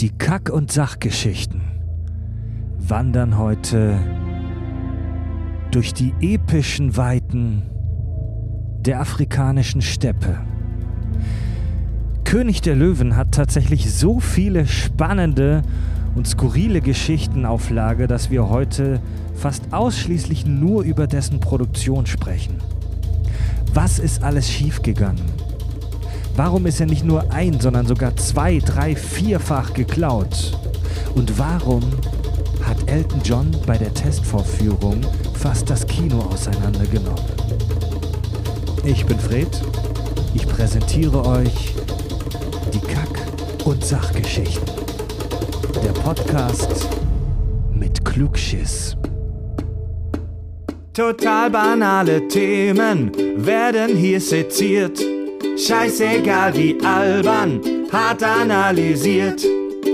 Die Kack- und Sachgeschichten wandern heute durch die epischen Weiten der afrikanischen Steppe. König der Löwen hat tatsächlich so viele spannende und skurrile Geschichten auf Lage, dass wir heute fast ausschließlich nur über dessen Produktion sprechen. Was ist alles schiefgegangen? Warum ist er nicht nur ein, sondern sogar zwei, drei, vierfach geklaut? Und warum hat Elton John bei der Testvorführung fast das Kino auseinandergenommen? Ich bin Fred. Ich präsentiere euch die Kack- und Sachgeschichten. Der Podcast mit Klugschiss. Total banale Themen werden hier seziert. Scheißegal wie albern, hart analysiert.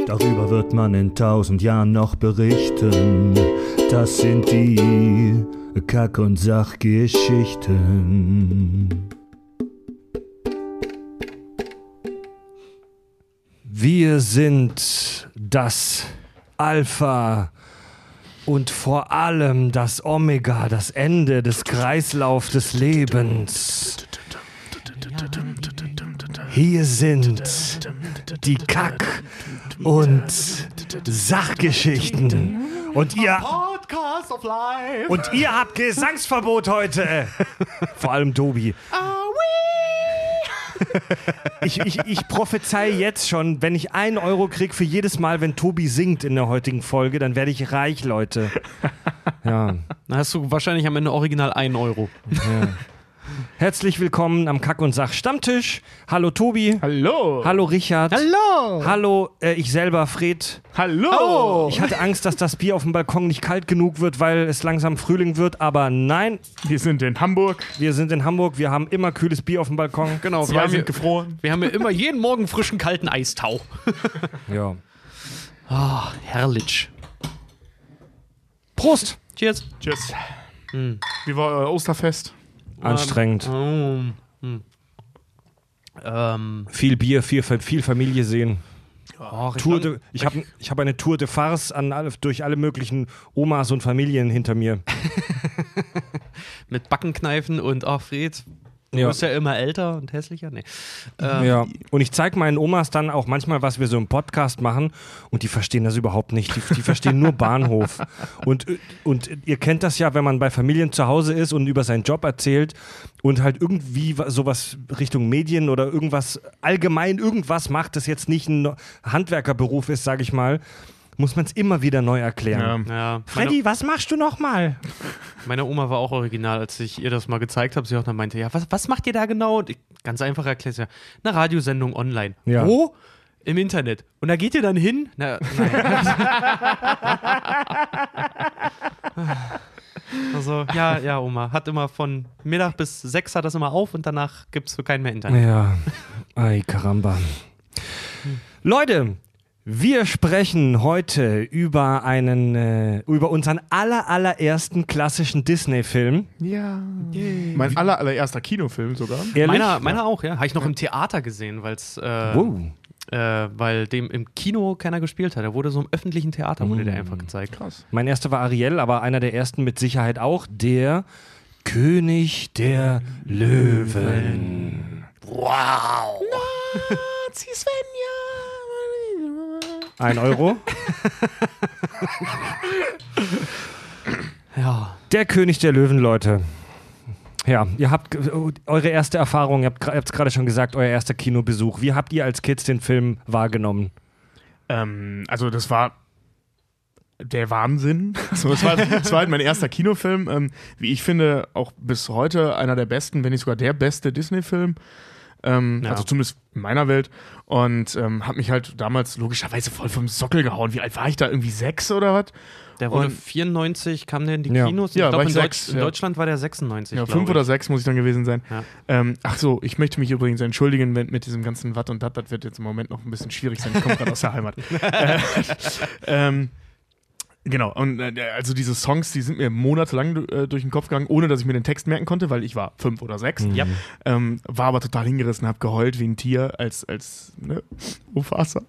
Darüber wird man in tausend Jahren noch berichten. Das sind die Kack- und Sachgeschichten. Wir sind das Alpha und vor allem das Omega, das Ende des Kreislaufs des Lebens. Hier sind die Kack- und Sachgeschichten. Und ihr, Podcast of Life. und ihr habt Gesangsverbot heute. Vor allem Tobi. Ich, ich, ich prophezei jetzt schon, wenn ich einen Euro krieg für jedes Mal, wenn Tobi singt in der heutigen Folge, dann werde ich reich, Leute. Ja. Dann hast du wahrscheinlich am Ende original 1 Euro. Herzlich willkommen am Kack- und Sach-Stammtisch. Hallo Tobi. Hallo. Hallo Richard. Hallo. Hallo, äh, ich selber, Fred. Hallo. Ich hatte Angst, dass das Bier auf dem Balkon nicht kalt genug wird, weil es langsam Frühling wird, aber nein, Wir sind in Hamburg. wir sind in Hamburg, wir haben immer kühles Bier auf dem Balkon. Genau, wir Zwei haben, sind hier, gefroren. wir haben ja immer jeden Morgen frischen, kalten Eistau. Ja. Ah, herrlich. Prost! Cheers. Tschüss. Wie war euer Osterfest? Anstrengend. Oh, hm. Ähm, Viel Bier, viel, viel Familie sehen. oh, Tour de, ich habe ich hab eine Tour de Farce an durch alle möglichen Omas und Familien hinter mir. mit Backenkneifen und ach, Fred, du Ja. wirst ja immer älter und hässlicher. Nee. Ähm, Ja. Und ich zeige meinen Omas dann auch manchmal, was wir so im Podcast machen und die verstehen das überhaupt nicht. Die, die verstehen nur Bahnhof. Und, und ihr kennt das ja, wenn man bei Familien zu Hause ist und über seinen Job erzählt und halt irgendwie wa- sowas Richtung Medien oder irgendwas, allgemein irgendwas macht, das jetzt nicht ein Handwerkerberuf ist, sage ich mal, muss man es immer wieder neu erklären. Ja. Ja, meine, Freddy, was machst du nochmal? meine Oma war auch original, als ich ihr das mal gezeigt habe. Sie auch dann meinte, ja, was, was macht ihr da genau? Und ich, ganz einfach erklärt, ja, eine Radiosendung online. Ja. Wo? Im Internet. Und da geht ihr dann hin? Na, nein. also, ja, ja, Oma. Hat immer von Mittag bis sechs hat das immer auf und danach gibt es für keinen mehr Internet. Ja, ay caramba. Leute, wir sprechen heute über einen, äh, über unseren aller, allerersten klassischen Disney-Film. Ja. Mein aller, allererster Kinofilm sogar. Ehrlich? Meiner, meiner auch, ja. Habe ich noch im Theater gesehen, weil's, äh, Wow. äh, weil dem im Kino keiner gespielt hat. Der wurde so im öffentlichen Theater, wurde der einfach gezeigt. Krass. Mein erster war Ariel, aber einer der ersten mit Sicherheit auch, der König der Löwen. Wow! Ein Euro. Ja. Der König der Löwen, Leute. Ja, ihr habt ge- eure erste Erfahrung, ihr habt es gerade schon gesagt, euer erster Kinobesuch. Wie habt ihr als Kids den Film wahrgenommen? Ähm, also das war der Wahnsinn. Also es war, es war halt mein erster Kinofilm. Ähm, wie ich finde, auch bis heute einer der besten, wenn nicht sogar der beste Disney-Film. Ähm, Ja. Also zumindest in meiner Welt. Und ähm, hat mich halt damals logischerweise voll vom Sockel gehauen. Wie alt war ich da? Irgendwie sechs oder was? Der wurde Und- 94, kam der in die. Kinos. Ja, ich glaube, in, sechs, Deutsch, in ja. Deutschland war der 96. Ja, fünf oder sechs muss ich dann gewesen sein. Ja. Ähm, ach so, ich möchte mich übrigens entschuldigen wenn, mit diesem ganzen Watt und Dat. Das wird jetzt im Moment noch ein bisschen schwierig sein. Ich komme gerade aus der Heimat. äh, ähm, genau, und äh, also diese Songs, die sind mir monatelang äh, durch den Kopf gegangen, ohne dass ich mir den Text merken konnte, weil ich war fünf oder sechs. Ja. Ähm, war aber total hingerissen, hab geheult wie ein Tier als, als ne, Mufasa.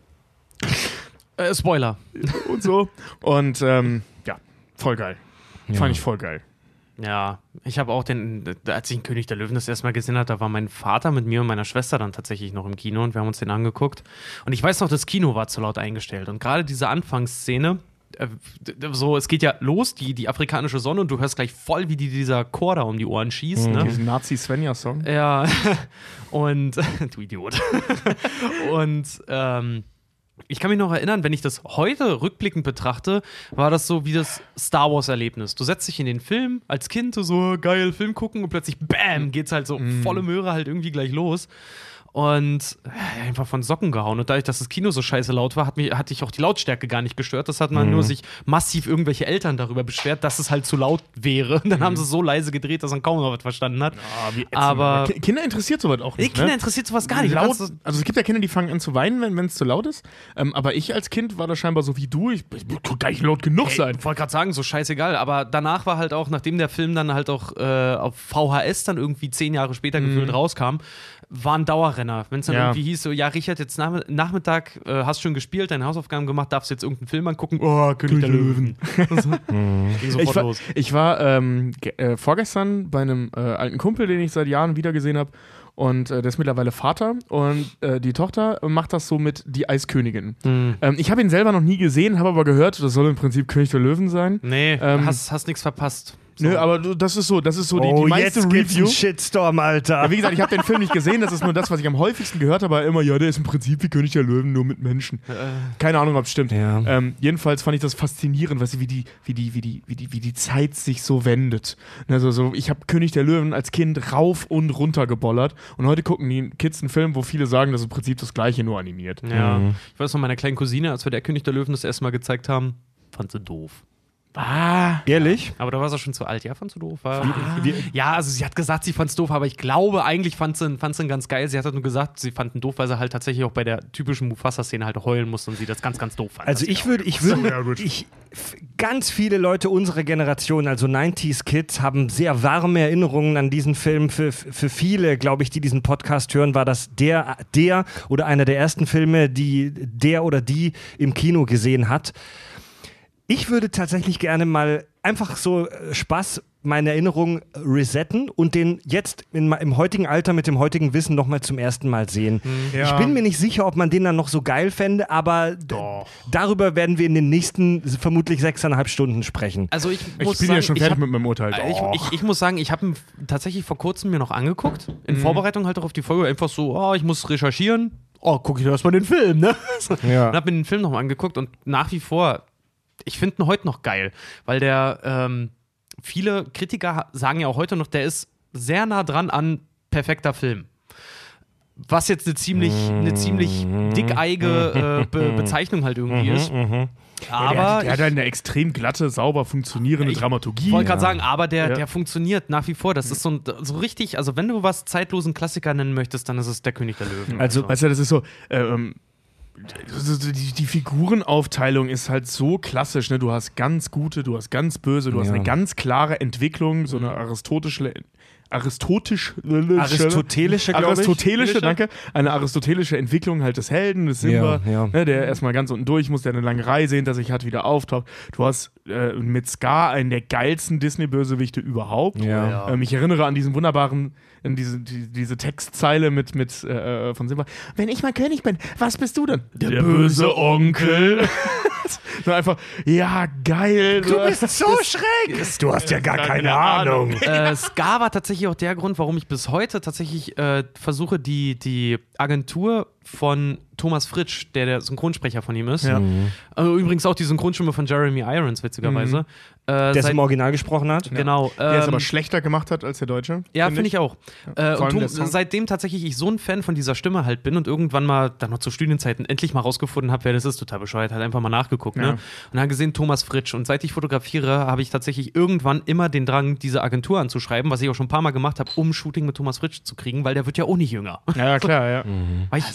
Äh, Spoiler. und so. Und ähm, ja, voll geil. Ja. Fand ich voll geil. Ja, ich habe auch den, als ich den König der Löwen das erste Mal gesehen habe, da war mein Vater mit mir und meiner Schwester dann tatsächlich noch im Kino und wir haben uns den angeguckt. Und ich weiß noch, das Kino war zu laut eingestellt. Und gerade diese Anfangsszene, so, es geht ja los, die, die afrikanische Sonne, und du hörst gleich voll, wie die dieser Chor da um die Ohren schießt. Ne? Diesen Nazi-Svenja-Song. Ja, und du Idiot. und ähm, ich kann mich noch erinnern, wenn ich das heute rückblickend betrachte, war das so wie das Star Wars-Erlebnis. Du setzt dich in den Film als Kind, so, so geil Film gucken und plötzlich BAM geht's halt so volle Möhre halt irgendwie gleich los. Und äh, einfach von Socken gehauen. Und dadurch, dass das Kino so scheiße laut war, hat mich, hatte ich auch die Lautstärke gar nicht gestört. Das hat man nur sich massiv irgendwelche Eltern darüber beschwert, dass es halt zu laut wäre. Dann haben sie es so leise gedreht, dass man kaum noch was verstanden hat. Wie ätzend. Aber- Ki- Kinder interessiert sowas auch nicht. Kinder ne? interessiert sowas gar nicht. Du Laut, also es gibt ja Kinder, die fangen an zu weinen, wenn es zu laut ist. Ähm, aber ich als Kind war da scheinbar so wie du. Ich, ich kann gar nicht laut genug Ey, sein. Ich wollte gerade sagen, so scheißegal, aber danach war halt auch, nachdem der Film dann halt auch äh, auf VHS dann irgendwie zehn Jahre später gefühlt rauskam, war ein Dauerrenner. Wenn es dann Mhm. Ja. irgendwie hieß, so, ja, Richard, jetzt nach, Nachmittag äh, hast schon gespielt, deine Hausaufgaben gemacht, darfst jetzt irgendeinen Film angucken. Oh, König der Löwen. so. Ging sofort Ich war, los. ich war ähm, äh, vorgestern bei einem äh, alten Kumpel, den ich seit Jahren wiedergesehen habe. Und äh, der ist mittlerweile Vater. Und äh, die Tochter macht das so mit Die Eiskönigin. Hm. Ähm, ich habe ihn selber noch nie gesehen, habe aber gehört, das soll im Prinzip König der Löwen sein. Nee, Ähm, hast, hast nichts verpasst. So. Nö, aber das ist so, das ist so die, die oh, meiste jetzt gibt's Review. einen Shitstorm, Alter. Ja, wie gesagt, ich habe den Film nicht gesehen, das ist nur das, was ich am häufigsten gehört habe, aber immer, ja, der ist im Prinzip wie König der Löwen, nur mit Menschen. Keine Ahnung, ob es stimmt. Ja. Ähm, jedenfalls fand ich das faszinierend, weißt du, wie die, wie die, wie die, wie die, wie die Zeit sich so wendet. Also so, ich habe König der Löwen als Kind rauf und runter gebollert und heute gucken die Kids einen Film, wo viele sagen, das ist im Prinzip das gleiche, nur animiert. Ja, ich weiß noch, meiner kleinen Cousine, als wir der König der Löwen das erste Mal gezeigt haben, fand sie doof. Ah, Ehrlich? Aber da war sie schon zu alt. Ja, fandst du doof? War, ja, also sie hat gesagt, sie fand's doof, aber ich glaube, eigentlich fand sie, fand sie ihn ganz geil. Sie hat halt nur gesagt, sie fand ihn doof, weil sie halt tatsächlich auch bei der typischen Mufasa-Szene halt heulen musste und sie das ganz, ganz doof fand. Also ich würde, ich würde, ich, ganz viele Leute unserer Generation, also 90s Kids, haben sehr warme Erinnerungen an diesen Film. Für, für viele, glaube ich, die diesen Podcast hören, war das der, der oder einer der ersten Filme, die der oder die im Kino gesehen hat. Ich würde tatsächlich gerne mal einfach so äh, Spaß meine Erinnerung resetten und den jetzt in, im heutigen Alter mit dem heutigen Wissen nochmal zum ersten Mal sehen. Ja. Ich bin mir nicht sicher, ob man den dann noch so geil fände, aber darüber werden wir in den nächsten vermutlich sechseinhalb Stunden sprechen. Also ich, ich muss bin sagen, ja schon ich fertig hab, mit meinem Urteil. ich, Oh. ich, ich muss sagen, ich habe ihn tatsächlich vor kurzem mir noch angeguckt. In Mhm. Vorbereitung halt auch auf die Folge. Einfach so, oh, ich muss recherchieren. Oh, gucke ich erstmal den Film, ne? Ja. Und habe mir den Film nochmal angeguckt und nach wie vor, ich finde ihn heute noch geil, weil der, ähm, viele Kritiker sagen ja auch heute noch, der ist sehr nah dran an perfekter Film. Was jetzt eine ziemlich, eine ziemlich dickeige äh, Be Bezeichnung halt irgendwie ist. der, Aber hat- der hat eine extrem glatte, sauber funktionierende Ich Dramaturgie. Ich wollte gerade sagen, aber der, Ja. der funktioniert nach wie vor. Das ist so, ein, so richtig, also wenn du was zeitlosen Klassiker nennen möchtest, dann ist es der König der Löwen. Also- Weißt du, das ist so, ähm, also die, die Figurenaufteilung ist halt so klassisch, ne? Du hast ganz gute, du hast ganz böse, du hast Ja. eine ganz klare Entwicklung, so eine aristotische aristotisch Aristotelische, aristotelische, danke, eine aristotelische Entwicklung halt des Helden, des Simba, Ja, ja. Ne, der erstmal ganz unten durch muss, der eine lange Reise hinter sich hat, wieder auftaucht. Du hast äh, mit Scar einen der geilsten Disney-Bösewichte überhaupt. Ja. Ähm, ich erinnere an diesen wunderbaren, an diese, die, diese Textzeile mit, mit äh, von Simba. Wenn ich mal König bin, was bist du denn? Der, böse Onkel. so einfach, ja, geil. Du bist so schräg! Du hast ja gar keine Ahnung. äh, Scar war tatsächlich auch der Grund, warum ich bis heute tatsächlich äh, versuche, die, die Agentur von Thomas Fritsch, der der Synchronsprecher von ihm ist, Ja. äh, übrigens auch die Synchronstimme von Jeremy Irons, witzigerweise. Äh, Der es im Original gesprochen hat. Genau. der es ähm, aber schlechter gemacht hat als der Deutsche. Ja, finde ich auch. Äh, und seitdem tatsächlich ich so ein Fan von dieser Stimme halt bin und irgendwann mal, dann noch zu Studienzeiten, endlich mal rausgefunden habe, wer das ist, total bescheuert, halt einfach mal nachgeguckt, Ja. ne? Und dann gesehen, Thomas Fritsch. Und seit ich fotografiere, habe ich tatsächlich irgendwann immer den Drang, diese Agentur anzuschreiben, was ich auch schon ein paar Mal gemacht habe, um Shooting mit Thomas Fritsch zu kriegen, weil der wird ja auch nicht jünger. Ja, klar, ja. Weil ich,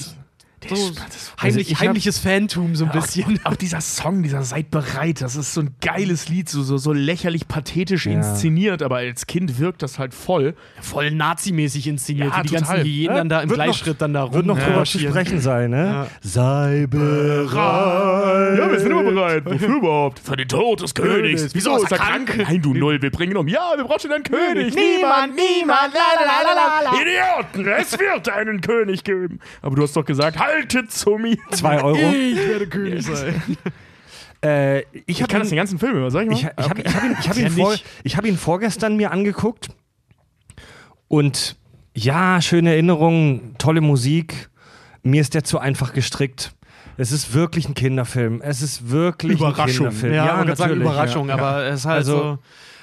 So das- heimlich, ich hab- heimliches Phantom so ein bisschen. Auch, auch dieser Song, dieser Seid bereit, das ist so ein geiles Lied, so, so, so lächerlich pathetisch Ja. inszeniert, aber als Kind wirkt das halt voll. Voll nazimäßig inszeniert, Ja, wie die total. ganzen Hyänen dann da im Gleichschritt dann da Wird noch drüber zu sprechen sein, ne? Sei bereit. Ja, wir sind immer bereit. Wofür überhaupt? Für den Tod des Königs. Wieso ist er krank? Nein, du Null, wir bringen ihn um. Ja, wir brauchen schon einen König. Niemand, niemand, la la la la la. Idioten, es wird einen König geben. Aber du hast doch gesagt, haltet zu mir. Zwei Euro. Ich werde König sein. Äh, ich Ich habe kann ihn, das den ganzen Film über, sag ich mal. ich, ich hab, ich hab ihn, hab ihn, Ja, vor, nicht. ich hab ihn vorgestern mir angeguckt. Und ja, schöne Erinnerungen, tolle Musik. Mir ist der zu einfach gestrickt. Es ist wirklich ein Kinderfilm. Es ist wirklich Überraschung. ein Kinderfilm. Ja, man kann sagen Überraschung, ja. aber es ist halt Also- so.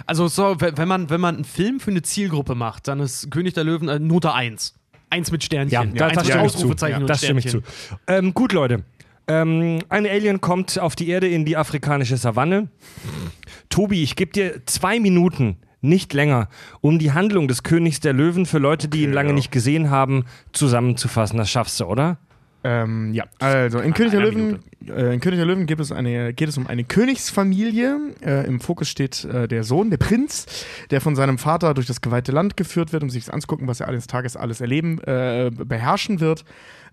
Also so, wenn wenn man, wenn man einen Film für eine Zielgruppe macht, dann ist König der Löwen äh, Note 1. Eins mit Sternchen. Ja, da, Eins das mit stimme ich zu. Ausrufezeichen Ja, und das stimme ich zu. Ähm, gut, Leute. Ähm, ein Alien kommt auf die Erde in die afrikanische Savanne. Tobi, ich gebe dir zwei Minuten, nicht länger, um die Handlung des Königs der Löwen für Leute, die ihn lange ja. nicht gesehen haben, zusammenzufassen. Das schaffst du, oder? Ähm, ja, also in König der Löwen, äh, in König der Löwen gibt es eine, geht es um eine Königsfamilie. Äh, Im Fokus steht äh, der Sohn, der Prinz, der von seinem Vater durch das geweihte Land geführt wird, um sich anzugucken, was er eines Tages alles erleben, äh, beherrschen wird.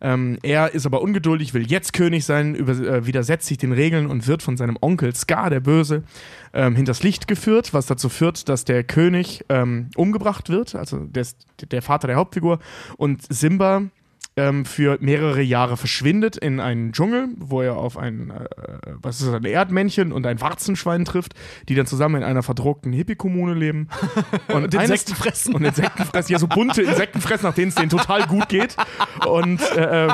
Ähm, er ist aber ungeduldig, will jetzt König sein, über, äh, widersetzt sich den Regeln und wird von seinem Onkel Scar, der Böse, ähm, hinters Licht geführt, was dazu führt, dass der König ähm, umgebracht wird, also der, der Vater der Hauptfigur, und Simba ähm, für mehrere Jahre verschwindet in einen Dschungel, wo er auf ein, äh, was ist das, ein Erdmännchen und ein Warzenschwein trifft, die dann zusammen in einer verdruckten Hippie-Kommune leben. Und, Und Insekten fressen. Und Insekten fressen, ja, so bunte Insekten fressen, nach denen es denen total gut geht. Und äh, äh,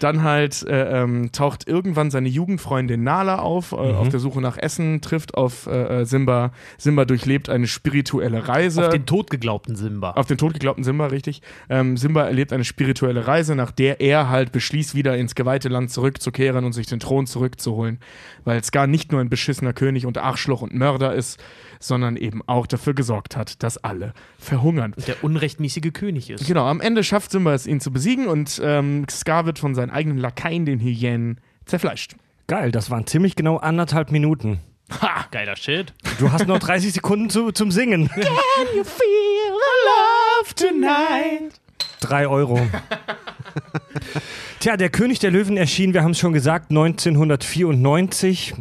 dann halt äh, ähm, taucht irgendwann seine Jugendfreundin Nala auf, äh, auf der Suche nach Essen, trifft auf äh, Simba. Simba durchlebt eine spirituelle Reise. Auf den Tod geglaubten Simba. Auf den totgeglaubten Simba, richtig. Ähm, Simba erlebt eine spirituelle Reise, nach der er halt beschließt, wieder ins geweihte Land zurückzukehren und sich den Thron zurückzuholen. Weil Scar nicht nur ein beschissener König und Arschloch und Mörder ist, sondern eben auch dafür gesorgt hat, dass alle verhungern. der unrechtmäßige König ist. Genau, am Ende schafft Simba es, ihn zu besiegen und ähm, Scar wird von seinen eigenen Lakaien, den Hyänen, zerfleischt. Geil, das waren ziemlich genau anderthalb Minuten. Ha, geiler Shit. Du hast noch 30 Sekunden zu, zum Singen. Drei Euro. Tja, der König der Löwen erschien, wir haben es schon gesagt, 1994.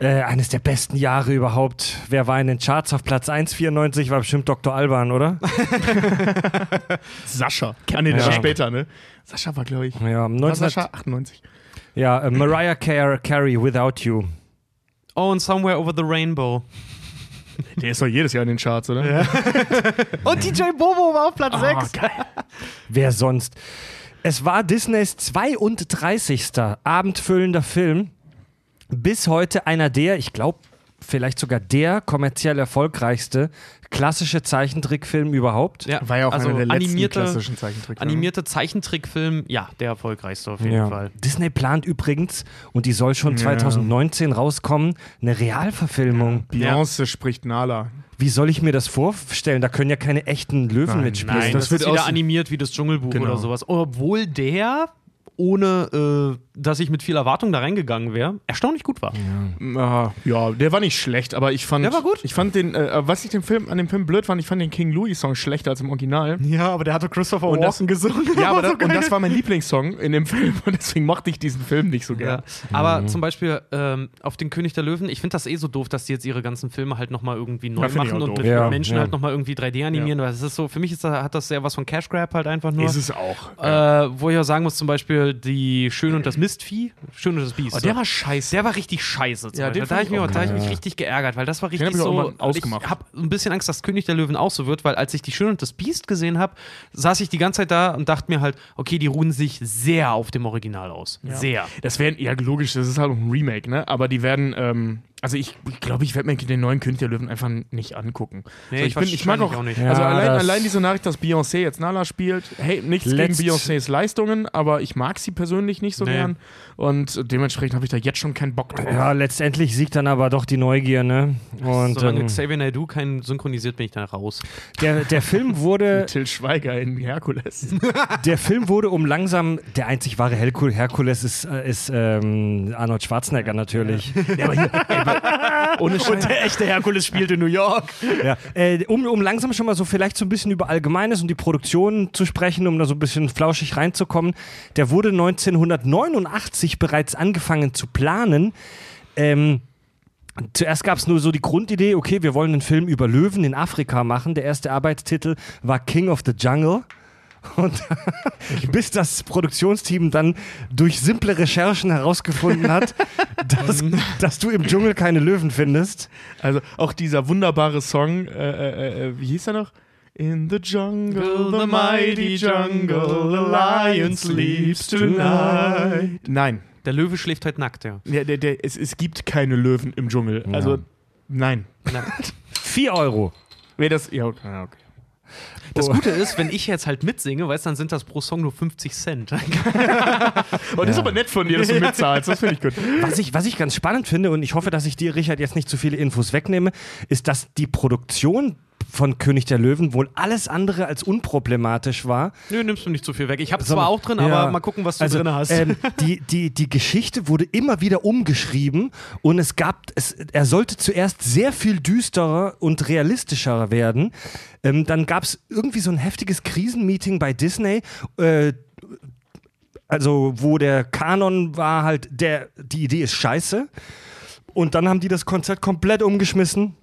Äh, eines der besten Jahre überhaupt. Wer war in den Charts auf Platz 1, 94? War bestimmt Dr. Alban, oder? Sascha. Ah, nee, der Ja. war später, ne? Sascha war, glaube ich. Ja, War 19... Sascha 98. ja äh, Mariah Car Carey, Without You. Oh, and Somewhere Over the Rainbow. Der ist doch jedes Jahr in den Charts, oder? Und DJ Bobo war auf Platz Ah, geil. Wer sonst? Es war Disneys 32. abendfüllender Film. Bis heute einer der, ich glaube, vielleicht sogar der kommerziell erfolgreichste klassische Zeichentrickfilm überhaupt. Ja, War ja auch also einer der letzten animierte, klassischen Zeichentrickfilme. animierte Zeichentrickfilm, ja, der erfolgreichste auf jeden Fall. Disney plant übrigens, und die soll schon Ja. 2019 rauskommen, eine Realverfilmung. Beyoncé spricht Nala. Wie soll ich mir das vorstellen? Da können ja keine echten Löwen Nein, mitspielen. Nein, das das, wird ist wieder animiert wie das Dschungelbuch Genau. oder sowas. Obwohl der, ohne äh, dass ich mit viel Erwartung da reingegangen wäre, erstaunlich gut war. Ah, ja, der war nicht schlecht, aber ich fand. Der war gut. Ich fand den, äh, was ich den Film, an dem Film blöd fand, ich fand den King Louis-Song schlechter als im Original. Ja, aber der hatte Christopher Und das- gesungen. Ja, aber das, und das war mein Lieblingssong in dem Film und deswegen mochte ich diesen Film nicht so Ja. gern. Aber zum Beispiel ähm, auf den König der Löwen, ich finde das eh so doof, dass die jetzt ihre ganzen Filme halt nochmal irgendwie neu Ja, ich machen und mit, Ja, Menschen ja. halt nochmal irgendwie 3D animieren, weil es ist so, für mich ist da, hat das sehr was von Cash Grab halt einfach nur. Ist es auch. Äh, wo ich auch sagen muss, zum Beispiel die Schön und das Mistvieh, Schön und das Biest. Oh, der war scheiße. Der war richtig scheiße. Ja, den da habe ich, mich ich auch- da hab ich mich ja. richtig geärgert, weil das war hab richtig ich auch so. irgendwann ausgemacht. Ich habe ein bisschen Angst, dass König der Löwen auch so wird, weil als ich die Schön und das Biest gesehen habe, saß ich die ganze Zeit da und dachte mir halt, okay, die ruhen sich sehr auf dem Original aus. Sehr. Das wäre ja logisch, das ist halt auch ein Remake, ne? Aber die werden, ähm, also ich glaube, ich, glaub, ich werde mir den neuen König der Löwen einfach nicht angucken. Nee, so, ich, bin, ich mag auch, auch nicht. Ja, also allein, das- allein diese Nachricht, dass Beyoncé jetzt Nala spielt, hey, nichts Letzt- gegen Beyoncés Leistungen, aber ich mag sie persönlich nicht so Nee. gern und dementsprechend habe ich da jetzt schon keinen Bock drauf. Ja, letztendlich siegt dann aber doch die Neugier, ne? Und Solange ähm, Xavier Naidoo keinen synchronisiert, bin ich da raus. der, der Film wurde Till Schweiger in Herkules. Der Film wurde um langsam, der einzig wahre Herkul Herkules ist, äh, ist ähm, Arnold Schwarzenegger natürlich. ja, aber hier, ey, ohne Scheiß. der echte Herkules spielt in New York. Ja, äh, um, um langsam schon mal so vielleicht so ein bisschen über Allgemeines und die Produktion zu sprechen, um da so ein bisschen flauschig reinzukommen. Der wurde 1989 bereits angefangen zu planen. Ähm, Zuerst gab es nur so die Grundidee, okay, wir wollen einen Film über Löwen in Afrika machen. Der erste Arbeitstitel war King of the Jungle. Und bis das Produktionsteam dann durch simple Recherchen herausgefunden hat, dass, dass du im Dschungel keine Löwen findest. Also auch dieser wunderbare Song, äh, äh, äh, wie hieß er noch? In the jungle, the mighty jungle, the lion sleeps tonight. Nein, Der Löwe schläft heute nackt, ja. der, der, der, es, es gibt keine Löwen im Dschungel. Also, nein. Na, 4 Euro. Wer das. Ja, okay. Das Gute ist, wenn ich jetzt halt mitsinge, weißt du, dann sind das pro Song nur 50 Cent. Oh, das ist aber nett von dir, dass du mitzahlst. Das finde ich gut. Was ich, was ich ganz spannend finde, und ich hoffe, dass ich dir, Richard, jetzt nicht zu viele Infos wegnehme, ist, dass die Produktion von König der Löwen wohl alles andere als unproblematisch war. Nö, nimmst du nicht zu viel weg. Ich habe zwar auch drin, ja. aber mal gucken, was du Also, drin hast. Ähm, die, die, die Geschichte wurde immer wieder umgeschrieben und es gab, es, er sollte zuerst sehr viel düsterer und realistischer werden. Ähm, dann gab es irgendwie so ein heftiges Krisenmeeting bei Disney. Äh, also wo der Kanon war halt, der, die Idee ist scheiße. Und dann haben die das Konzept komplett umgeschmissen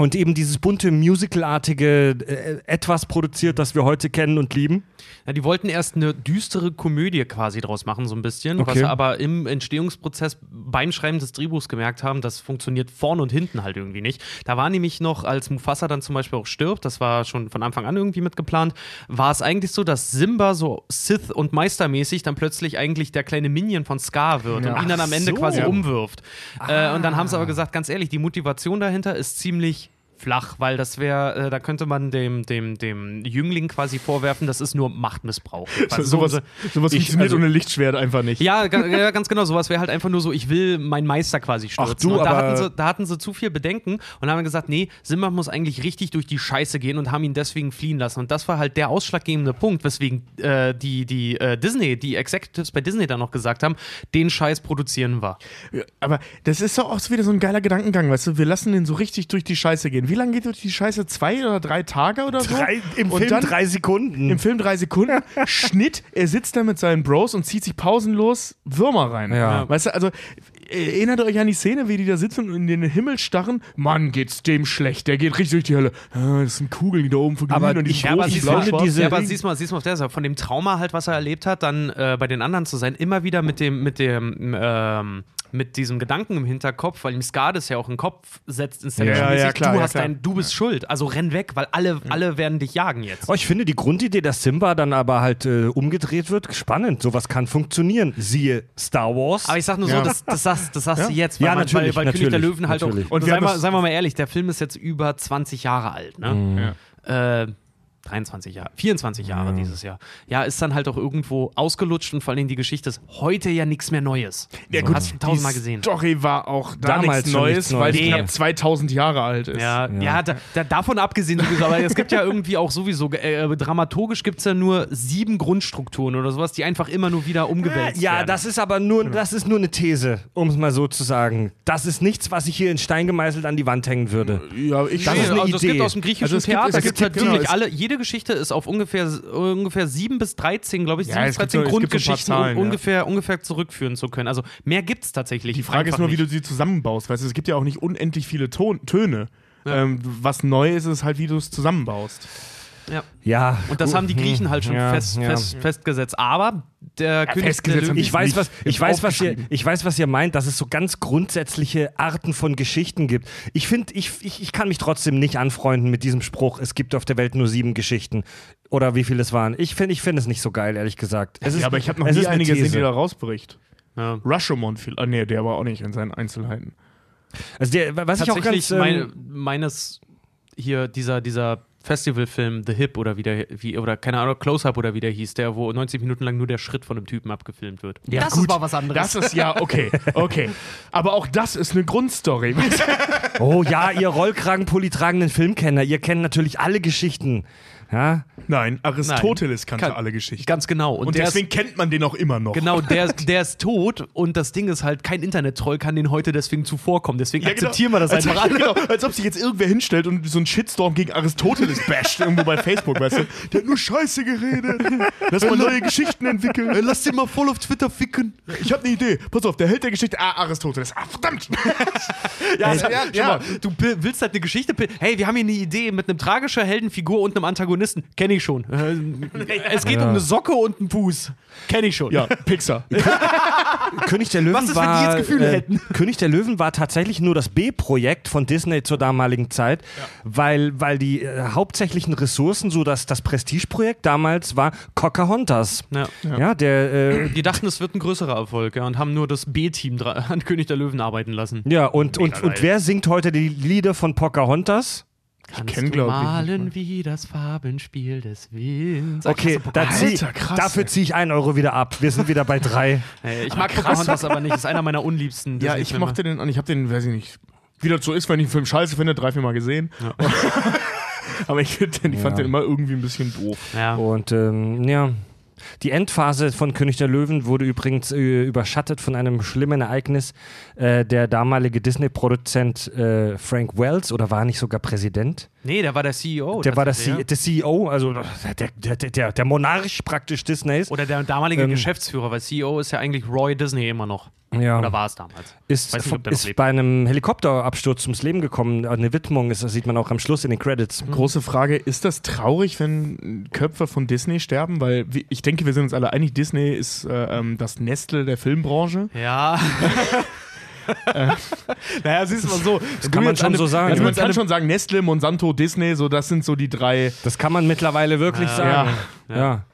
und eben dieses bunte Musicalartige äh, etwas produziert, das wir heute kennen und lieben. Ja, die wollten erst eine düstere Komödie quasi draus machen, so ein bisschen, was Okay. sie aber im Entstehungsprozess beim Schreiben des Drehbuchs gemerkt haben, das funktioniert vorne und hinten halt irgendwie nicht. Da war nämlich noch, als Mufasa dann zum Beispiel auch stirbt, das war schon von Anfang an irgendwie mitgeplant, war es eigentlich so, dass Simba so Sith- und Meistermäßig dann plötzlich eigentlich der kleine Minion von Scar wird Ja. und ihn dann am Ende so. quasi umwirft. Äh, und dann haben sie aber gesagt, ganz ehrlich, die Motivation dahinter ist ziemlich flach, weil das wäre, äh, da könnte man dem, dem, dem Jüngling quasi vorwerfen, das ist nur Machtmissbrauch. So, Also sowas so- sowas ich- funktioniert also- ohne Lichtschwert einfach nicht. ja, ja, ganz genau. Sowas wäre halt einfach nur so, ich will meinen Meister quasi stürzen. Ach du, und da hatten, sie, da hatten sie zu viel Bedenken und haben gesagt, nee, Simba muss eigentlich richtig durch die Scheiße gehen und haben ihn deswegen fliehen lassen. Und das war halt der ausschlaggebende Punkt, weswegen äh, die, die äh, Disney, die Executives bei Disney dann noch gesagt haben, den Scheiß produzieren wir. Ja, Aber das ist doch auch wieder so ein geiler Gedankengang, weißt du? Wir lassen den so richtig durch die Scheiße gehen. Wie lange geht durch die Scheiße? Zwei oder drei Tage oder so? Drei, Im Und Film dann- drei Sekunden. Im Film drei Sekunden, Schnitt, er sitzt da mit seinen Bros und zieht sich pausenlos Würmer rein. Ja. Weißt du, also erinnert euch an die Szene, wie die da sitzen und in den Himmel starren? Mann, geht's dem schlecht, der geht richtig durch die Hölle. Ah, das sind Kugeln, die da oben verglühen Aber und die ich- Ja, aber großen siehst blau- diese- ja, aber siehst mal, siehst mal auf der Seite, von dem Trauma halt, was er erlebt hat, dann äh, bei den anderen zu sein, immer wieder mit dem, mit dem, ähm, mit diesem Gedanken im Hinterkopf, weil ihm Scar das ja auch in den Kopf setzt, ins Ja, ja, klar, du ja, hast klar. dein, du bist schuld, also renn weg, weil alle, alle werden dich jagen jetzt. Oh, ich finde die Grundidee, dass Simba dann aber halt äh, umgedreht wird, spannend. Sowas kann funktionieren. Siehe Star Wars. Aber ich sag nur so, Ja. das, das, sagst, das sagst du jetzt, Ja, man- natürlich, weil, weil König der natürlich, Löwen halt natürlich. auch. Und seien wir, das- seien wir mal ehrlich, der Film ist jetzt über 20 Jahre alt, ne? Ja. Äh, 23 Jahre, 24 Jahre dieses Jahr. Ja, ist dann halt auch irgendwo ausgelutscht und vor allem die Geschichte ist heute ja nichts mehr Neues. Ja, Du gut, hast tausendmal gesehen. Die Story war auch da Damals nichts Neues, weil Neues, die ja. knapp 2000 Jahre alt ist. Ja, ja. da, da, davon abgesehen, sowieso, aber es gibt ja irgendwie auch sowieso, äh, dramaturgisch gibt es ja nur sieben Grundstrukturen oder sowas, die einfach immer nur wieder umgewälzt ja, werden. das ist aber nur, das ist nur eine These, um es mal so zu sagen. Das ist nichts, was ich hier in Stein gemeißelt an die Wand hängen würde. Ja, ich Das Nee, ist eine also es Idee. gibt aus dem griechischen Also es gibt- Theater es gibt, gibt- halt wirklich genau, es- alle, jede Geschichte ist auf ungefähr, ungefähr sieben bis 13, glaube ich, Ja, sieben es bis gibt 13 so- es gibt Grundgeschichten Zahlen, un- ja. ungefähr, ungefähr zurückführen zu können. Also mehr gibt es tatsächlich. Die Frage ist nur, wie nicht. du sie zusammenbaust. Weißt du, es gibt ja auch nicht unendlich viele Ton Töne. Ähm, was neu ist, ist halt, wie du es zusammenbaust. Ja. Ja. Und das haben die Griechen halt schon Ja, fest, ja. Fest, festgesetzt. Aber der König festgesetzt der Löwen, Ich weiß, was, ich, weiß, was ihr, ich weiß, was ihr meint, dass es so ganz grundsätzliche Arten von Geschichten gibt. Ich finde, ich, ich, ich kann mich trotzdem nicht anfreunden mit diesem Spruch, es gibt auf der Welt nur sieben Geschichten. Oder wie viele es waren. Ich finde ich find es nicht so geil, ehrlich gesagt. Es ist, ja, aber ich habe noch es nie ist eine eine gesehen, die da rausbricht. ja. Rashomon viel. Ah, nee, der war auch nicht in seinen Einzelheiten. Also der, was ich auch ganz. meine, Ähm, meines hier dieser, dieser Festivalfilm The Hip oder wie der, wie, oder keine Ahnung, Close-Up oder wie der hieß, der, wo 90 Minuten lang nur der Schritt von einem Typen abgefilmt wird. Ja, das gut. ist mal was anderes. Das ist ja okay, okay. Aber auch das ist eine Grundstory. oh ja, ihr Rollkragenpulli tragenden Filmkenner, ihr kennt natürlich alle Geschichten. Ja? Nein, Aristoteles kannte Kann- alle Geschichten. Ganz genau. Und, Und deswegen ist, kennt man den auch immer noch. genau, der, der ist tot und das Ding ist halt, kein Internet-Troll kann den heute deswegen zuvorkommen. Deswegen Ja, genau. akzeptieren wir das als, einfach alle. Genau, als ob sich jetzt irgendwer hinstellt und so einen Shitstorm gegen Aristoteles basht irgendwo bei Facebook, weißt du? Der hat nur Scheiße geredet. Lass mal neue Geschichten entwickeln. Lass den mal voll auf Twitter ficken. Ich habe eine Idee. Pass auf, der Held der Geschichte. Ah, Aristoteles. Ah, verdammt. Ja, Ja, ja, ja. Mal, du willst halt eine Geschichte. Hey, wir haben hier eine Idee mit einem tragischer Heldenfigur und einem Antagonisten. Kenn ich schon. Äh, Es geht um eine Socke und einen Fuß. Kenn ich schon. Ja, Pixar. König der Löwen Was ist, wenn die war. jetzt Gefühle äh, hätten? König der Löwen war tatsächlich nur das B-Projekt von Disney zur damaligen Zeit, weil, weil die äh, hauptsächlichen Ressourcen, so das, das Prestigeprojekt damals war Pocahontas. Ja. Ja, der. Äh, Die dachten, es wird ein größerer Erfolg ja, und haben nur das B-Team an König der Löwen arbeiten lassen. ja, und, und, geil. und wer singt heute die Lieder von Pocahontas? Kannst kenn, du malen wie das Farbenspiel des Winds. Okay, da zieh, Alter, krass, dafür ziehe ich einen Euro wieder ab. Wir sind wieder bei drei. Hey, ich mag krass. Pocahontas aber nicht. Das ist einer meiner unliebsten Ja, ich Disney-Filme. mochte den und ich habe den, weiß ich nicht, wie das so ist, wenn ich einen Film scheiße finde, drei, vier Mal gesehen. Aber ich, den, ich fand Ja. den immer irgendwie ein bisschen doof. Ja. Und ähm, ja. Die Endphase von König der Löwen wurde übrigens äh, überschattet von einem schlimmen Ereignis. Äh, der damalige Disney-Produzent äh, Frank Wells, oder war nicht sogar Präsident? Nee, der war der CEO. der war der, C der CEO, also der, der, der, der, Monarch praktisch Disneys. Oder der damalige Ähm, Geschäftsführer, weil CEO ist ja eigentlich Roy Disney immer noch. Ja. Oder war es damals? ist, nicht, ob der noch ist lebt. bei einem Helikopterabsturz ums Leben gekommen. Eine Widmung, ist, das sieht man auch am Schluss in den Credits. Große Frage, ist das traurig, wenn Köpfe von Disney sterben? Weil ich denke, wir sind uns alle einig, Disney ist äh, ähm, das Nestle der Filmbranche. Ja. naja, siehst du mal so. Das kann man schon so sagen. Also Ja. man kann schon sagen, Nestle, Monsanto, Disney, so das sind so die drei. Das kann man mittlerweile wirklich Ja. sagen. Ja. Ja.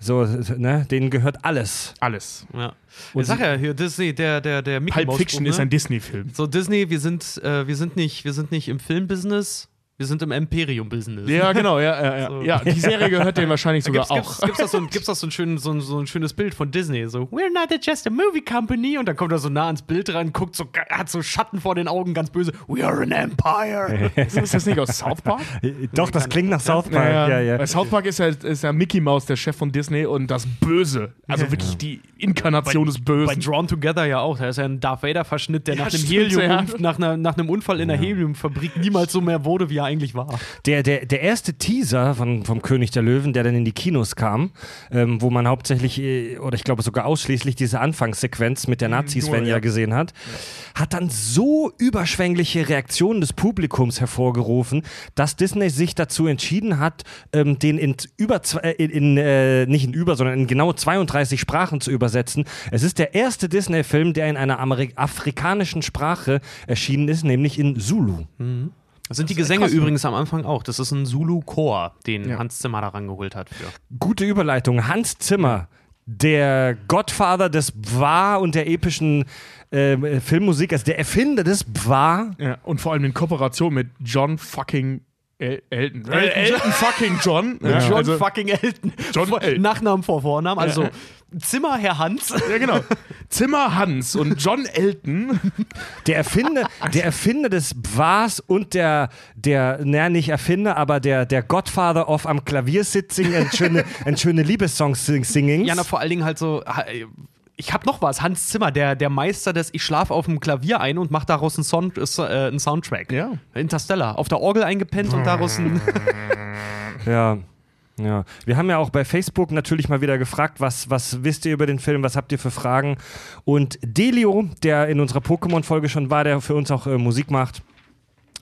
So, ne, denen gehört alles. Alles. Ja. Ich sag ja hier, Disney, der, der, der Mickey Pulp Fiction Group, ist ne? ein Disney-Film. So, Disney, wir sind, äh, wir sind nicht, wir sind nicht im Filmbusiness, wir sind im Imperium-Business. Ja, genau, ja, ja, ja. So. ja. Die Serie gehört denen wahrscheinlich Da sogar gibt's, auch. gibt's, gibt's das so ein, gibt's das so ein, schön, so, ein, so ein schönes Bild von Disney, so We're not just a movie company und dann kommt er so nah ans Bild ran, guckt so, hat so Schatten vor den Augen, ganz böse. We are an empire. Ist das nicht aus South Park? Doch, das klingt nach South Park. Ja, ja. Bei South Park ist ja, ist ja Mickey Mouse der Chef von Disney und das Böse. Also wirklich die Inkarnation des Bei Bösen. Drawn Together ja auch. Da ist ja ein Darth Vader-Verschnitt, der Ja, nach, einem stimmt, Helium, ja. nach, einer, nach einem Unfall in der Heliumfabrik niemals so mehr wurde, wie er eigentlich war. Der, der, der erste Teaser von, vom König der Löwen, der dann in die Kinos kam, ähm, wo man hauptsächlich, äh, oder ich glaube sogar ausschließlich diese Anfangssequenz mit der Nazi-Sven nur, ja ja. gesehen hat, hat dann so überschwängliche Reaktionen des Publikums hervorgerufen, dass Disney sich dazu entschieden hat, ähm, den in über äh, in, äh, nicht in über, sondern in genau 32 Sprachen zu übersetzen. Es ist der erste Disney-Film, der in einer Ameri afrikanischen Sprache erschienen ist, nämlich in Zulu. Das sind die Gesänge übrigens am Anfang auch. Das ist ein Zulu-Chor, den Ja. Hans Zimmer da rangeholt hat für. Gute Überleitung. Hans Zimmer, der Godfather des Bwa und der epischen ähm, Filmmusik, also der Erfinder des Bwa. Ja, und vor allem in Kooperation mit John fucking El Elton. Äh, Elton fucking John. Ja, John also, fucking Elton. John Vor- Elton. Nachnamen vor Vornamen. Also Ja. Zimmer, Herr Hans. ja, genau. Zimmer Hans und John Elton. Der Erfinder, der Erfinder des Bwas und der, der, naja, nicht Erfinder, aber der, der Godfather of am Klavier sitzing und schöne, und schöne Liebessongs sing- singings. Ja, na, vor allen Dingen halt so. Ich hab noch was. Hans Zimmer, der, der Meister des Ich schlaf auf dem Klavier ein und macht daraus einen, Son äh, einen Soundtrack. Ja. Interstellar. Auf der Orgel eingepennt und daraus ein. Ja. Ja, wir haben ja auch bei Facebook natürlich mal wieder gefragt, was, was wisst ihr über den Film, was habt ihr für Fragen? Und Delio, der in unserer Pokémon-Folge schon war, der für uns auch äh, Musik macht,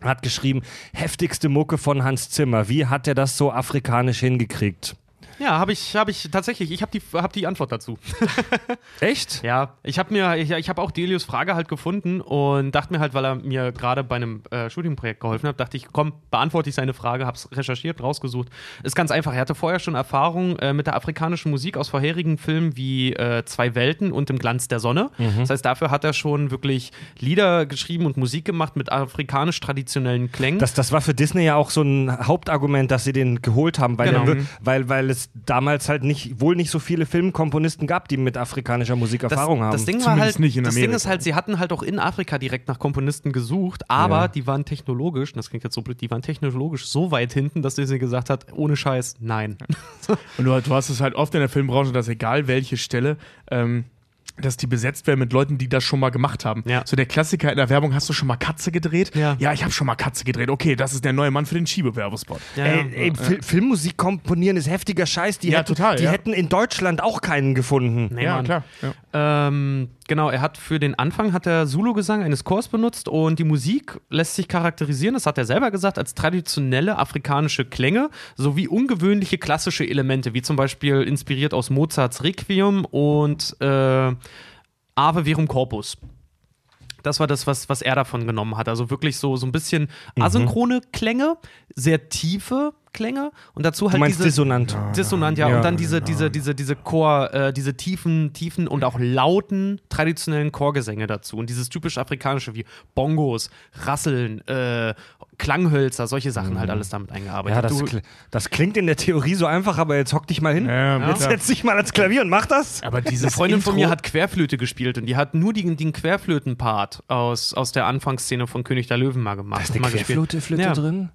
hat geschrieben, heftigste Mucke von Hans Zimmer. Wie hat er das so afrikanisch hingekriegt? Ja, habe ich, hab ich tatsächlich. Ich habe die, hab die Antwort dazu. Echt? Ja, ich habe mir, ich, ich habe auch Delius Frage halt gefunden und dachte mir halt, weil er mir gerade bei einem äh, Studienprojekt geholfen hat, dachte ich, komm, beantworte ich seine Frage, hab's recherchiert, rausgesucht. Ist ganz einfach. Er hatte vorher schon Erfahrung äh, mit der afrikanischen Musik aus vorherigen Filmen wie äh, Zwei Welten und Im Glanz der Sonne. Das heißt, dafür hat er schon wirklich Lieder geschrieben und Musik gemacht mit afrikanisch traditionellen Klängen. Das, das war für Disney ja auch so ein Hauptargument, dass sie den geholt haben, weil, Genau. er, wir- weil, weil es damals halt nicht, wohl nicht so viele Filmkomponisten gab, die mit afrikanischer Musik Erfahrung das, haben. Das Ding war Zumindest halt, nicht in das Ding Amerika. ist halt, sie hatten halt auch in Afrika direkt nach Komponisten gesucht, aber Ja. die waren technologisch, und das klingt jetzt so blöd, die waren technologisch so weit hinten, dass Disney gesagt hat, ohne Scheiß, nein. Und du, du hast es halt oft in der Filmbranche, dass egal welche Stelle, ähm, dass die besetzt werden mit Leuten, die das schon mal gemacht haben. Ja. So der Klassiker in der Werbung, hast du schon mal Katze gedreht? Ja. Ja, ich habe schon mal Katze gedreht. Okay, das ist der neue Mann für den Schiebewerbespot. Ja, Ey, ja. ey, Fil- Filmmusik komponieren ist heftiger Scheiß. Die, Ja, hätten, total, die ja. hätten in Deutschland auch keinen gefunden. Nee, ja, Mann. klar. Ja. Ähm, genau, er hat für den Anfang hat er Zulu-Gesang eines Chors benutzt und die Musik lässt sich charakterisieren, das hat er selber gesagt, als traditionelle afrikanische Klänge sowie ungewöhnliche klassische Elemente, wie zum Beispiel inspiriert aus Mozarts Requiem und äh, Ave Verum Corpus. Das war das, was, was er davon genommen hat. Also wirklich so, so ein bisschen Mhm. asynchrone Klänge, sehr tiefe Klänge und dazu halt Du meinst diese dissonant. Dissonant, ja. Ja, und dann diese, diese, diese, diese Chor, äh, diese tiefen, tiefen und auch lauten traditionellen Chorgesänge dazu. Und dieses typisch afrikanische wie Bongos, Rasseln, äh, Klanghölzer, solche Sachen halt alles damit eingearbeitet. Ja, das, du, kl- das klingt in der Theorie so einfach, aber jetzt hock dich mal hin. Ja, jetzt setz dich mal ans Klavier und mach das. Aber eine dieses Freundin Intro, von mir hat Querflöte gespielt und die hat nur den, den Querflöten-Part aus, aus der Anfangsszene von König der Löwen mal gemacht. Da ist eine mal gespielt. Querflöte Ja. drin.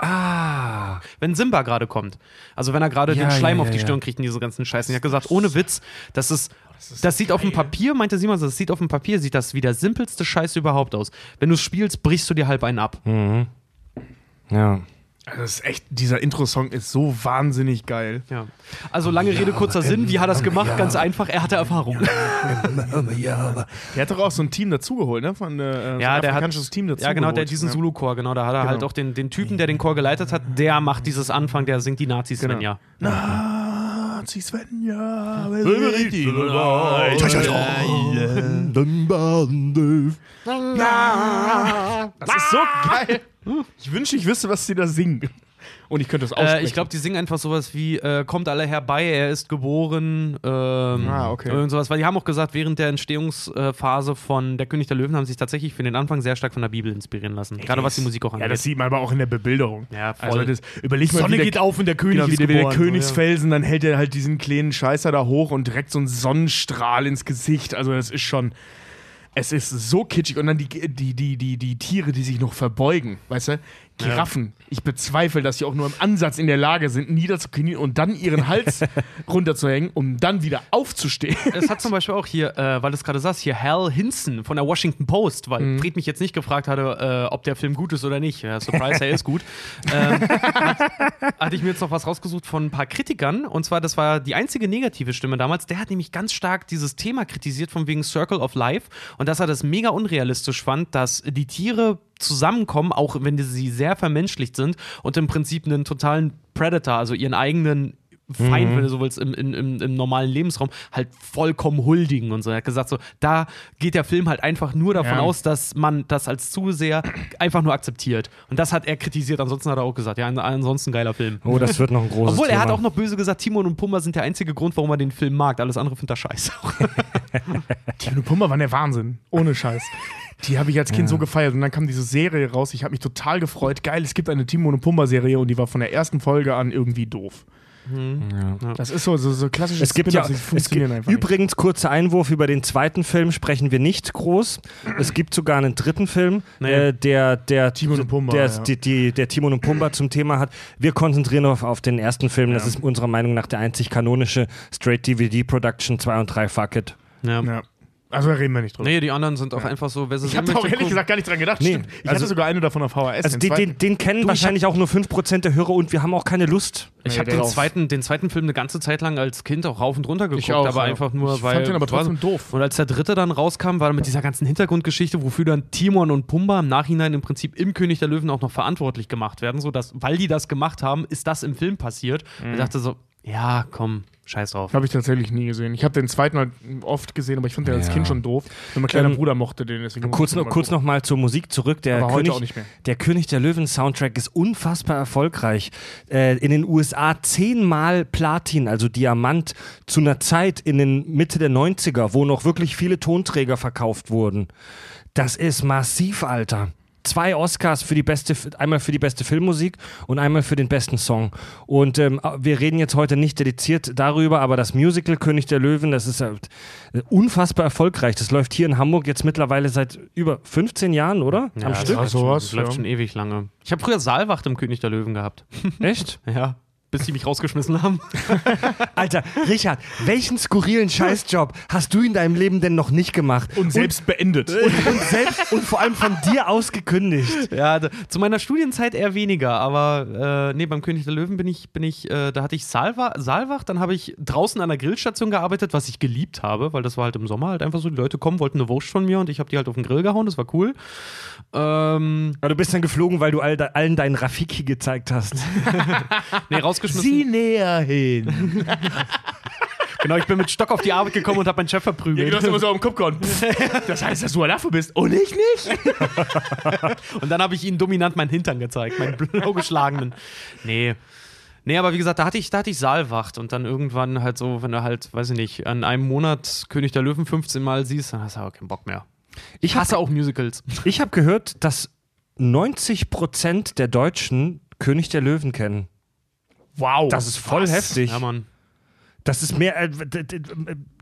Ah. wenn Simba gerade kommt. Also wenn er gerade Ja, den Schleim ja, auf ja, die ja. Stirn kriegt und diese ganzen Scheißen. Er hat gesagt, ohne Witz, das ist, das, sieht auf dem Papier, meinte Simon, das sieht auf dem Papier, sieht das wie der simpelste Scheiß überhaupt aus. Wenn du es spielst, brichst du dir halb einen ab. Ja. Also Das ist echt, dieser Intro-Song ist so wahnsinnig geil. Ja. Also lange Rede, kurzer Sinn. Wie hat er es gemacht? Ganz einfach, er hatte Erfahrung. Der hat doch auch so ein Team dazugeholt, ne? Von, äh, so ein Ja, der hat afrikanisches Team dazu Ja, genau, der diesen ja. Zulu-Chor, genau. Da hat er halt auch den, den Typen, der den Chor geleitet hat, der macht dieses Anfang, der singt die Nazis, Genau. wenn ja. Nazi Svenja, Das ist so geil. Ich wünschte, ich wüsste, was sie da singen. Und ich könnte das aussprechen. Äh, ich glaube, die singen einfach sowas wie äh, Kommt alle herbei, er ist geboren. Ähm, Ah, okay. Und sowas. Weil die haben auch gesagt, während der Entstehungsphase von Der König der Löwen haben sie sich tatsächlich für den Anfang sehr stark von der Bibel inspirieren lassen. Gerade was die Musik auch Ja, angeht. das sieht man aber auch in der Bebilderung. Ja, voll. Also das, überleg mal, Sonne der, geht auf und der König genau, wie ist der, wie der geboren, so, Königsfelsen, dann hält er halt diesen kleinen Scheißer da hoch und direkt so einen Sonnenstrahl ins Gesicht. Also das ist schon, es ist so kitschig. Und dann die, die, die, die, die Tiere, die sich noch verbeugen, weißt du? Giraffen. Ich bezweifle, dass sie auch nur im Ansatz in der Lage sind, niederzuknien und dann ihren Hals runterzuhängen, um dann wieder aufzustehen. Es hat zum Beispiel auch hier, äh, weil du es gerade sagst, hier Hal Hinson von der Washington Post, weil Mhm. Fried mich jetzt nicht gefragt hatte, äh, ob der Film gut ist oder nicht. Ja, Surprise, er ist gut. ähm, hat, hatte ich mir jetzt noch was rausgesucht von ein paar Kritikern. Und zwar, das war die einzige negative Stimme damals. Der hat nämlich ganz stark dieses Thema kritisiert, von wegen Circle of Life. Und dass er das mega unrealistisch fand, dass die Tiere zusammenkommen, auch wenn sie sehr vermenschlicht sind und im Prinzip einen totalen Predator, also ihren eigenen Feind, wenn du so willst, im, im, im, normalen Lebensraum halt vollkommen huldigen und so. Er hat gesagt, so, da geht der Film halt einfach nur davon Ja. aus, dass man das als Zuseher einfach nur akzeptiert. Und das hat er kritisiert, ansonsten hat er auch gesagt, ja, an- ansonsten geiler Film. Oh, das wird noch ein großes Obwohl, er Thema. hat auch noch böse gesagt, Timon und Pumba sind der einzige Grund, warum er den Film mag. Alles andere findet er scheiße. Timon und Pumba waren der Wahnsinn. Ohne Scheiß. Die habe ich als Kind so gefeiert. Und dann kam diese Serie raus. Ich habe mich total gefreut. Geil, es gibt eine Timon und Pumba-Serie und die war von der ersten Folge an irgendwie doof. Das ist so, so, so klassische Es gibt ja, es funktionieren gibt, übrigens, kurzer Einwurf, über den zweiten Film sprechen wir nicht groß. Es gibt sogar einen dritten Film, Nee. äh, der, der, Timon und Pumba, der, ja. die, die, der Timon und Pumba zum Thema hat. Wir konzentrieren auf, auf den ersten Film. Das ist unserer Meinung nach der einzig kanonische Straight-DVD-Production 2 und 3 Fuck It. Ja. Ja. Also da reden wir nicht drüber. Nee, die anderen sind auch einfach so, wer sie ich habe auch ehrlich gucken. gesagt gar nicht dran gedacht. Nee, Stimmt. Ich also- hatte sogar eine davon auf VHS. Also den, den, den kennen ich wahrscheinlich auch nur 5% der Hörer und wir haben auch keine Lust. Ich Nee, habe den zweiten, den zweiten Film eine ganze Zeit lang als Kind auch rauf und runter geguckt, Ich auch, aber ja. einfach nur, Ich weil. fand den aber trotzdem war- doof. Und als der dritte dann rauskam, war er mit dieser ganzen Hintergrundgeschichte, wofür dann Timon und Pumba im Nachhinein im Prinzip im König der Löwen auch noch verantwortlich gemacht werden, so dass, weil die das gemacht haben, ist das im Film passiert. Mhm. Ich dachte so, ja, komm, scheiß drauf. Habe ich tatsächlich nie gesehen. Ich habe den zweiten halt oft gesehen, aber ich fand den als Ja. Kind schon doof. Und mein kleiner Ähm, Bruder mochte den. Deswegen Kurz, noch, kurz noch mal zur Musik zurück. Der, Aber König, der König der Löwen Soundtrack ist unfassbar erfolgreich. Äh, in den USA zehnmal Platin, also Diamant, zu einer Zeit in den Mitte der 90er, wo noch wirklich viele Tonträger verkauft wurden. Das ist massiv, Alter. Zwei Oscars für die beste, einmal für die beste Filmmusik und einmal für den besten Song. Und ähm, wir reden jetzt heute nicht dediziert darüber, aber das Musical König der Löwen, das ist halt äh, unfassbar erfolgreich. Das läuft hier in Hamburg jetzt mittlerweile seit über 15 Jahren, oder? Am das Stück? läuft sowas, schon, das läuft ja. schon ewig lange. Ich habe früher Saalwacht im König der Löwen gehabt. Echt? ja. Bis die mich rausgeschmissen haben. Alter, Richard, welchen skurrilen Scheißjob hast du in deinem Leben denn noch nicht gemacht? Und selbst beendet. und, und selbst und vor allem von dir aus gekündigt. Ja, d- zu meiner Studienzeit eher weniger, aber äh, nee, beim König der Löwen bin ich, bin ich, äh, da hatte ich Saalwa Saalwacht, dann habe ich draußen an der Grillstation gearbeitet, was ich geliebt habe, weil das war halt im Sommer halt einfach so, die Leute kommen, wollten eine Wurst von mir und ich habe die halt auf den Grill gehauen, das war cool. Ähm, Aber du bist dann geflogen, weil du all, allen deinen Rafiki gezeigt hast. nee, rausgeschmissen. näher hin. Genau, ich bin mit Stock auf die Arbeit gekommen und habe meinen Chef Ja, verprügelt. du hast immer so am Kopf gehauen. Das heißt, dass du ein Affe bist. Und ich nicht? Und dann habe ich ihnen dominant meinen Hintern gezeigt, meinen blau geschlagenen. Nee. Nee, aber wie gesagt, da hatte ich, da hatte ich Saalwacht und dann irgendwann halt so, wenn du halt, weiß ich nicht, an einem Monat König der Löwen 15 Mal siehst, dann hast du aber keinen Bock mehr. Ich hasse auch Musicals. Ich habe gehört, dass 90% der Deutschen König der Löwen kennen. Wow. Das ist voll heftig. Ja, Mann. Das ist mehr. Äh,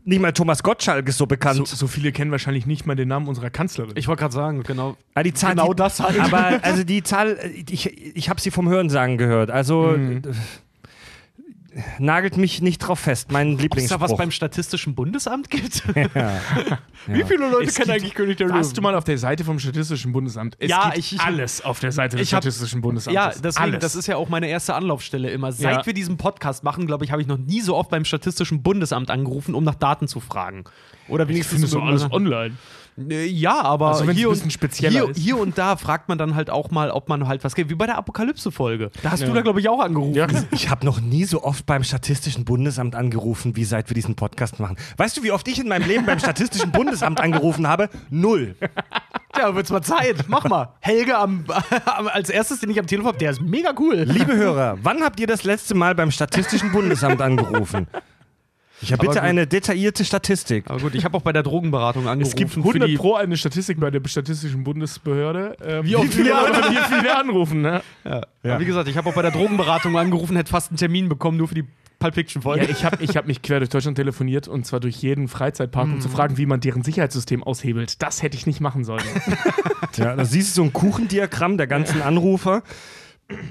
nicht mal Thomas Gottschalk ist so bekannt. so, so viele kennen wahrscheinlich nicht mal den Namen unserer Kanzlerin. Ich wollte gerade sagen, genau. Ah, die Zahl, Genau die, das halt. Aber also die Zahl, ich, ich habe sie vom Hörensagen gehört. Also Mhm. Nagelt mich nicht drauf fest. Mein Ob es da Lieblingsspruch. was beim Statistischen Bundesamt gibt? ja. Wie viele Leute Es kennen gibt- eigentlich König der Warst du Löwen? mal auf der Seite vom Statistischen Bundesamt? Es Ja, gibt ich- ich- alles auf der Seite des Ich hab- Statistischen Bundesamtes. Ja, deswegen, alles. das ist ja auch meine erste Anlaufstelle immer. Seit Ja. wir diesen Podcast machen, glaube ich, habe ich noch nie so oft beim Statistischen Bundesamt angerufen, um nach Daten zu fragen. Oder ich wenigstens finde so alles online. Äh, Ja, aber Also hier, ein und, bisschen spezieller hier, hier und da fragt man dann halt auch mal, ob man halt was geht. Wie bei der Apokalypse-Folge. Da hast Ja. du da, glaube ich, auch angerufen. Ja. Ich habe noch nie so oft beim Statistischen Bundesamt angerufen, wie seit wir diesen Podcast machen. Weißt du, wie oft ich in meinem Leben beim Statistischen Bundesamt angerufen habe? Null. Tja, wird's mal Zeit. Mach mal. Helge am, als erstes, den ich am Telefon habe, der ist mega cool. Liebe Hörer, wann habt ihr das letzte Mal beim Statistischen Bundesamt angerufen? Ich habe bitte gut. eine detaillierte Statistik. Aber gut, ich habe auch bei der Drogenberatung angerufen. Es gibt für 100 die, Pro eine Statistik bei der Statistischen Bundesbehörde. Äh, Wie oft wir- Leute, wie viele anrufen, ne? ja. Aber wie gesagt, ich habe auch bei der Drogenberatung angerufen, hätte fast einen Termin bekommen, nur für die Pulp Fiction-Folge. Ja, ich habe ich hab mich quer durch Deutschland telefoniert und zwar durch jeden Freizeitpark, um zu fragen, wie man deren Sicherheitssystem aushebelt. Das hätte ich nicht machen sollen. Ja, da siehst du so ein Kuchendiagramm der ganzen Anrufer.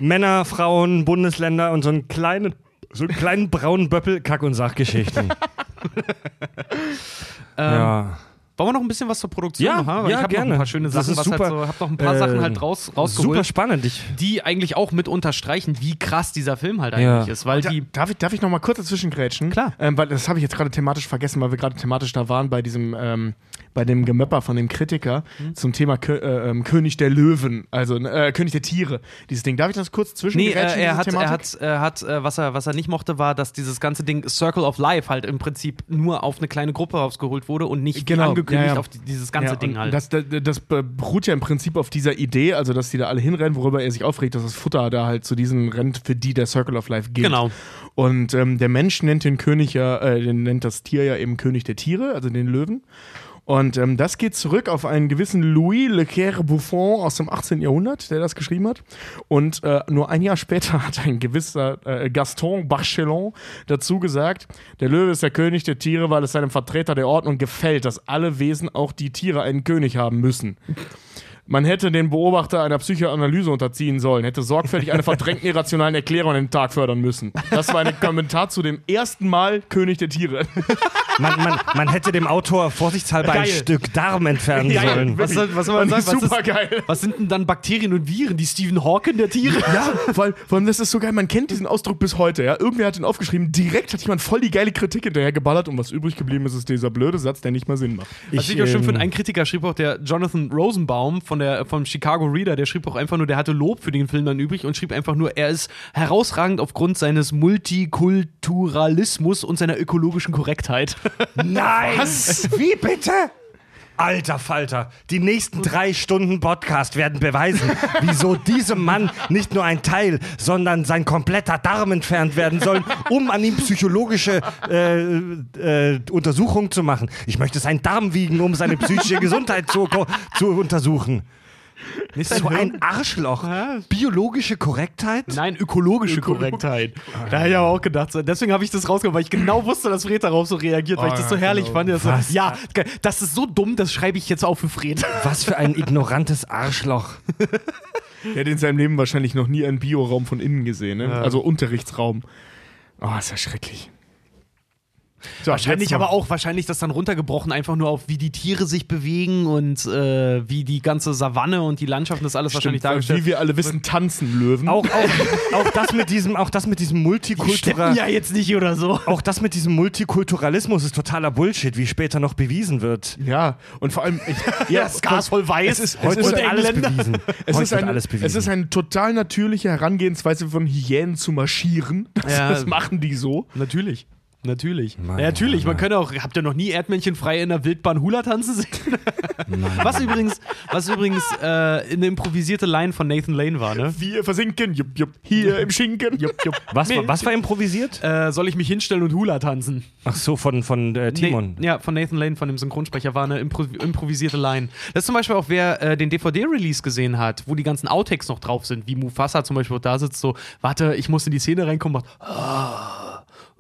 Männer, Frauen, Bundesländer und so einen kleinen, so einen kleinen braunen Böppel, Kack- und Sachgeschichten. ja. Wollen wir noch ein bisschen was zur Produktion Ja, haben? Weil ja, ich habe noch gerne. ein paar schöne Das Sachen, ist was super. halt so, hab noch ein paar Äh, Sachen halt raus, rausgeholt, Super spannend. Ich, die eigentlich auch mit unterstreichen, wie krass dieser Film halt eigentlich Ja. ist. Weil Da, die, darf, ich, darf ich noch mal kurz dazwischen grätschen? Klar. Ähm, weil das habe ich jetzt gerade thematisch vergessen, weil wir gerade thematisch da waren bei diesem, ähm, bei dem Gemöpper von dem Kritiker Hm. zum Thema Kö äh, ähm, König der Löwen, also äh, König der Tiere. Dieses Ding. Darf ich das kurz zwischen Nee, äh, er hat, er hat, er hat äh, was, er, was er nicht mochte, war, dass dieses ganze Ding Circle of Life halt im Prinzip nur auf eine kleine Gruppe rausgeholt wurde und nicht Genau, angekündigt ja, ja. auf die, dieses ganze Ja, Ding halt. Das, das, das beruht ja im Prinzip auf dieser Idee, also dass die da alle hinrennen, worüber er sich aufregt, dass das Futter da halt zu diesen rennt, für die der Circle of Life gilt. Genau. Und ähm, der Mensch nennt den König ja, äh, den nennt das Tier ja eben König der Tiere, also den Löwen. Und ähm, das geht zurück auf einen gewissen Louis Leclerc Buffon aus dem 18. Jahrhundert, der das geschrieben hat. Und äh, nur ein Jahr später hat ein gewisser äh, Gaston Bachelon dazu gesagt, der Löwe ist der König der Tiere, weil es seinem Vertreter der Ordnung gefällt, dass alle Wesen, auch die Tiere, einen König haben müssen. Man hätte den Beobachter einer Psychoanalyse unterziehen sollen, hätte sorgfältig eine verdrängten irrationalen Erklärung an den Tag fördern müssen. Das war ein Kommentar zu dem ersten Mal König der Tiere. Man, man, man hätte dem Autor vorsichtshalber ein Geil. Stück Darm entfernen Ja, sollen. was soll, was soll man sagen? Ich Was, super ist, geil. was sind denn dann Bakterien und Viren? Die Stephen Hawking der Tiere? Ja, vor allem, vor allem, das ist so geil, man kennt diesen Ausdruck bis heute, ja. Irgendwer hat ihn aufgeschrieben, direkt hat jemand voll die geile Kritik hinterher geballert und was übrig geblieben ist, ist dieser blöde Satz, der nicht mal Sinn macht. Was ich, auch schön ähm, finde, ein Kritiker schrieb auch, der Jonathan Rosenbaum von der, vom Chicago Reader, der schrieb auch einfach nur, der hatte Lob für den Film dann übrig und schrieb einfach nur, er ist herausragend aufgrund seines Multikulturalismus und seiner ökologischen Korrektheit. Nein! Wie bitte? Alter Falter, die nächsten drei Stunden Podcast werden beweisen, wieso diesem Mann nicht nur ein Teil, sondern sein kompletter Darm entfernt werden soll, um an ihm psychologische äh, äh, Untersuchungen zu machen. Ich möchte seinen Darm wiegen, um seine psychische Gesundheit zu, zu untersuchen. Nicht So ein Arschloch. Biologische Korrektheit? Nein, ökologische Korrektheit. Da habe ich aber auch gedacht. Deswegen habe ich das rausgenommen, weil ich genau wusste, dass Fred darauf so reagiert, weil Oh, ich das so ja, herrlich genau. fand. Das so, Was? ja, das ist so dumm, das schreibe ich jetzt auf für Fred. Was für ein ignorantes Arschloch. Er hat in seinem Leben wahrscheinlich noch nie einen Bioraum von innen gesehen, ne? Also Unterrichtsraum. Oh, ist ja schrecklich. So, Wahrscheinlich aber auch, wahrscheinlich das dann runtergebrochen, einfach nur auf, wie die Tiere sich bewegen und äh, wie die ganze Savanne und die Landschaften, das alles wahrscheinlich Stimmt, dargestellt. Wie wir alle wissen, tanzen Löwen. Auch, auch, auch das mit diesem, auch das mit diesem Multikultural, ja jetzt nicht oder so. auch das mit diesem Multikulturalismus ist totaler Bullshit, wie später noch bewiesen wird. Ja, und vor allem, ich, Ja, das Gas voll weiß. Es ist, Heute ist, alles bewiesen. es, Heute ist eine, alles bewiesen. es ist eine total natürliche Herangehensweise von Hyänen zu marschieren. Das, Ja. das machen die so. Natürlich. Natürlich. Mann, natürlich. Mann, Man könnte auch, habt ihr noch nie Erdmännchen frei in der Wildbahn Hula tanzen sehen? was übrigens, was übrigens äh, eine improvisierte Line von Nathan Lane war, ne? Wir versinken, jupp, jupp, hier im Schinken. Jupp, jupp. Was, Nee, war- was war improvisiert? Äh, soll ich mich hinstellen und Hula tanzen? Ach so, von, von äh, Timon. Nee, ja, von Nathan Lane, von dem Synchronsprecher, war eine impro improvisierte Line. Das ist zum Beispiel auch, wer äh, den DVD-Release gesehen hat, wo die ganzen Outtakes noch drauf sind, wie Mufasa zum Beispiel auch da sitzt, so, warte, ich muss in die Szene reinkommen, macht,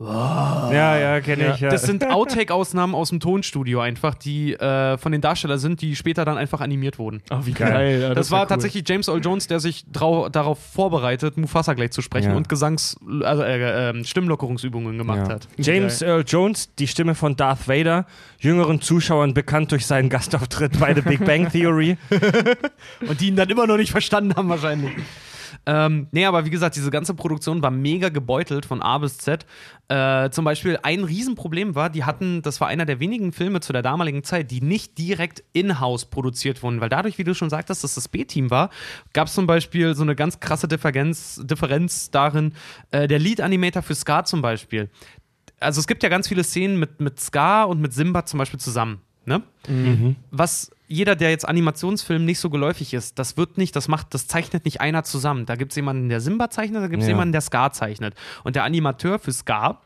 Ja, ja, kenne ich. Ja. Das sind Outtake-Ausnahmen aus dem Tonstudio einfach, die äh, von den Darstellern sind, die später dann einfach animiert wurden. Ach, wie geil. Ja, Das, wär war cool. tatsächlich James Earl Jones, der sich darauf vorbereitet, Mufasa gleich zu sprechen Ja. und Gesangs-, also äh, äh, Stimmlockerungsübungen gemacht Ja. hat. James Earl Jones, die Stimme von Darth Vader, jüngeren Zuschauern bekannt durch seinen Gastauftritt bei The Big Bang Theory. Und die ihn dann immer noch nicht verstanden haben, wahrscheinlich. Ähm, nee, aber wie gesagt, diese ganze Produktion war mega gebeutelt von A bis Z. Äh, zum Beispiel ein Riesenproblem war, die hatten, das war einer der wenigen Filme zu der damaligen Zeit, die nicht direkt in-house produziert wurden, weil dadurch, wie du schon sagtest, dass das B-Team war, gab es zum Beispiel so eine ganz krasse Differenz, Differenz darin, äh, der Lead-Animator für Scar zum Beispiel. Also es gibt ja ganz viele Szenen mit, mit Scar und mit Simba zum Beispiel zusammen. Ne? was jeder, der jetzt Animationsfilm nicht so geläufig ist, das wird nicht, das macht, das zeichnet nicht einer zusammen. Da gibt es jemanden, der Simba zeichnet, da gibt es Ja. jemanden, der Scar zeichnet. Und der Animateur für Scar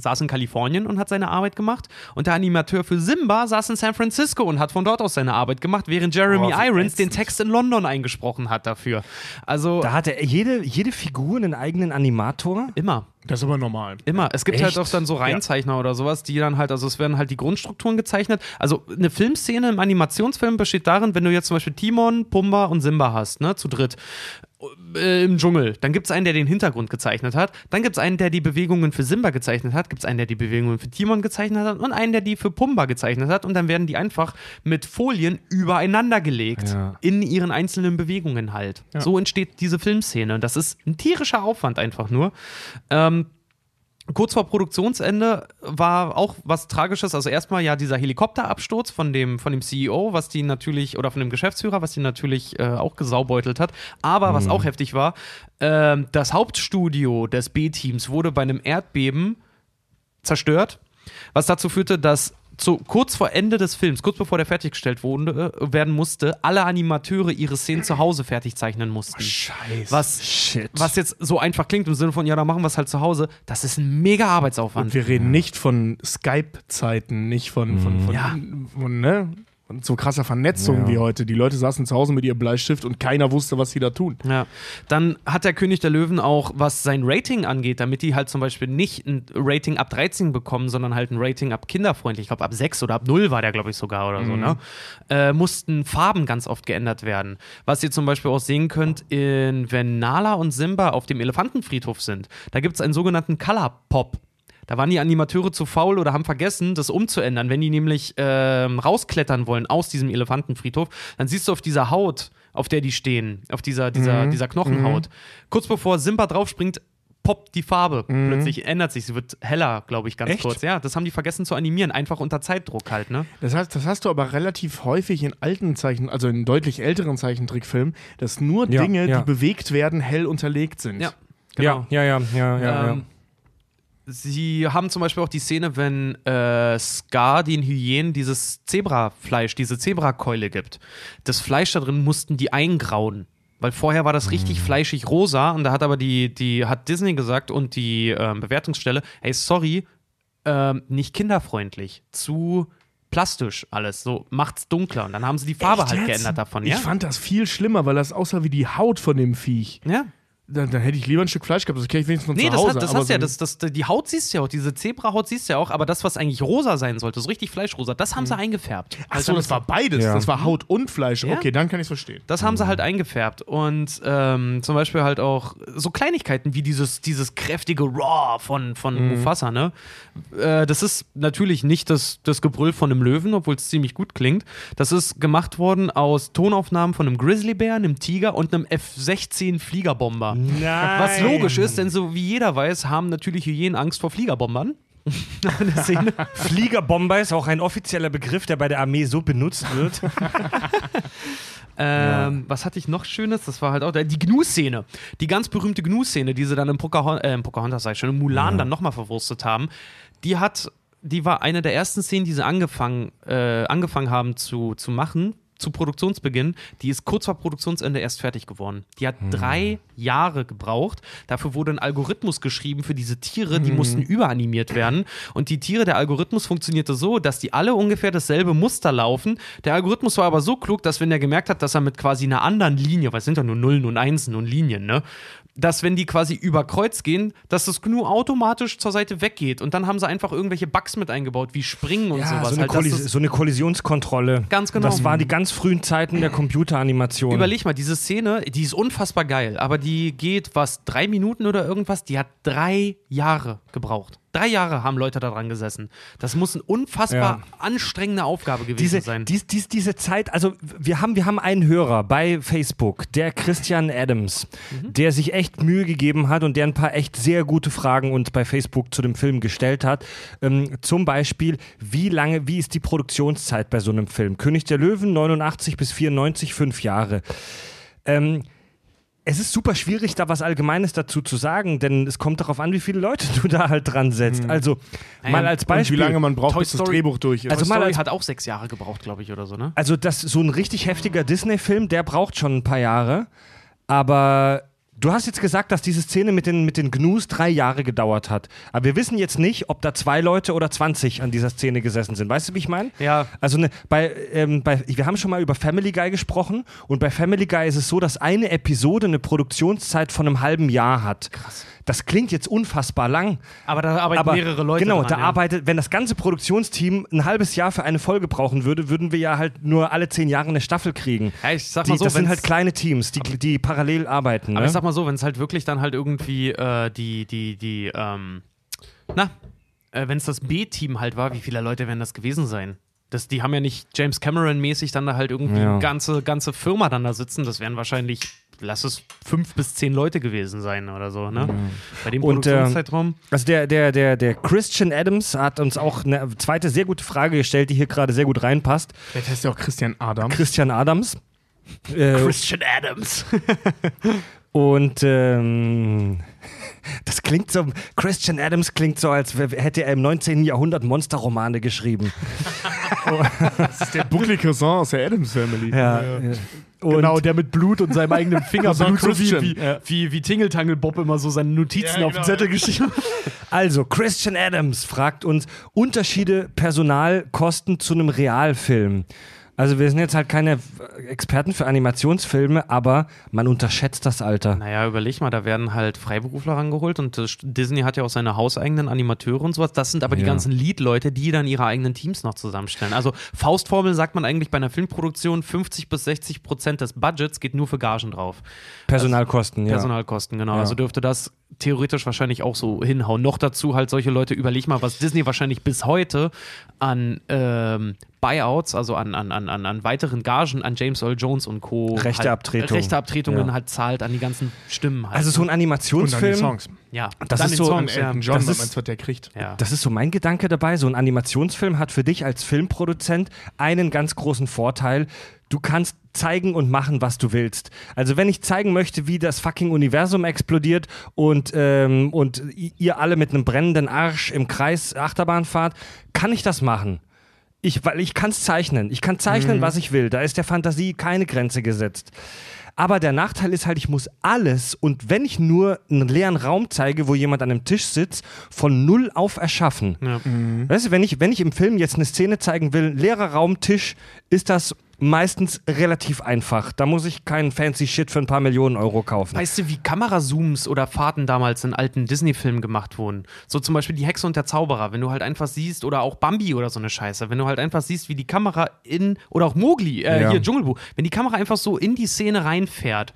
saß in Kalifornien und hat seine Arbeit gemacht. Und der Animateur für Simba saß in San Francisco und hat von dort aus seine Arbeit gemacht, während Jeremy Oh, Irons den. Text in London eingesprochen hat dafür. Also Da hatte jede, jede Figur einen eigenen Animator. immer. Das ist aber normal. Immer. Es gibt Echt? halt auch dann so Reinzeichner oder sowas, die dann halt, also es werden halt die Grundstrukturen gezeichnet. Also eine Filmszene im Animationsfilm besteht darin, wenn du jetzt zum Beispiel Timon, Pumba und Simba hast, ne, zu dritt. Äh, Im Dschungel. Dann gibt es einen, der den Hintergrund gezeichnet hat. Dann gibt es einen, der die Bewegungen für Simba gezeichnet hat. Gibt es einen, der die Bewegungen für Timon gezeichnet hat. Und einen, der die für Pumba gezeichnet hat. Und dann werden die einfach mit Folien übereinander gelegt. Ja. In ihren einzelnen Bewegungen halt. So entsteht diese Filmszene. Und das ist ein tierischer Aufwand einfach nur. Ähm, kurz vor Produktionsende war auch was Tragisches. Also erstmal ja dieser Helikopterabsturz von dem, von dem CEO, was die natürlich, oder von dem Geschäftsführer, was die natürlich äh, auch gesaubeutelt hat. Aber was auch heftig war, ähm, das Hauptstudio des B-Teams wurde bei einem Erdbeben zerstört, was dazu führte, dass zu, kurz vor Ende des Films, kurz bevor der fertiggestellt wurde, werden musste, alle Animateure ihre Szenen zu Hause fertig zeichnen mussten. Scheiße. Was, Shit. was jetzt so einfach klingt im Sinne von, ja, dann machen wir es halt zu Hause, das ist ein mega Und Arbeitsaufwand. wir reden nicht von Skype-Zeiten, nicht von, von, von, Ja. von, ne? Und so krasser Vernetzung Ja. wie heute. Die Leute saßen zu Hause mit ihrem Bleistift und keiner wusste, was sie da tun. Ja, dann hat der König der Löwen auch, was sein Rating angeht, damit die halt zum Beispiel nicht ein Rating ab 13 bekommen, sondern halt ein Rating ab kinderfreundlich, ich glaube ab 6 oder ab 0 war der, glaube ich, sogar oder so, ne? Äh, mussten Farben ganz oft geändert werden. Was ihr zum Beispiel auch sehen könnt, in, wenn Nala und Simba auf dem Elefantenfriedhof sind, da gibt es einen sogenannten Color Pop. Da waren die Animateure zu faul oder haben vergessen, das umzuändern. Wenn die nämlich ähm, rausklettern wollen aus diesem Elefantenfriedhof, dann siehst du auf dieser Haut, auf der die stehen, auf dieser, dieser, dieser Knochenhaut, kurz bevor Simba draufspringt, poppt die Farbe. Plötzlich ändert sich, sie wird heller, glaube ich, ganz Echt? kurz. Ja, das haben die vergessen zu animieren, einfach unter Zeitdruck halt, ne? Das heißt, das hast du aber relativ häufig in alten Zeichen, also in deutlich älteren Zeichentrickfilmen, dass nur Ja, Dinge, ja. die bewegt werden, hell unterlegt sind. Ja, Ja, ja, ja, ja, ja. Ähm, Sie haben zum Beispiel auch die Szene, wenn äh, Scar den Hyänen dieses Zebrafleisch, diese Zebrakeule gibt. Das Fleisch da drin mussten die eingrauen. Weil vorher war das richtig fleischig rosa und da hat aber die, die hat Disney gesagt und die ähm, Bewertungsstelle, hey, sorry, ähm, nicht kinderfreundlich, zu plastisch alles, so macht's dunkler. Und dann haben sie die Farbe Echt halt jetzt? geändert davon, Ich ja? fand das viel schlimmer, weil das aussah wie die Haut von dem Viech. ja. Dann, dann hätte ich lieber ein Stück Fleisch gehabt, das kenne ich wenigstens noch Nee, zu das, Hause. hat, das aber hast du ja, so- das, das, die Haut siehst du ja auch, diese Zebrahaut siehst du ja auch, aber das, was eigentlich rosa sein sollte, so richtig fleischrosa, das haben sie eingefärbt. Ach so, das war beides. Ja. Das war Haut und Fleisch. Ja. Okay, dann kann ich es verstehen. Das haben sie halt eingefärbt. Und ähm, zum Beispiel halt auch so Kleinigkeiten wie dieses, dieses kräftige Raw von, von Mufasa, ne? Äh, das ist natürlich nicht das, das Gebrüll von einem Löwen, obwohl es ziemlich gut klingt. Das ist gemacht worden aus Tonaufnahmen von einem Grizzlybär, einem Tiger und einem F-16 Fliegerbomber. Nein. Was logisch ist, denn so wie jeder weiß, haben natürlich Hyänen Angst vor Fliegerbombern. Fliegerbomber ist auch ein offizieller Begriff, der bei der Armee so benutzt wird. Ähm, Was hatte ich noch Schönes? Das war halt auch der, die Gnu-Szene. Die ganz berühmte Gnu-Szene, die sie dann im, äh, im Pocahontas, sag ich schon, im Mulan dann nochmal verwurstet haben. Die hat, die war eine der ersten Szenen, die sie angefangen, äh, angefangen haben zu, zu machen. Zu Produktionsbeginn, die ist kurz vor Produktionsende erst fertig geworden. Die hat drei Jahre gebraucht. Dafür wurde ein Algorithmus geschrieben für diese Tiere, die mussten überanimiert werden. Und die Tiere, der Algorithmus funktionierte so, dass die alle ungefähr dasselbe Muster laufen. Der Algorithmus war aber so klug, dass wenn er gemerkt hat, dass er mit quasi einer anderen Linie, weil es sind ja nur Nullen und Einsen und Linien, ne? Dass wenn die quasi über Kreuz gehen, dass das GNU automatisch zur Seite weggeht. Und dann haben sie einfach irgendwelche Bugs mit eingebaut, wie Springen und Ja, sowas. so, eine halt, das- so eine Kollisionskontrolle. Ganz genau. Das waren die ganz frühen Zeiten der Computeranimation. Überleg mal, diese Szene, die ist unfassbar geil, aber die geht, was, drei Minuten oder irgendwas? Die hat drei Jahre gebraucht. Drei Jahre haben Leute daran gesessen. Das muss eine unfassbar anstrengende Aufgabe gewesen diese, sein. dies, dies, diese Zeit, also wir haben, wir haben einen Hörer bei Facebook, der Christian Adams, Mhm. der sich echt Mühe gegeben hat und der ein paar echt sehr gute Fragen uns bei Facebook zu dem Film gestellt hat. Ähm, zum Beispiel, wie lange, wie ist die Produktionszeit bei so einem Film? König der Löwen 89 bis 94, fünf Jahre. Ähm, es ist super schwierig, da was Allgemeines dazu zu sagen, denn es kommt darauf an, wie viele Leute du da halt dran setzt. Also, mal als Und wie Beispiel. lange man braucht, Toy bis das Story- Drehbuch durch ist. Also Toy mal Story als- hat auch sechs Jahre gebraucht, glaube ich, oder so, ne? Also, das so ein richtig heftiger Disney-Film, der braucht schon ein paar Jahre. Aber du hast jetzt gesagt, dass diese Szene mit den, mit den Gnus drei Jahre gedauert hat. Aber wir wissen jetzt nicht, ob da zwei Leute oder 20 an dieser Szene gesessen sind. Weißt du, wie ich meine? Ja. Also ne, bei, ähm, bei, wir haben schon mal über Family Guy gesprochen und bei Family Guy ist es so, dass eine Episode eine Produktionszeit von einem halben Jahr hat. Krass. Das klingt jetzt unfassbar lang. Aber da arbeiten Aber mehrere Leute Genau, dran, da ja. arbeitet, wenn das ganze Produktionsteam ein halbes Jahr für eine Folge brauchen würde, würden wir ja halt nur alle zehn Jahre eine Staffel kriegen. Ja, ich sag Die, mal so, das sind halt kleine Teams, die, die parallel arbeiten. Aber ne? ich sag mal so, wenn es halt wirklich dann halt irgendwie äh, die, die, die, ähm, na, äh, wenn es das B-Team halt war, wie viele Leute werden das gewesen sein? Das, die haben ja nicht James Cameron-mäßig dann da halt irgendwie Ja. eine ganze, ganze Firma dann da sitzen. Das wären wahrscheinlich, lass es fünf bis zehn Leute gewesen sein oder so, ne? Bei dem Und, ähm, Produktionszeitraum. Also der, der, der, der Christian Adams hat uns auch eine zweite sehr gute Frage gestellt, die hier gerade sehr gut reinpasst. Vielleicht heißt ja auch Christian Adam. Christian Adams. Äh, Christian Adams. Und ähm, das klingt so, Christian Adams klingt so, als hätte er im 19. Jahrhundert Monsterromane geschrieben. Das ist der Buckley Cousin aus der Adams Family. Ja. Und genau, der mit Blut und seinem eigenen Finger Cousin Blut, so wie, wie, wie, wie Tingeltangel Bob immer so seine Notizen Ja, auf den genau, Zettel ja. geschrieben hat. Also, Christian Adams fragt uns Unterschiede Personalkosten zu einem Realfilm. Also wir sind jetzt halt keine Experten für Animationsfilme, aber man unterschätzt das Alter. Naja, überleg mal, da werden halt Freiberufler rangeholt und Disney hat ja auch seine hauseigenen Animateure und sowas. Das sind aber die Ja. ganzen Lead-Leute, die dann ihre eigenen Teams noch zusammenstellen. Also Faustformel sagt man eigentlich bei einer Filmproduktion, 50 bis 60 Prozent des Budgets geht nur für Gagen drauf. Personalkosten, ja. Personalkosten, genau. Ja. Also dürfte das theoretisch wahrscheinlich auch so hinhauen. Noch dazu halt solche Leute, überleg mal, was Disney wahrscheinlich bis heute an ähm, Buyouts, also an, an, an, an, an weiteren Gagen an James Earl Jones und Co. Rechteabtretung. Halt, Rechteabtretungen Ja. halt zahlt an die ganzen Stimmen halt. Also so ein Und dann die Animationsfilm, Songs. ja, das ist so- Songs, An ja. John, Das was ist- meinst du, was der kriegt? ja. das ist so mein Gedanke dabei, so ein Animationsfilm hat für dich als Filmproduzent einen ganz großen Vorteil. Du kannst zeigen und machen, was du willst. Also wenn ich zeigen möchte, wie das fucking Universum explodiert und, ähm, und ihr alle mit einem brennenden Arsch im Kreis Achterbahn fahrt, kann ich das machen. Ich, weil ich kann es zeichnen. Ich kann zeichnen, was ich will. Da ist der Fantasie keine Grenze gesetzt. Aber der Nachteil ist halt, ich muss alles und wenn ich nur einen leeren Raum zeige, wo jemand an einem Tisch sitzt, von null auf erschaffen. Ja. Weißt du, wenn ich, wenn ich im Film jetzt eine Szene zeigen will, leerer Raum, Tisch, ist das meistens relativ einfach. Da muss ich keinen fancy Shit für ein paar Millionen Euro kaufen. Weißt du, wie Kamerazooms oder Fahrten damals in alten Disney-Filmen gemacht wurden? So zum Beispiel die Hexe und der Zauberer, wenn du halt einfach siehst, oder auch Bambi oder so eine Scheiße, wenn du halt einfach siehst, wie die Kamera in, oder auch Mowgli, äh, Ja. hier Dschungelbuch, wenn die Kamera einfach so in die Szene reinfährt,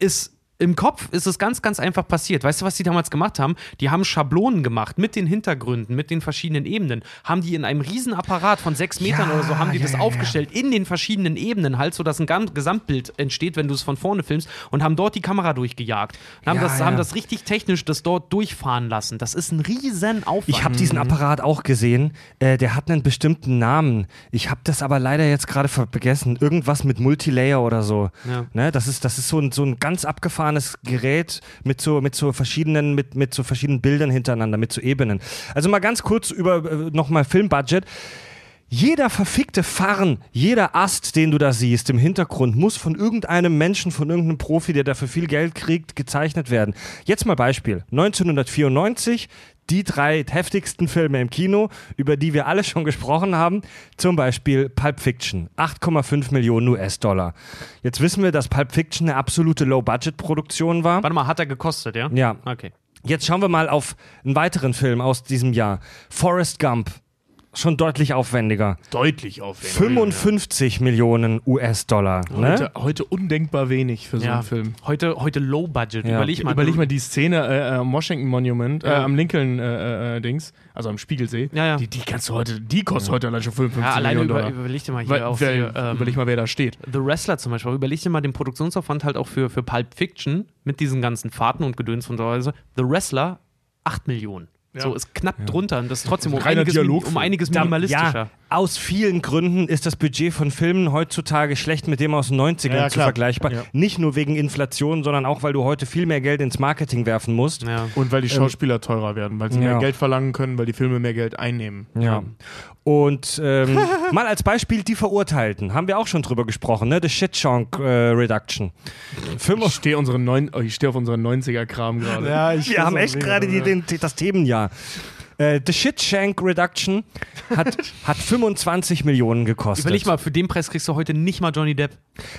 ist im Kopf ist es ganz, ganz einfach passiert. Weißt du, was die damals gemacht haben? Die haben Schablonen gemacht mit den Hintergründen, mit den verschiedenen Ebenen. Haben die in einem Riesenapparat von sechs Metern Ja, oder so, haben die ja, das ja, aufgestellt in den verschiedenen Ebenen, halt so, dass ein Gesamtbild entsteht, wenn du es von vorne filmst und haben dort die Kamera durchgejagt. Und haben, das, haben das richtig technisch das dort durchfahren lassen. Das ist ein riesen Aufwand. Ich habe diesen Apparat auch gesehen. Äh, der hat einen bestimmten Namen. Ich habe das aber leider jetzt gerade vergessen. Irgendwas mit Multilayer oder so. Ja. Ne? Das ist, das ist so, ein, so ein ganz abgefahrenes Gerät mit so, mit so verschiedenen, mit, mit so verschiedenen Bildern hintereinander, mit so Ebenen. Also mal ganz kurz über äh, nochmal Filmbudget. Jeder verfickte Farn, jeder Ast, den du da siehst im Hintergrund, muss von irgendeinem Menschen, von irgendeinem Profi, der dafür viel Geld kriegt, gezeichnet werden. Jetzt mal Beispiel. 1994, die drei heftigsten Filme im Kino, über die wir alle schon gesprochen haben. Zum Beispiel Pulp Fiction, 8,5 Millionen US-Dollar. Jetzt wissen wir, dass Pulp Fiction eine absolute Low-Budget-Produktion war. Warte mal, hat er gekostet, ja? Ja, Okay. Jetzt schauen wir mal auf einen weiteren Film aus diesem Jahr. Forrest Gump. Schon deutlich aufwendiger. Deutlich aufwendig. 55 Millionen US-Dollar. Ne? Heute, heute undenkbar wenig für so Ja. einen Film. Heute, heute Low Budget. Ja. Überleg mal. Überleg mal die Szene äh, am Washington Monument, äh, Ja. am Lincoln äh, äh, Dings, also am Spiegelsee. Ja, ja. Die, die kannst du heute, die kostet heute allein schon 55 Ja, alleine Millionen über, Dollar. überleg dir mal hier Weil, auf wer, hier, ähm, überleg mal, wer da steht. The Wrestler zum Beispiel. Überleg dir mal den Produktionsaufwand halt auch für, für Pulp Fiction mit diesen ganzen Fahrten und Gedöns und so weiter. The Wrestler 8 Millionen. So ist knapp drunter und das ist trotzdem um Reiner einiges, Dialogfilm. um einiges minimalistischer. Ja, aus vielen Gründen ist das Budget von Filmen heutzutage schlecht mit dem aus den 90ern Ja, zu vergleichbar. Ja. Nicht nur wegen Inflation, sondern auch, weil du heute viel mehr Geld ins Marketing werfen musst. Ja. Und weil die Schauspieler teurer werden, weil sie ja. mehr Geld verlangen können, weil die Filme mehr Geld einnehmen. Ja. Und ähm, mal als Beispiel die Verurteilten. Haben wir auch schon drüber gesprochen, ne? The Shit Chunk äh, Reduction. Ich stehe unsere neun, oh, ich steh auf unseren 90er-Kram gerade. Ja, wir haben echt gerade das Themenjahr. Äh, The Shit Shank Reduction hat, hat 25 Millionen gekostet. Überleg mal, für den Preis kriegst du heute nicht mal Johnny Depp.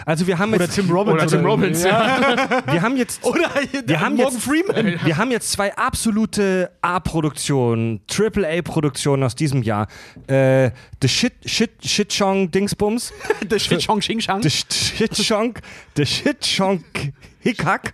Also wir haben Oder jetzt, Tim Robbins. Oder Tim Robbins, ja. wir haben jetzt, Oder wir haben jetzt, Freeman. Wir haben jetzt zwei absolute A-Produktionen, Triple-A-Produktionen aus diesem Jahr. Äh, The Shit, Shit, Shit Chong Dingsbums. The Shit Chong Ching Chang. The Shit Chonk, The Shit Chonk Hickhack.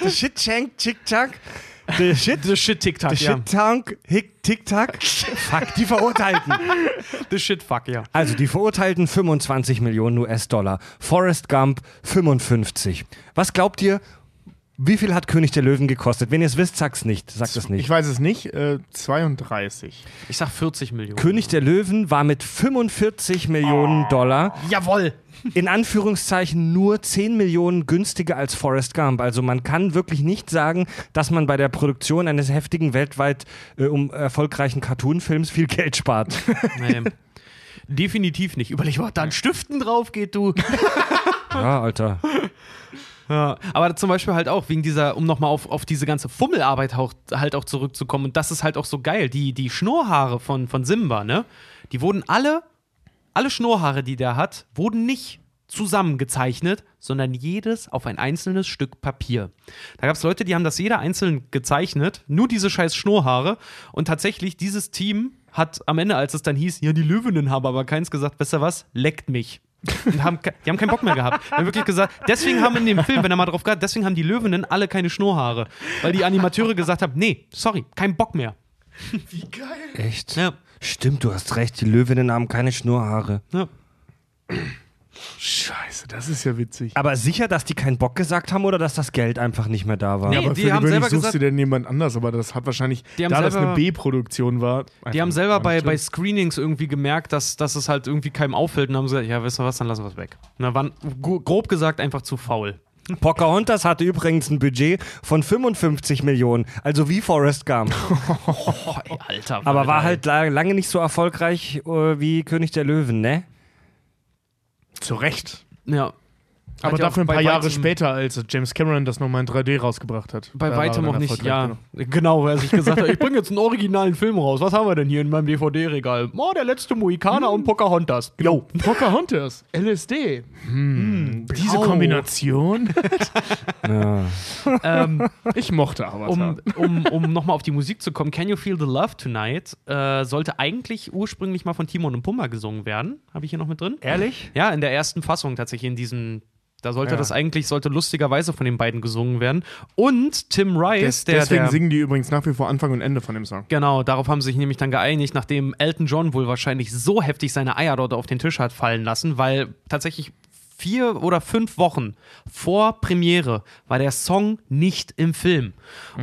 The Shit Chank Chick Chack. The Shit, The Shit TikTok, The ja. Shit Tank Hick Tick Tack. Fuck, die Verurteilten. The Shit Fuck, ja. Also die Verurteilten 25 Millionen US-Dollar. Forrest Gump 55. Was glaubt ihr, wie viel hat König der Löwen gekostet? Wenn ihr es wisst, sagt's nicht. Sagt es nicht. Ich weiß es nicht. Äh, 32. Ich sag 40 Millionen. König der Löwen war mit 45 Millionen Dollar Jawoll. in Anführungszeichen nur 10 Millionen günstiger als Forrest Gump. Also man kann wirklich nicht sagen, dass man bei der Produktion eines heftigen, weltweit äh, um erfolgreichen Cartoonfilms viel Geld spart. Nee. Definitiv nicht. Überleg mal, da ein Stiften drauf geht, du. ja, Alter. Ja, aber zum Beispiel halt auch wegen dieser, um nochmal auf, auf diese ganze Fummelarbeit auch, halt auch zurückzukommen. Und das ist halt auch so geil. Die, die Schnurrhaare von, von Simba, ne? Die wurden alle alle Schnurrhaare, die der hat, wurden nicht zusammengezeichnet, sondern jedes auf ein einzelnes Stück Papier. Da gab es Leute, die haben das jeder einzeln gezeichnet, nur diese scheiß Schnurrhaare. Und tatsächlich, dieses Team hat am Ende, als es dann hieß, ja, die Löwinnen haben aber keins gesagt, besser was, leckt mich. Und haben, die haben keinen Bock mehr gehabt. Die haben wirklich gesagt, deswegen haben in dem Film, wenn er mal drauf geht, deswegen haben die Löwinnen alle keine Schnurrhaare. Weil die Animateure gesagt haben, nee, sorry, kein Bock mehr. Wie geil. Echt? Ja. Stimmt, du hast recht, die Löwinnen haben keine Schnurrhaare. Ja. Scheiße, das ist ja witzig. Aber sicher, dass die keinen Bock gesagt haben oder dass das Geld einfach nicht mehr da war? Nee, aber die für haben selber suchst gesagt- du denn jemand anders, aber das hat wahrscheinlich, Die haben da das selber- eine B-Produktion war. Die haben selber bei, bei. Screenings irgendwie gemerkt, dass, dass es halt irgendwie keinem auffällt und haben gesagt, ja, wisst ihr was, dann lassen wir es weg. Und da waren gro- grob gesagt einfach zu faul. Pocahontas hatte übrigens ein Budget von 55 Millionen, also wie Forrest Gump. Oh, ey, Alter. Aber war halt la- lange nicht so erfolgreich äh, wie König der Löwen, ne? Zu Recht. Ja. Aber dafür ein paar Jahre später, als James Cameron das nochmal in 3D rausgebracht hat. Bei weitem auch dann nicht, ja. Genau, weil er sich gesagt hat, ich bringe jetzt einen originalen Film raus. Was haben wir denn hier in meinem DVD-Regal? Oh, der letzte Mohikaner und Pocahontas. Jo, Pocahontas, LSD. Hm, diese blau. Kombination. Ja. ähm, Ich mochte Avatar. um um, um nochmal auf die Musik zu kommen, Can You Feel the Love Tonight äh, sollte eigentlich ursprünglich mal von Timon und Pumba gesungen werden. Habe ich hier noch mit drin? Ehrlich? Ja, in der ersten Fassung tatsächlich in diesem. Da sollte Ja. das eigentlich, sollte lustigerweise von den beiden gesungen werden. Und Tim Rice, Des, der. deswegen der singen die übrigens nach wie vor Anfang und Ende von dem Song. Genau, darauf haben sie sich nämlich dann geeinigt, nachdem Elton John wohl wahrscheinlich so heftig seine Eier dort auf den Tisch hat fallen lassen, weil tatsächlich vier oder fünf Wochen vor Premiere war der Song nicht im Film.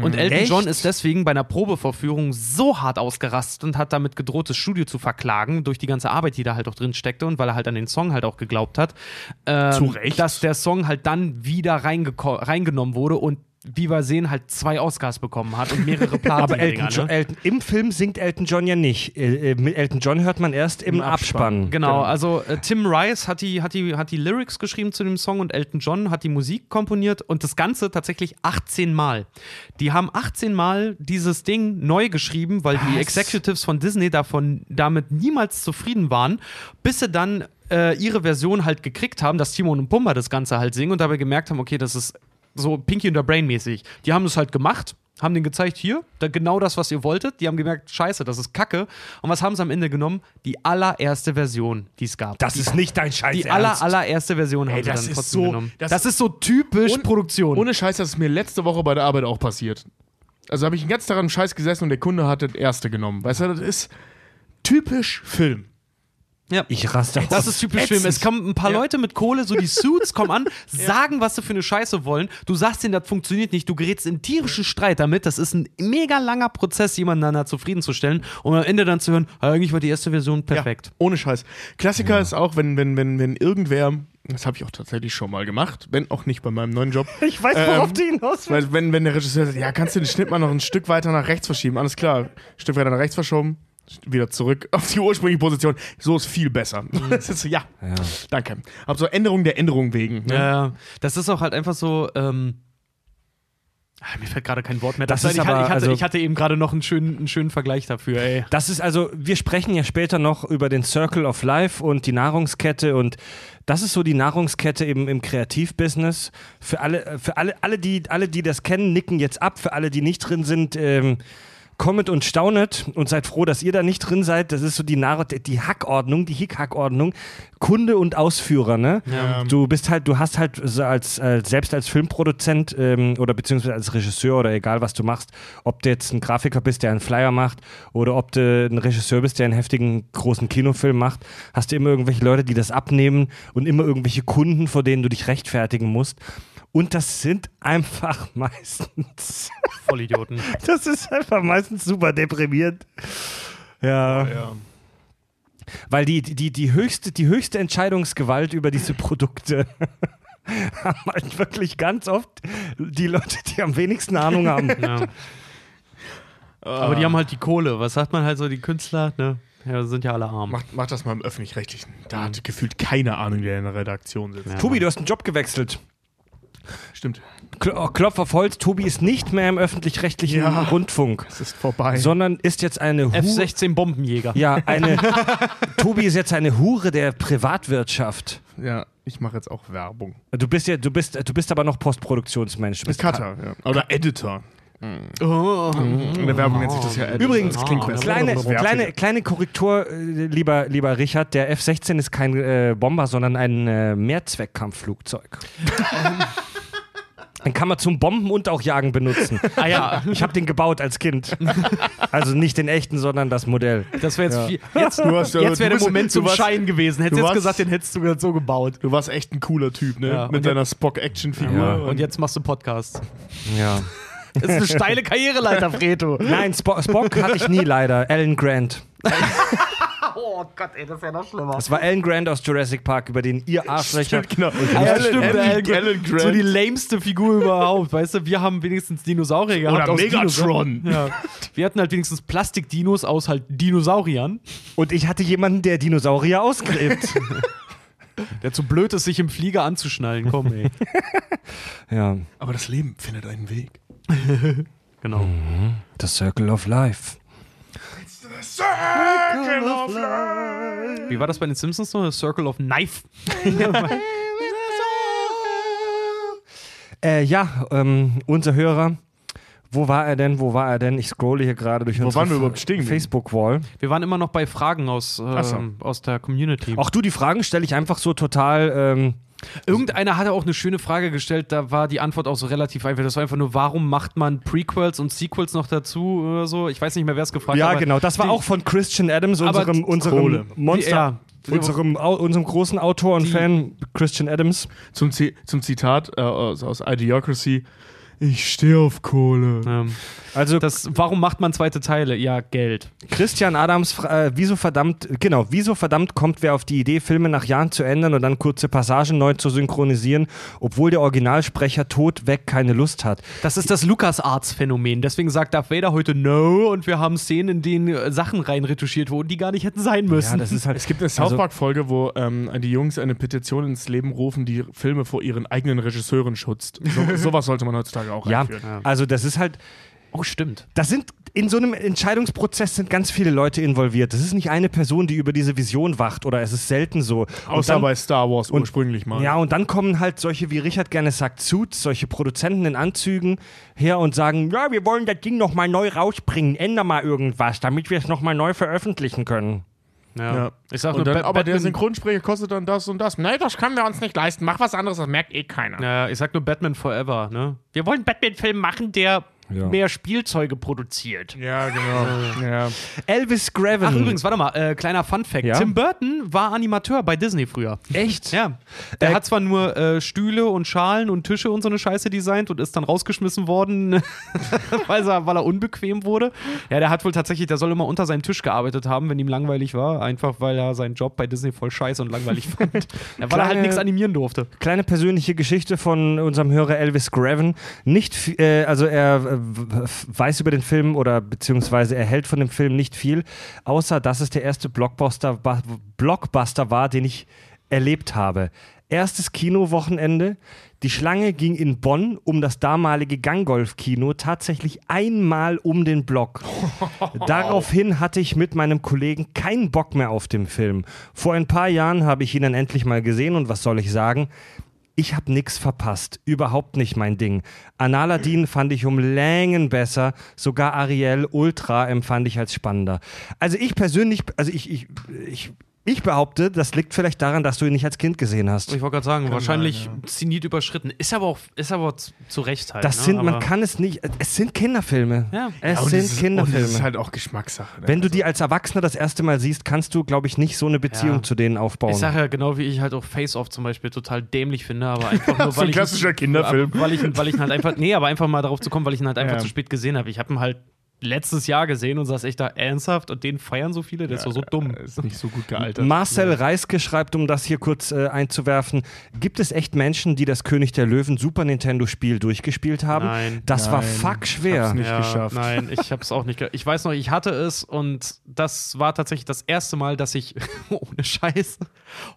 Und Elton Echt? John ist deswegen bei einer Probevorführung so hart ausgerastet und hat damit gedroht, das Studio zu verklagen, durch die ganze Arbeit, die da halt auch drin steckte und weil er halt an den Song halt auch geglaubt hat, ähm, Zu Recht. dass der Song halt dann wieder reingenommen wurde und wie wir sehen, halt zwei Oscars bekommen hat und mehrere Platin. Aber Elton John, ne? Elton, im Film singt Elton John ja nicht. Äh, äh, mit Elton John hört man erst im, Im Abspann. Abspann. Genau, also äh, Tim Rice hat die, hat, die, hat die Lyrics geschrieben zu dem Song und Elton John hat die Musik komponiert und das Ganze tatsächlich 18 Mal. Die haben 18 Mal dieses Ding neu geschrieben, weil die Executives von Disney davon damit niemals zufrieden waren, bis sie dann äh, ihre Version halt gekriegt haben, dass Timon und Pumba das Ganze halt singen und dabei gemerkt haben, okay, das ist so Pinky und der Brain mäßig. Die haben das halt gemacht, haben denen gezeigt, hier, da genau das, was ihr wolltet. Die haben gemerkt, scheiße, das ist Kacke. Und was haben sie am Ende genommen? Die allererste Version, die es gab. Das ist nicht dein Scheiß. die aller, allererste Version haben Ey, sie das dann ist trotzdem so- genommen. Das, das- ist so typisch Und- Produktion. Ohne Scheiß, das ist mir letzte Woche bei der Arbeit auch passiert. Also habe ich den ganzen Tag am Scheiß gesessen und der Kunde hat das erste genommen. Weißt du, das ist typisch Film. Ja. Ich raste Das aus. ist typisch. Film. Es kommen ein paar Ja. Leute mit Kohle, so die Suits kommen an, sagen, was sie für eine Scheiße wollen. Du sagst denen, das funktioniert nicht. Du gerätst in tierischen Streit damit. Das ist ein mega langer Prozess, jemanden da zufriedenzustellen. Und am Ende dann zu hören, "Ah, eigentlich war die erste Version perfekt. Ja, ohne Scheiß. Klassiker ist auch, wenn, wenn, wenn, wenn irgendwer, das habe ich auch tatsächlich schon mal gemacht, wenn auch nicht bei meinem neuen Job. Ich weiß, worauf Ähm, du hinaus willst. Wenn, wenn der Regisseur sagt, ja, kannst du den Schnitt mal noch ein Stück weiter nach rechts verschieben? Alles klar, Stück weiter nach rechts verschoben, wieder zurück auf die ursprüngliche Position. So ist viel besser. Ist so, ja, Ja. danke. Aber so Änderung der Änderung wegen. Ne? Ja, das ist auch halt einfach so. Ähm, ah, mir fällt gerade kein Wort mehr. Das dazu ist ich, aber, ich, hatte, also- ich hatte eben gerade noch einen schönen, einen schönen Vergleich dafür, ey. Das ist also, wir sprechen ja später noch über den Circle of Life und die Nahrungskette und das ist so die Nahrungskette eben im Kreativbusiness. Für alle, für alle, alle, die, alle, die das kennen, nicken jetzt ab. Für alle, die nicht drin sind, ähm, kommet und staunet und seid froh, dass ihr da nicht drin seid. Das ist so die, Nahr die Hackordnung, die Hick-Hack-Ordnung. Kunde und Ausführer, ne? Ja. Du bist halt, du hast halt als, als selbst als Filmproduzent ähm, oder beziehungsweise als Regisseur oder egal was du machst, ob du jetzt ein Grafiker bist, der einen Flyer macht oder ob du ein Regisseur bist, der einen heftigen großen Kinofilm macht, hast du immer irgendwelche Leute, die das abnehmen und immer irgendwelche Kunden, vor denen du dich rechtfertigen musst. Und das sind einfach meistens, Vollidioten. das ist einfach meistens super deprimierend. Ja. Ja. Weil die, die, die, höchste, die höchste Entscheidungsgewalt über diese Produkte haben halt wirklich ganz oft die Leute, die am wenigsten Ahnung haben. Ja. Aber die haben halt die Kohle. Was sagt man halt so, die Künstler, ne? Ja, sind ja alle arm. Mach, mach das mal im Öffentlich-Rechtlichen. Da hat gefühlt keine Ahnung, der in der Redaktion sitzt. Ja. Tobi, du hast einen Job gewechselt. Stimmt. Oh, Klopf auf Holz, Tobi ist nicht mehr im öffentlich-rechtlichen Ja. Rundfunk, Es ist vorbei. sondern ist jetzt eine Hure. F-16 Bombenjäger. Ja, eine. Tobi ist jetzt eine Hure der Privatwirtschaft. ja, ich mache jetzt auch Werbung. Du bist ja, du bist, du bist aber noch Postproduktionsmensch. Du bist Cutter, ja. Oder Editor. Oh. In der Werbung nennt sich das ja Editor. Übrigens, das klingt besser. kleine, kleine, kleine Korrektur, äh, lieber, lieber Richard. Der F-16 ist kein äh, Bomber, sondern ein äh, Mehrzweckkampfflugzeug. Den kann man zum Bomben und auch Jagen benutzen. Ah ja, Ich habe den gebaut als Kind. Also nicht den echten, sondern das Modell. das wäre jetzt Ja. viel. Jetzt, Du hast, äh, jetzt wäre der bist- Moment zum warst- Schein gewesen. Hättest du jetzt warst- gesagt, den hättest du so gebaut. Du warst echt ein cooler Typ, ne? Ja, Mit und deiner Spock-Action-Figur. Ja. Und jetzt machst du Podcast. Ja. Das ist eine steile Karriereleiter, Fredo. Nein, Spo Spock hatte ich nie leider. Alan Grant. Oh Gott, ey, das ist ja noch schlimmer. Das war Alan Grant aus Jurassic Park, über den ihr Arschlöcher. Genau. Ah, ja, stimmt, Alan Grant. Alan Grant. So die lameste Figur überhaupt. Weißt du, wir haben wenigstens Dinosaurier gehabt. Oder aus Megatron. Ja. Wir hatten halt wenigstens Plastikdinos aus halt Dinosauriern, Und ich hatte jemanden, der Dinosaurier ausgräbt. der zu blöd ist, sich im Flieger anzuschnallen. Komm, ey. ja. Aber das Leben findet einen Weg. Genau. The Circle of Life. Wie war das bei den Simpsons noch? The Circle of Knife. Äh, ja, ähm, unser Hörer. Wo war er denn? Wo war er denn? Ich scrolle hier gerade durch unsere waren wir überhaupt stehen geblieben? Facebook-Wall. Wir waren immer noch bei Fragen aus, ähm, so. aus der Community. Auch du, die Fragen stelle ich einfach so total. Ähm, Irgendeiner hatte auch eine schöne Frage gestellt, da war die Antwort auch so relativ einfach. Das war einfach nur, warum macht man Prequels und Sequels noch dazu oder so? Ich weiß nicht mehr, wer es gefragt hat. ja, aber genau. Das war die- auch von Christian Adams, unserem, die- unserem Kohle. Monster. Ja. Unserem, unserem großen Autor und Die- Fan, Christian Adams. Zum, Zi zum Zitat äh, aus, aus Idiocracy. Ich stehe auf Kohle. Ähm, Also das, warum macht man zweite Teile? Ja, Geld. Christian Adams, äh, wieso verdammt, genau, wieso verdammt kommt wer auf die Idee, Filme nach Jahren zu ändern und dann kurze Passagen neu zu synchronisieren, obwohl der Originalsprecher tot weg keine Lust hat? Das ist das LucasArts-Phänomen. Deswegen sagt Darth Vader heute No und wir haben Szenen, in denen äh, Sachen reinretuschiert wurden, die gar nicht hätten sein müssen. Ja, das ist halt. Es gibt eine South Park-Folge, wo ähm, die Jungs eine Petition ins Leben rufen, die Filme vor ihren eigenen Regisseuren schützt. So, sowas sollte man heutzutage auch ja, einführen. also das ist halt, oh, stimmt. das sind in so einem Entscheidungsprozess sind ganz viele Leute involviert. Das ist nicht eine Person, die über diese Vision wacht oder es ist selten so. Außer dann- bei Star Wars und- ursprünglich mal. Ja, und dann kommen halt solche, wie Richard gerne sagt, Suits, solche Produzenten in Anzügen her und sagen, ja, wir wollen das Ding nochmal neu rausbringen, änder mal irgendwas, damit wir es nochmal neu veröffentlichen können. Ja. Ja. Ich sag Und nur, dann, aber der Synchronsprecher kostet dann das und das. Nee, das können wir uns nicht leisten. Mach was anderes, das merkt eh keiner. Ja, ich sag nur Batman Forever, ne? Wir wollen einen Batman-Film machen, der Ja. mehr Spielzeuge produziert. Ja, genau. ja. Elvis Graven. Ach, übrigens, warte mal, äh, kleiner Fun-Fact. Ja? Tim Burton war Animateur bei Disney früher. Echt? Ja. Der Äh, hat zwar nur äh, Stühle und Schalen und Tische und so eine Scheiße designt und ist dann rausgeschmissen worden, weil, er, weil er unbequem wurde. Ja, der hat wohl tatsächlich, der soll immer unter seinem Tisch gearbeitet haben, wenn ihm langweilig war. Einfach weil er seinen Job bei Disney voll scheiße und langweilig fand. Ja, weil er Kleine- halt nichts animieren durfte. Kleine persönliche Geschichte von unserem Hörer Elvis Graven. Nicht, äh, also er äh, weiß über den Film oder beziehungsweise er hält von dem Film nicht viel, außer dass es der erste Blockbuster, Blockbuster war, den ich erlebt habe. Erstes Kinowochenende. Die Schlange ging in Bonn um das damalige Ganggolf-Kino tatsächlich einmal um den Block. Daraufhin hatte ich mit meinem Kollegen keinen Bock mehr auf den Film. Vor ein paar Jahren habe ich ihn dann endlich mal gesehen und was soll ich sagen? Ich habe nichts verpasst. Überhaupt nicht mein Ding. Analadin fand ich um Längen besser. Sogar Ariel Ultra empfand ich als spannender. Also ich persönlich, also ich, ich, ich, ich behaupte, das liegt vielleicht daran, dass du ihn nicht als Kind gesehen hast. Ich wollte gerade sagen, wahrscheinlich sein, Zenit überschritten. Ist aber auch, ist aber zu, Recht halt. Das ne? sind, man Aber- kann es nicht, es sind Kinderfilme. Ja. Es und sind ist- Kinderfilme. Und es ist halt auch Geschmackssache. ne? Wenn du Also- die als Erwachsener das erste Mal siehst, kannst du, glaube ich, nicht so eine Beziehung Ja. zu denen aufbauen. Ich sage ja genau, wie ich halt auch Face Off zum Beispiel total dämlich finde, aber einfach nur, So weil ein ich klassischer Kinderfilm. weil ich, weil ich ihn halt einfach, nee, aber einfach mal darauf zu kommen, weil ich ihn halt einfach Ja. zu spät gesehen habe. Ich habe ihn halt letztes Jahr gesehen und saß echt da ernsthaft und den feiern so viele, der ist doch so dumm. Ist nicht so gut gealtert. Marcel Reiske schreibt, um das hier kurz äh, einzuwerfen, gibt es echt Menschen, die das König der Löwen Super Nintendo Spiel durchgespielt haben? Nein. Das war Nein, fuck ich schwer. hab's nicht. geschafft. Nein, ich habe es auch nicht. Ge ich weiß noch, ich hatte es und das war tatsächlich das erste Mal, dass ich ohne Scheiß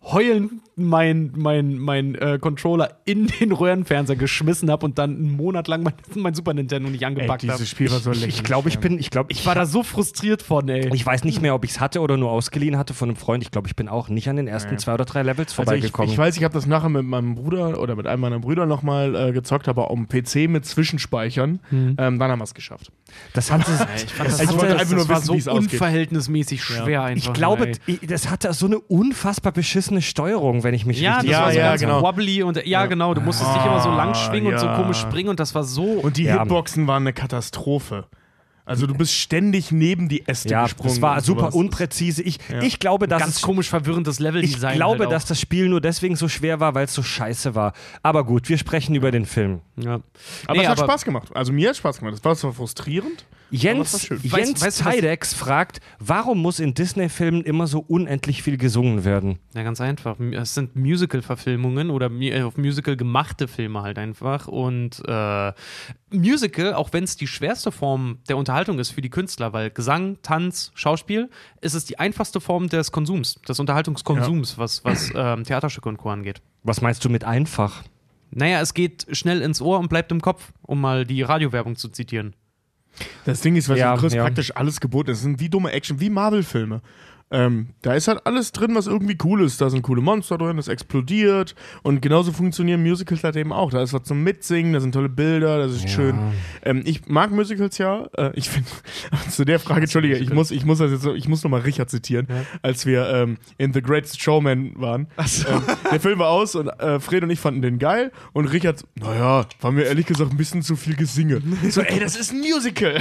heulend mein, mein, mein äh, Controller in den Röhrenfernseher geschmissen habe und dann einen Monat lang mein, mein Super Nintendo nicht angepackt habe. dieses Spiel war so lächerlich. Ich glaube, ich bin, ich glaube, Ich war da so frustriert von, ey. Ich weiß nicht mehr, ob ich es hatte oder nur ausgeliehen hatte von einem Freund. Ich glaube, ich bin auch nicht an den ersten Nee. zwei oder drei Levels Also ich, vorbeigekommen. ich weiß, ich habe das nachher mit meinem Bruder oder mit einem meiner Brüder nochmal äh, gezockt, aber am PC mit Zwischenspeichern. Ähm, dann haben wir es geschafft. das hatte, ich fand das das, ich so, wollte einfach nur das war wissen, so es ausgeht. unverhältnismäßig schwer einfach. ich glaube, ey. ich- das hatte so eine unfassbar beschissene Steuerung, wenn ich mich ja, richtig Ja, war so ja, ganz genau. wobbly und ja, genau, du musstest dich immer so lang schwingen und so ja. komisch springen und das war so. Und die Ja. Hitboxen waren eine Katastrophe. Also du bist ständig neben die Äste Ja, gesprungen. das war super sowas. unpräzise. Ich, ich glaube, dass ganz es komisch verwirrendes Ich Leveldesign. glaube, halt dass das Spiel nur deswegen so schwer war, weil es so scheiße war. Aber gut, wir sprechen über den Film. Ja. Aber Nee, es hat Spaß gemacht. Also mir hat Spaß gemacht. Das war zwar frustrierend. Jens. Jens Weißt- weißt Tidex fragt, warum muss in Disney-Filmen immer so unendlich viel gesungen werden? Ja, ganz einfach. Es sind Musical-Verfilmungen oder äh, auf Musical gemachte Filme halt einfach. Und äh, Musical, auch wenn es die schwerste Form der Unterhaltung ist für die Künstler, weil Gesang, Tanz, Schauspiel, ist es die einfachste Form des Konsums, des Unterhaltungskonsums, was, was ähm, Theaterstücke und Co. angeht. Was meinst du mit einfach? Naja, es geht schnell ins Ohr und bleibt im Kopf, um mal die Radiowerbung zu zitieren. Das Ding ist, weil Ja, kriegst ja. praktisch alles geboten. Das sind wie dumme Action, wie Marvel-Filme. Ähm, da ist halt alles drin, was irgendwie cool ist. Da sind coole Monster drin, das explodiert. Und genauso funktionieren Musicals halt eben auch. Da ist was zum Mitsingen, da sind tolle Bilder, das ist schön. Ähm, ich mag Musicals ja. Äh, ich finde, zu der Frage, Entschuldige, ich muss, ich muss das jetzt, so- ich muss nochmal Richard zitieren, als wir ähm, in The Greatest Showman waren. Ähm, der Film war aus und äh, Fred und ich fanden den geil. Und Richard, naja, war mir ehrlich gesagt ein bisschen zu viel Gesinge. So, ey, das ist ein Musical.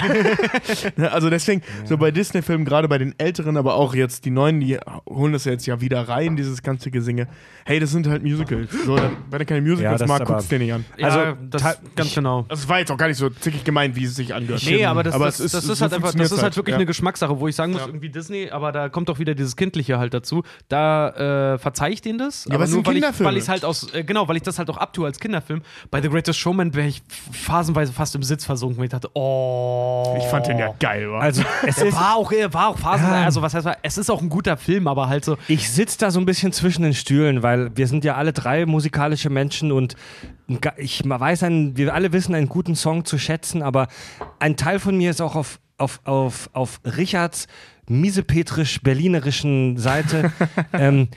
Ja, also deswegen, so bei Disney-Filmen, gerade bei den älteren, aber auch jetzt die neuen, die holen das ja jetzt ja wieder rein, dieses ganze Gesinge. Hey, das sind halt Musicals. So, dann, wenn du keine Ja, Musicals das mag, aber- guckst du dir nicht an. Ja, Also, das ta- ganz ich- genau. Das war jetzt auch gar nicht so zickig gemeint, wie es sich angehört. Nee, aber das, aber das, es das, ist- ist halt einfach, das ist halt wirklich ja. eine Geschmackssache, wo ich sagen muss, Ja. irgendwie Disney, aber da kommt doch wieder dieses Kindliche halt dazu. Da äh, verzeih ich denen das. aber es sind weil ich, Kinderfilme. weil ich halt aus, äh, genau, weil ich das halt auch abtue als Kinderfilm. Bei The Greatest Showman wäre ich phasenweise fast im Sitz versunken, weil ich dachte, oh. Ich fand den ja geil, war. Also, es ist, war auch, war auch phasenweise, Ja. also was heißt, es ist auch ein guter Film, aber halt so, ich sitze da so ein bisschen zwischen den Stühlen, weil wir sind ja alle drei musikalische Menschen und ich weiß, einen, wir alle wissen einen guten Song zu schätzen, aber ein Teil von mir ist auch auf, auf, auf, auf Richards miesepetrisch-berlinerischen Seite. ähm,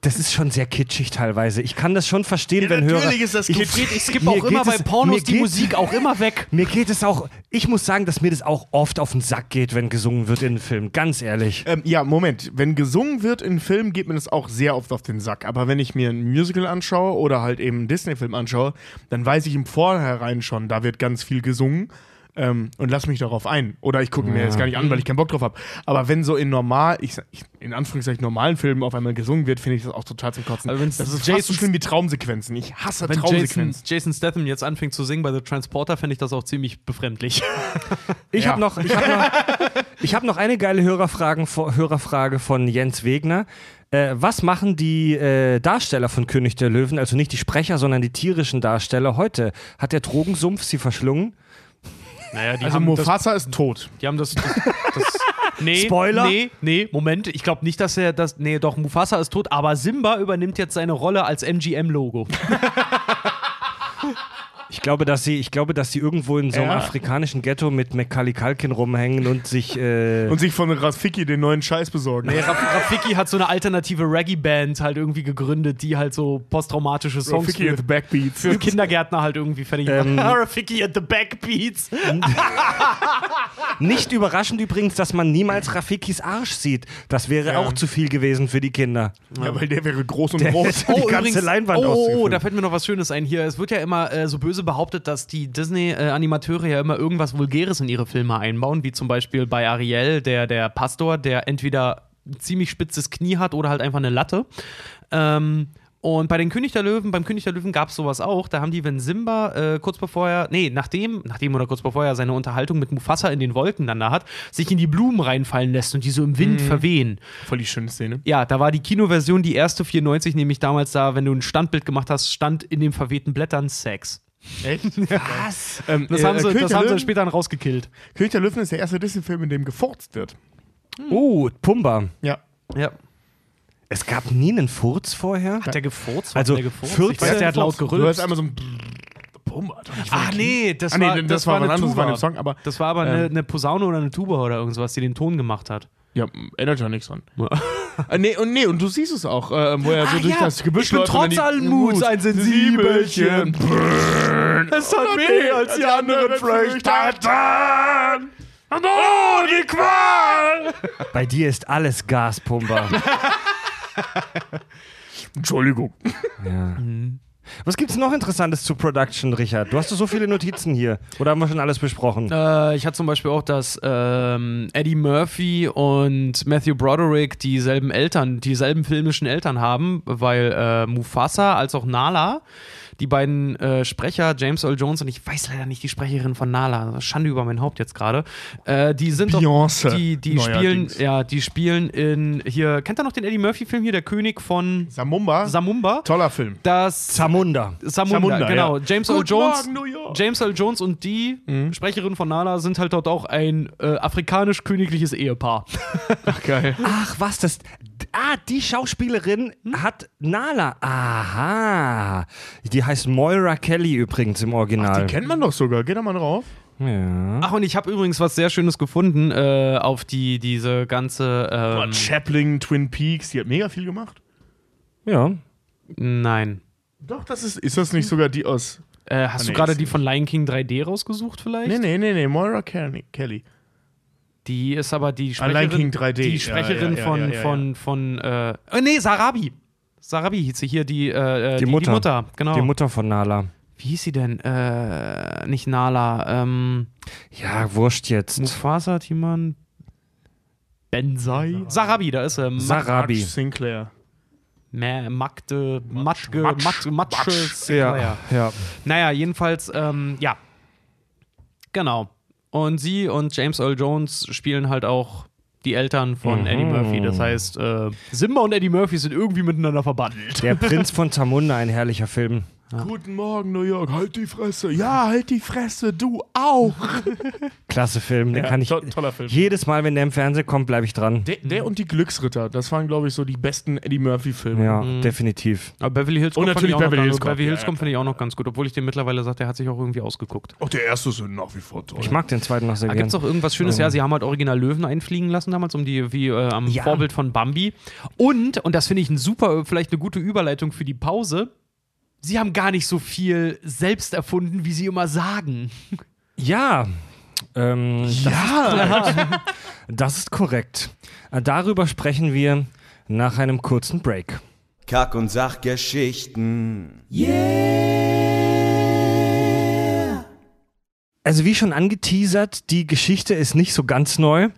das ist schon sehr kitschig teilweise. Ich kann das schon verstehen, wenn Hörer. natürlich ist das ich, kitschig. ich skippe mir auch immer bei Pornos die geht- Musik auch immer weg. Mir geht es auch, ich muss sagen, dass mir das auch oft auf den Sack geht, wenn gesungen wird in Filmen. Ganz ehrlich. Ähm, ja, Moment. Wenn gesungen wird in Filmen, geht mir das auch sehr oft auf den Sack. Aber wenn ich mir ein Musical anschaue oder halt eben einen Disney-Film anschaue, dann weiß ich im Vorhinein schon, da wird ganz viel gesungen. Ähm, und lass mich darauf ein. Oder ich gucke mir das gar nicht an, weil ich keinen Bock drauf habe. Aber wenn so in normal, ich, in Anführungszeichen normalen Filmen auf einmal gesungen wird, finde ich das auch total zum Kotzen. Also das ist fast Jason- so schlimm wie Traumsequenzen. Ich hasse Wenn Jason, Traumsequenzen. Jason Statham jetzt anfängt zu singen bei The Transporter, fände ich das auch ziemlich befremdlich. Ich Ja. habe noch, ich hab noch, ich hab noch eine geile Hörerfragen, Hörerfrage von Jens Wegner. Äh, was machen die äh, Darsteller von König der Löwen, also nicht die Sprecher, sondern die tierischen Darsteller heute? Hat der Drogensumpf sie verschlungen? Naja, die Also haben das, Mufasa ist tot. die haben das, das, das nee, Spoiler? Nee, nee, Moment, ich glaube nicht, dass er das, nee, doch, Mufasa ist tot, aber Simba übernimmt jetzt seine Rolle als MGM-Logo. Ich glaube, dass sie, ich glaube, dass sie irgendwo in so einem Ja. afrikanischen Ghetto mit Macaulay Culkin rumhängen und sich äh, Und sich von Rafiki den neuen Scheiß besorgen. Nee, Raf Rafiki hat so eine alternative Reggae-Band halt irgendwie gegründet, die halt so posttraumatische Songs Rafiki für, at the Backbeats. für Kindergärtner halt irgendwie fertig Ähm, macht. Rafiki at the Backbeats. nicht überraschend übrigens, dass man niemals Rafikis Arsch sieht. Das wäre Ja. auch zu viel gewesen für die Kinder. Ja, weil der wäre groß und Der hätte die ganze Leinwand oh, oh, oh, da fällt mir noch was Schönes ein hier. Es wird ja immer äh, so böse behauptet, dass die Disney-Animateure ja immer irgendwas Vulgäres in ihre Filme einbauen, wie zum Beispiel bei Ariel, der, der Pastor, der entweder ein ziemlich spitzes Knie hat oder halt einfach eine Latte. Ähm, Und bei den König der Löwen, beim König der Löwen gab es sowas auch. Da haben die, wenn Simba äh, kurz bevor er, nee, nachdem, nachdem oder kurz bevor er seine Unterhaltung mit Mufasa in den Wolken dann da hat, sich in die Blumen reinfallen lässt und die so im Wind verwehen. Voll die schöne Szene. Ja, da war die Kinoversion, die erste 94, nämlich damals da, wenn du ein Standbild gemacht hast, stand in den verwehten Blättern Sex. Echt? Was? Ähm, Das äh, haben sie, König das der haben sie Löwen- später dann rausgekillt. König der Löwen ist der erste Disney-Film, in dem gefurzt wird. Oh, Pumba. Ja. Ja. Es gab nie einen Furz vorher? Hat der gefurzt? Also, der gefurzt? 14 ich weiß, der hat laut Du hörst gerülpst. einmal so ein Pumba. Ach von- nee, das Ah, nee, war, das das war war was anderes, Tuba. war in dem Song, aber- das war aber Ähm. eine, eine Posaune oder eine Tuba oder irgendwas, die den Ton gemacht hat. Ja, erinnert ja nichts an. Äh, nee, und nee, und du siehst es auch, äh, wo er so Ah, durch ja. das Gebüsch Ich bin läuft und dann trotz die- allen Muts ein Sensibelchen. Es hat weh, als die anderen flüchteten. Und oh, die Qual! Bei dir ist alles Gas, Pumba. Entschuldigung. ja. Was gibt's noch Interessantes zu Production, Richard? Du hast so viele Notizen hier. Oder haben wir schon alles besprochen? Äh, ich hatte zum Beispiel auch, dass ähm, Eddie Murphy und Matthew Broderick dieselben Eltern, dieselben filmischen Eltern haben, weil äh, Mufasa als auch Nala, die beiden äh, Sprecher, James Earl Jones und ich weiß leider nicht die Sprecherin von Nala, Schande über mein Haupt jetzt gerade, äh, die sind doch, die, die spielen, ja, die spielen in, hier, kennt ihr noch den Eddie Murphy-Film hier, der König von Samumba, Samumba? toller Film. Das Zamunda. Samunda, Samunda, genau. ja. James Earl Jones. Morgen. James Earl Jones und die Sprecherin von Nala sind halt dort auch ein äh, afrikanisch-königliches Ehepaar. Ach, geil. Ach, was das. Ah, die Schauspielerin hat Nala. Aha. Die heißt Moira Kelly übrigens im Original. Die kennt man doch sogar. Geh da mal drauf. ja. Ach, und ich habe übrigens was sehr Schönes gefunden äh, auf die, diese ganze. Boah, Ähm, Chaplin, Twin Peaks, die hat mega viel gemacht. ja. nein. Doch, das ist. Ist das nicht sogar die aus. Äh, hast Ah, du nee, gerade ist die von Lion King 3D rausgesucht vielleicht? Nee, nee, nee, nee. Moira Kelly. Die ist aber die Sprecherin, King 3D. die Sprecherin ja, ja, von, ja, ja, ja. von, von, äh, äh, nee, Sarabi. Sarabi hieß sie hier, die, äh, Die die, Mutter. Die Mutter, genau. Die Mutter von Nala. Wie hieß sie denn? Äh, nicht Nala, ähm, Ja, wurscht jetzt. Mufasa, Timan, Bensai. Sarabi, da ist er. Sarabi. Marge Sinclair. Ma Magde, Matschge, Matsch. Matsch, Matsche, Matsch. ja. ja. Naja, jedenfalls, ähm, ja. Genau. Und sie und James Earl Jones spielen halt auch die Eltern von Mhm. Eddie Murphy. Das heißt, äh, Simba und Eddie Murphy sind irgendwie miteinander verbandelt. Der Prinz von Zamunda, ein herrlicher Film. Guten Morgen, New York. Halt die Fresse. Ja, halt die Fresse. Du auch. Klasse Film. Den Ja, kann ich. to- toller Film. Jedes Mal, wenn der im Fernsehen kommt, bleibe ich dran. Der, der und die Glücksritter, das waren, glaube ich, so die besten Eddie Murphy-Filme. Ja, Mhm. definitiv. Aber Beverly Hills Und Cop fand ich natürlich auch noch Beverly ganz- Hills Cop, Beverly ja, Hills ja, Cop finde ich auch noch ganz gut, obwohl ich den mittlerweile sagt, der hat sich auch irgendwie ausgeguckt. Auch der erste sind nach wie vor toll. Ich mag den zweiten noch sehr Da gerne. gibt es auch irgendwas Schönes, ja, sie haben halt original Löwen einfliegen lassen damals, um die, wie äh, am Ja. Vorbild von Bambi. Und, und das finde ich ein super, vielleicht eine gute Überleitung für die Pause, sie haben gar nicht so viel selbst erfunden, wie sie immer sagen. Ja. Ähm, ja. Das ist korrekt. Darüber sprechen wir nach einem kurzen Break. Kack- und Sachgeschichten. Also wie schon angeteasert, die Geschichte ist nicht so ganz neu.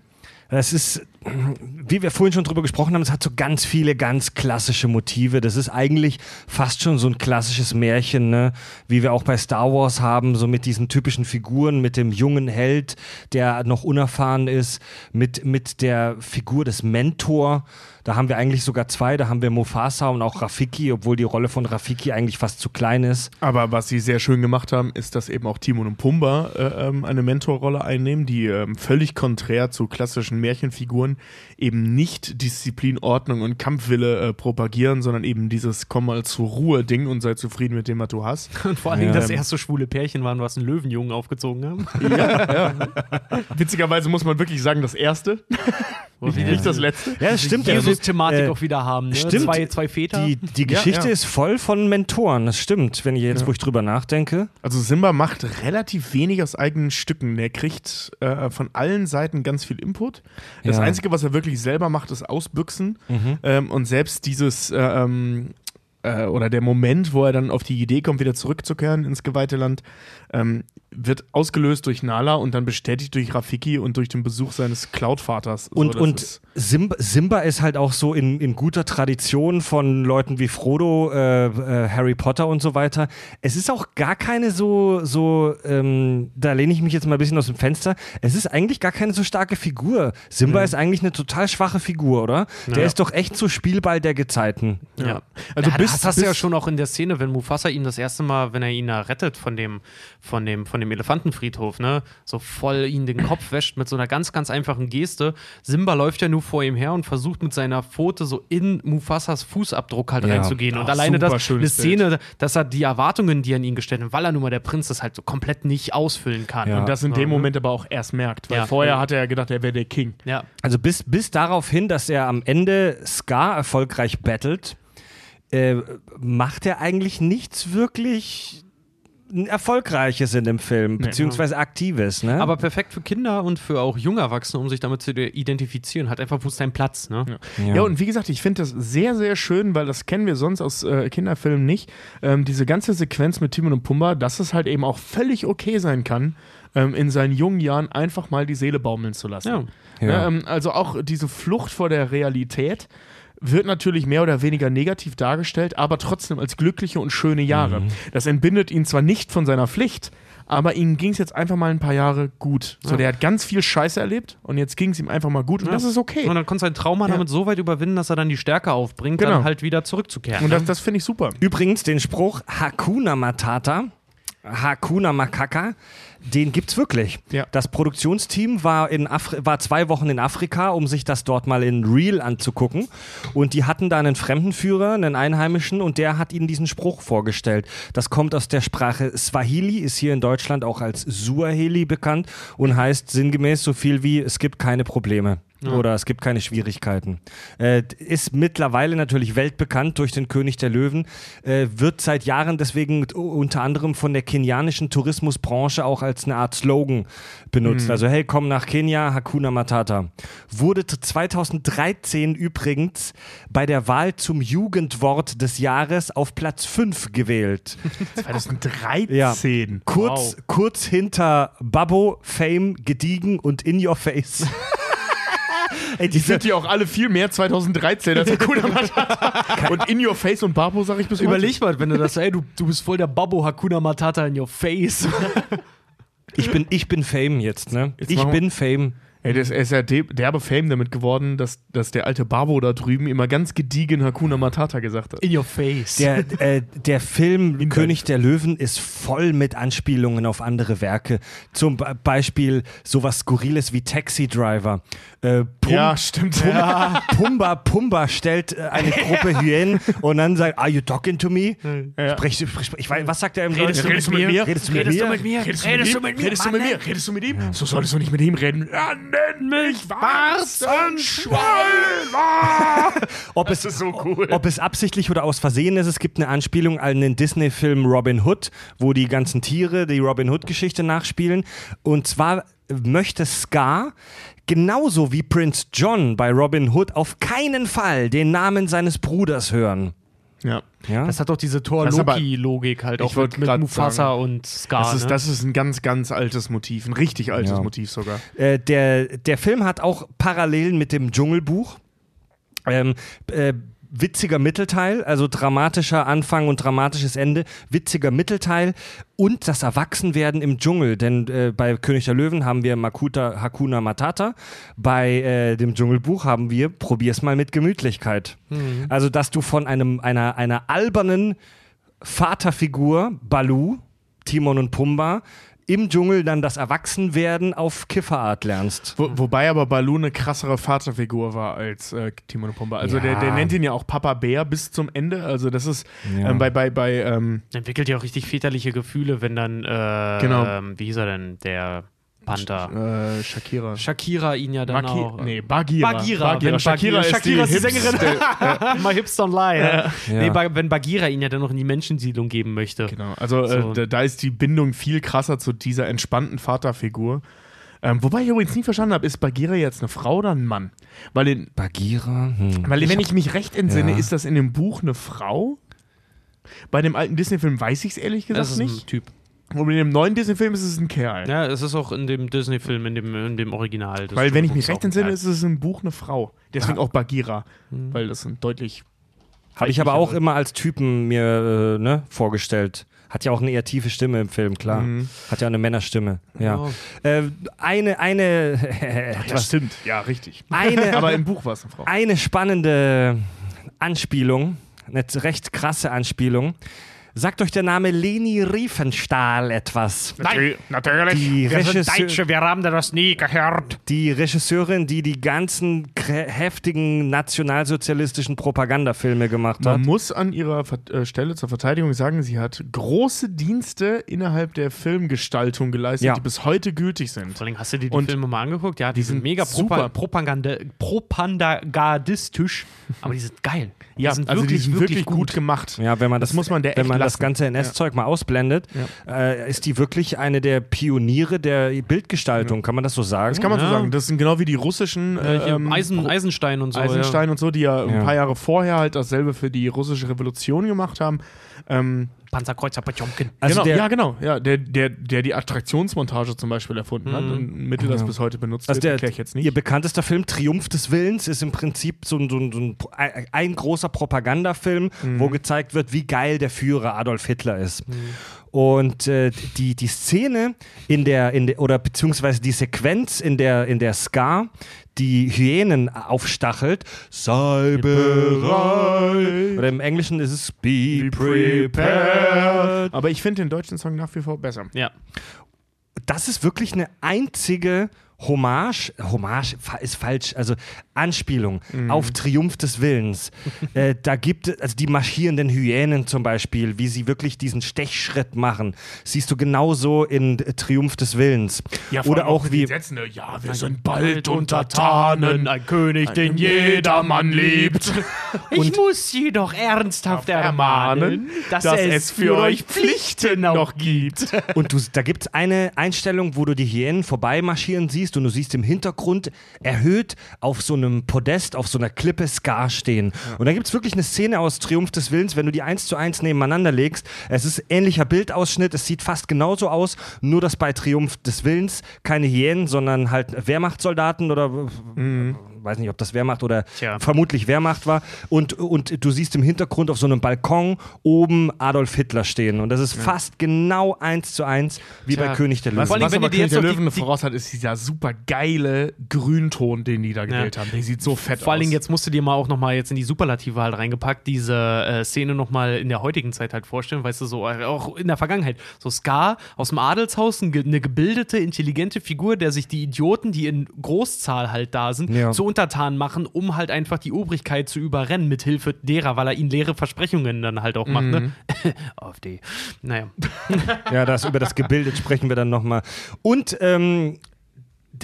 Es ist, wie wir vorhin schon drüber gesprochen haben, es hat so ganz viele ganz klassische Motive. Das ist eigentlich fast schon so ein klassisches Märchen, ne? wie wir auch bei Star Wars haben, so mit diesen typischen Figuren, mit dem jungen Held, der noch unerfahren ist, mit, mit der Figur des Mentor. Da haben wir eigentlich sogar zwei. Da haben wir Mufasa und auch Rafiki, obwohl die Rolle von Rafiki eigentlich fast zu klein ist. Aber was sie sehr schön gemacht haben, ist, dass eben auch Timon und Pumba äh, ähm, eine Mentorrolle einnehmen, die ähm, völlig konträr zu klassischen Märchenfiguren eben nicht Disziplin, Ordnung und Kampfwille äh, propagieren, sondern eben dieses Komm mal zur Ruhe-Ding und sei zufrieden mit dem, was du hast. Und vor allen Dingen Ja. das erste schwule Pärchen waren, was einen Löwenjungen aufgezogen haben. Witzigerweise muss man wirklich sagen, das erste, nicht, Ja. nicht das letzte. Ja, das stimmt. der Film, äh, auch wieder haben. Ne? stimmt. Zwei, zwei Väter. Die, die Geschichte ja. ist voll von Mentoren, das stimmt, wenn ich jetzt, wo ich drüber nachdenke. Also Simba macht relativ wenig aus eigenen Stücken. Der kriegt äh, von allen Seiten ganz viel Input. Das Ja. Einzige, was er wirklich selber macht, ist ausbüchsen. Mhm. Ähm, und selbst dieses äh, ähm, äh, oder der Moment, wo er dann auf die Idee kommt, wieder zurückzukehren ins geweihte Land, ähm, wird ausgelöst durch Nala und dann bestätigt durch Rafiki und durch den Besuch seines Cloud-Vaters. So, Und, ist- Simba, Simba ist halt auch so in, in guter Tradition von Leuten wie Frodo, äh, äh, Harry Potter und so weiter. Es ist auch gar keine so, so ähm, da lehne ich mich jetzt mal ein bisschen aus dem Fenster, es ist eigentlich gar keine so starke Figur. Simba ist eigentlich eine total schwache Figur, oder? Der Ja. ist doch echt so Spielball der Gezeiten. Ja. Also ja, bis- das hast du ja schon auch in der Szene, wenn Mufasa ihn das erste Mal, wenn er ihn da rettet von dem, von dem, von dem Elefantenfriedhof, ne, so voll ihn den Kopf wäscht mit so einer ganz, ganz einfachen Geste. Simba läuft ja nur vor ihm her und versucht mit seiner Pfote so in Mufasas Fußabdruck halt Ja. reinzugehen. Und Ach, alleine das, eine Szene, dass er die Erwartungen, die an ihn gestellt hat, weil er nun mal der Prinz ist, halt so komplett nicht ausfüllen kann. Ja. und das in dem Ja? Moment aber auch erst merkt, weil Ja. vorher Ja. hat er ja gedacht, er wäre der King. Ja. Also bis, bis darauf hin, dass er am Ende Scar erfolgreich battelt, äh, macht er eigentlich nichts wirklich Erfolgreiches in dem Film, beziehungsweise Aktives. Ne? Aber perfekt für Kinder und für auch junge Erwachsene, um sich damit zu identifizieren. Hat einfach bewusst seinen Platz, ne? Ja, und wie gesagt, ich finde das sehr, sehr schön, weil das kennen wir sonst aus äh, Kinderfilmen nicht. Ähm, diese ganze Sequenz mit Timon und Pumba, dass es halt eben auch völlig okay sein kann, ähm, in seinen jungen Jahren einfach mal die Seele baumeln zu lassen. Ja. Ja. Ja, ähm, also auch diese Flucht vor der Realität wird natürlich mehr oder weniger negativ dargestellt, aber trotzdem als glückliche und schöne Jahre. Mhm. Das entbindet ihn zwar nicht von seiner Pflicht, aber ihm ging es jetzt einfach mal ein paar Jahre gut. So, Ja. der hat ganz viel Scheiße erlebt und jetzt ging es ihm einfach mal gut und Ja. das ist okay. Und dann konnte sein Trauma Ja. damit so weit überwinden, dass er dann die Stärke aufbringt, Genau. dann halt wieder zurückzukehren. Und ne? das, das finde ich super. Übrigens den Spruch Hakuna Matata, Hakuna Makaka, den gibt's wirklich. Ja. Das Produktionsteam war, in Afri war zwei Wochen in Afrika, um sich das dort mal in Real anzugucken. Und die hatten da einen Fremdenführer, einen Einheimischen, und der hat ihnen diesen Spruch vorgestellt. Das kommt aus der Sprache Swahili, ist hier in Deutschland auch als Suaheli bekannt und heißt sinngemäß so viel wie es gibt keine Probleme. Oder es gibt keine Schwierigkeiten. Äh, ist mittlerweile natürlich weltbekannt durch den König der Löwen, äh, wird seit Jahren deswegen unter anderem von der kenianischen Tourismusbranche auch als eine Art Slogan benutzt. Also hey, komm nach Kenia, Hakuna Matata. Wurde t- 2013 übrigens bei der Wahl zum Jugendwort des Jahres auf Platz 5 gewählt. 2013. Kurz, kurz hinter Babbo, Fame, Gediegen und In Your Face. Ey, Die sind ja auch alle viel mehr 2013 als Hakuna Matata. und In Your Face und Barbo sage ich bis heute. Überleg mal, wenn du das, ey, du, du bist voll der Babbo Hakuna Matata in your face. Ich bin, ich bin Fame jetzt, ne? Jetzt ich bin Fame. Ey, das, er ist ja de derbe Fame damit geworden, dass, dass der alte Barbo da drüben immer ganz gediegen Hakuna Matata gesagt hat. In your face. Der, äh, der Film In König der Löwen ist voll mit Anspielungen auf andere Werke. Zum Be Beispiel sowas Skurriles wie Taxi Driver. Äh, Pum Ja, stimmt. Pumba, Pumba, Pumba stellt äh, eine Gruppe Hyänen und dann sagt, are you talking to me? Ja. Sprich, sprich, sprich, ich weiß, was sagt er im Redest Deutschen? du mit mir? Redest du mit Redest mir? du mit mir? Redest du mit ihm? Redest du mit mir? Redest du mit ihm? So solltest du nicht mit ihm reden. Ja, nenn mich Warzenschwein. Ob es, Das ist so cool. Ob es absichtlich oder aus Versehen ist, es gibt eine Anspielung an den Disney-Film Robin Hood, wo die ganzen Tiere die Robin Hood-Geschichte nachspielen. Und zwar möchte Scar genauso wie Prince John bei Robin Hood auf keinen Fall den Namen seines Bruders hören. Ja. Ja? Das hat doch diese Thor-Loki-Logik halt auch mit, mit Mufasa sagen, und Scar. Das ist, ne? das ist ein ganz, ganz altes Motiv. Ein richtig altes Ja. Motiv sogar. Äh, der, der Film hat auch Parallelen mit dem Dschungelbuch. Ähm, äh, witziger Mittelteil, also dramatischer Anfang und dramatisches Ende, witziger Mittelteil und das Erwachsenwerden im Dschungel. Denn äh, bei König der Löwen haben wir Makuta Hakuna Matata, bei äh, dem Dschungelbuch haben wir Probier's mal mit Gemütlichkeit. Also, dass du von einem, einer, einer albernen Vaterfigur, Balu, Timon und Pumba, im Dschungel dann das Erwachsenwerden auf Kifferart lernst. Wo, wobei aber Baloo eine krassere Vaterfigur war als äh, Timon und Pumba. Also Ja. der, der nennt ihn ja auch Papa Bär bis zum Ende. Also das ist Ja. ähm, bei, bei, bei ähm, entwickelt ja auch richtig väterliche Gefühle, wenn dann, äh, Genau. ähm, wie hieß er denn, der Panther? äh, Shakira. Shakira ihn ja dann Maki auch. nee, Bagira. Bagira, wenn Shakira, ist die, Shakira ist die Sängerin. Mal Hipster Online. Ja. Ja. Nee, ba wenn Bagira ihn ja dann noch in die Menschensiedlung geben möchte. Genau, also So. äh, da, da ist die Bindung viel krasser zu dieser entspannten Vaterfigur. Ähm, wobei ich übrigens nie verstanden habe, ist Bagira jetzt eine Frau oder ein Mann? Weil, in, Bagira? Hm. weil wenn ich mich recht entsinne, Ja. ist das in dem Buch eine Frau. Bei dem alten Disney-Film weiß ich es ehrlich gesagt Das ist ein nicht. Typ. Und in dem neuen Disney-Film ist es ein Kerl. Ja, es ist auch in dem Disney-Film, in dem, in dem Original. Weil, wenn ich mich recht entsinne, ist es im Buch eine Frau. Deswegen auch Bagheera. Mhm. Weil das sind deutlich. Habe ich aber auch immer als Typen mir äh, ne, vorgestellt. Hat ja auch eine eher tiefe Stimme im Film, klar. Mhm. Hat ja eine Männerstimme. Ja. Ja. Äh, eine, eine, Das etwas, stimmt. Ja, richtig. eine, Aber im Buch war es eine Frau. eine spannende Anspielung, eine recht krasse Anspielung. Sagt euch der Name Leni Riefenstahl etwas? Nein, natürlich. Die, Regisseur, wir haben das nie gehört. die Regisseurin, die die ganzen heftigen nationalsozialistischen Propagandafilme gemacht hat. Man muss an ihrer Ver äh, Stelle zur Verteidigung sagen, sie hat große Dienste innerhalb der Filmgestaltung geleistet, Ja. die bis heute gültig sind. Vor allem, hast du dir die Und Filme mal angeguckt? Ja, die, sind sind mega super. Propa Propaganda propagandistisch, aber die sind geil. Ja, die sind also wirklich, die sind wirklich, wirklich gut, gemacht. Ja, wenn man das, Das muss man der wenn man das lassen. ganze NS-Zeug mal ausblendet, äh, ist die wirklich eine der Pioniere der Bildgestaltung. Kann man das so sagen? Das kann man Ja. so sagen. Das sind genau wie die russischen Äh, ähm, Eisen, Eisenstein und so. Eisenstein und so, die ja, Ja. ein paar Jahre vorher halt dasselbe für die russische Revolution gemacht haben. Ähm, Ja. Panzerkreuzer Potjomkin. Also genau, der- ja, genau. Ja, der, der, der die Attraktionsmontage zum Beispiel erfunden hat. Und ein Mittel, das Ja. bis heute benutzt Also wird, erkläre ich jetzt nicht. Ihr bekanntester Film Triumph des Willens ist im Prinzip so ein, so ein, so ein, ein, großer Propagandafilm, Mhm. wo gezeigt wird, wie geil der Führer Adolf Hitler ist. Und äh, die, die Szene in der, in der, oder beziehungsweise die Sequenz in der, in der Ska, die Hyänen aufstachelt, sei bereit. Oder im Englischen ist es be prepared. Aber ich finde den deutschen Song nach wie vor besser. Ja. das ist wirklich eine einzige Hommage, Hommage ist falsch, also Anspielung auf Triumph des Willens. äh, da gibt es, also die marschierenden Hyänen zum Beispiel, wie sie wirklich diesen Stechschritt machen, siehst du genauso in Triumph des Willens. Oder auch wie, Sätzen, ne? ja, wir sind bald Untertanen, ein König, den jedermann liebt. Ich muss Sie doch ernsthaft ermahnen, dass, dass es für euch Pflichten noch gibt. Und du, da gibt es eine Einstellung, wo du die Hyänen vorbeimarschieren siehst und du siehst im Hintergrund erhöht auf so einem Podest, auf so einer Klippe Scar stehen. Und da gibt es wirklich eine Szene aus Triumph des Willens, wenn du die eins zu eins nebeneinander legst. Es ist ähnlicher Bildausschnitt, es sieht fast genauso aus, nur dass bei Triumph des Willens keine Hyänen, sondern halt Wehrmachtssoldaten oder weiß nicht, ob das Wehrmacht oder Tja. vermutlich Wehrmacht war. Und, und du siehst im Hintergrund auf so einem Balkon oben Adolf Hitler stehen. Und das ist fast genau eins zu eins wie Tja. bei König der Löwen. Vor allem, Was wenn aber ihr die jetzt König der Löwen die- voraus hat, ist dieser super geile Grünton, den die da gewählt haben. Der sieht so fett Vor allen aus. Dingen, jetzt musst du dir mal auch nochmal jetzt in die Superlative halt reingepackt, diese äh, Szene nochmal in der heutigen Zeit halt vorstellen, weißt du, so äh, auch in der Vergangenheit. So Scar aus dem Adelshaus, eine gebildete, intelligente Figur, der sich die Idioten, die in Großzahl halt da sind, Ja. zu Untertanen machen, um halt einfach die Obrigkeit zu überrennen, mit Hilfe derer, weil er ihnen leere Versprechungen dann halt auch macht, ne? AfD. Naja. Ja, das, über das Gebildet sprechen wir dann nochmal. Und ähm,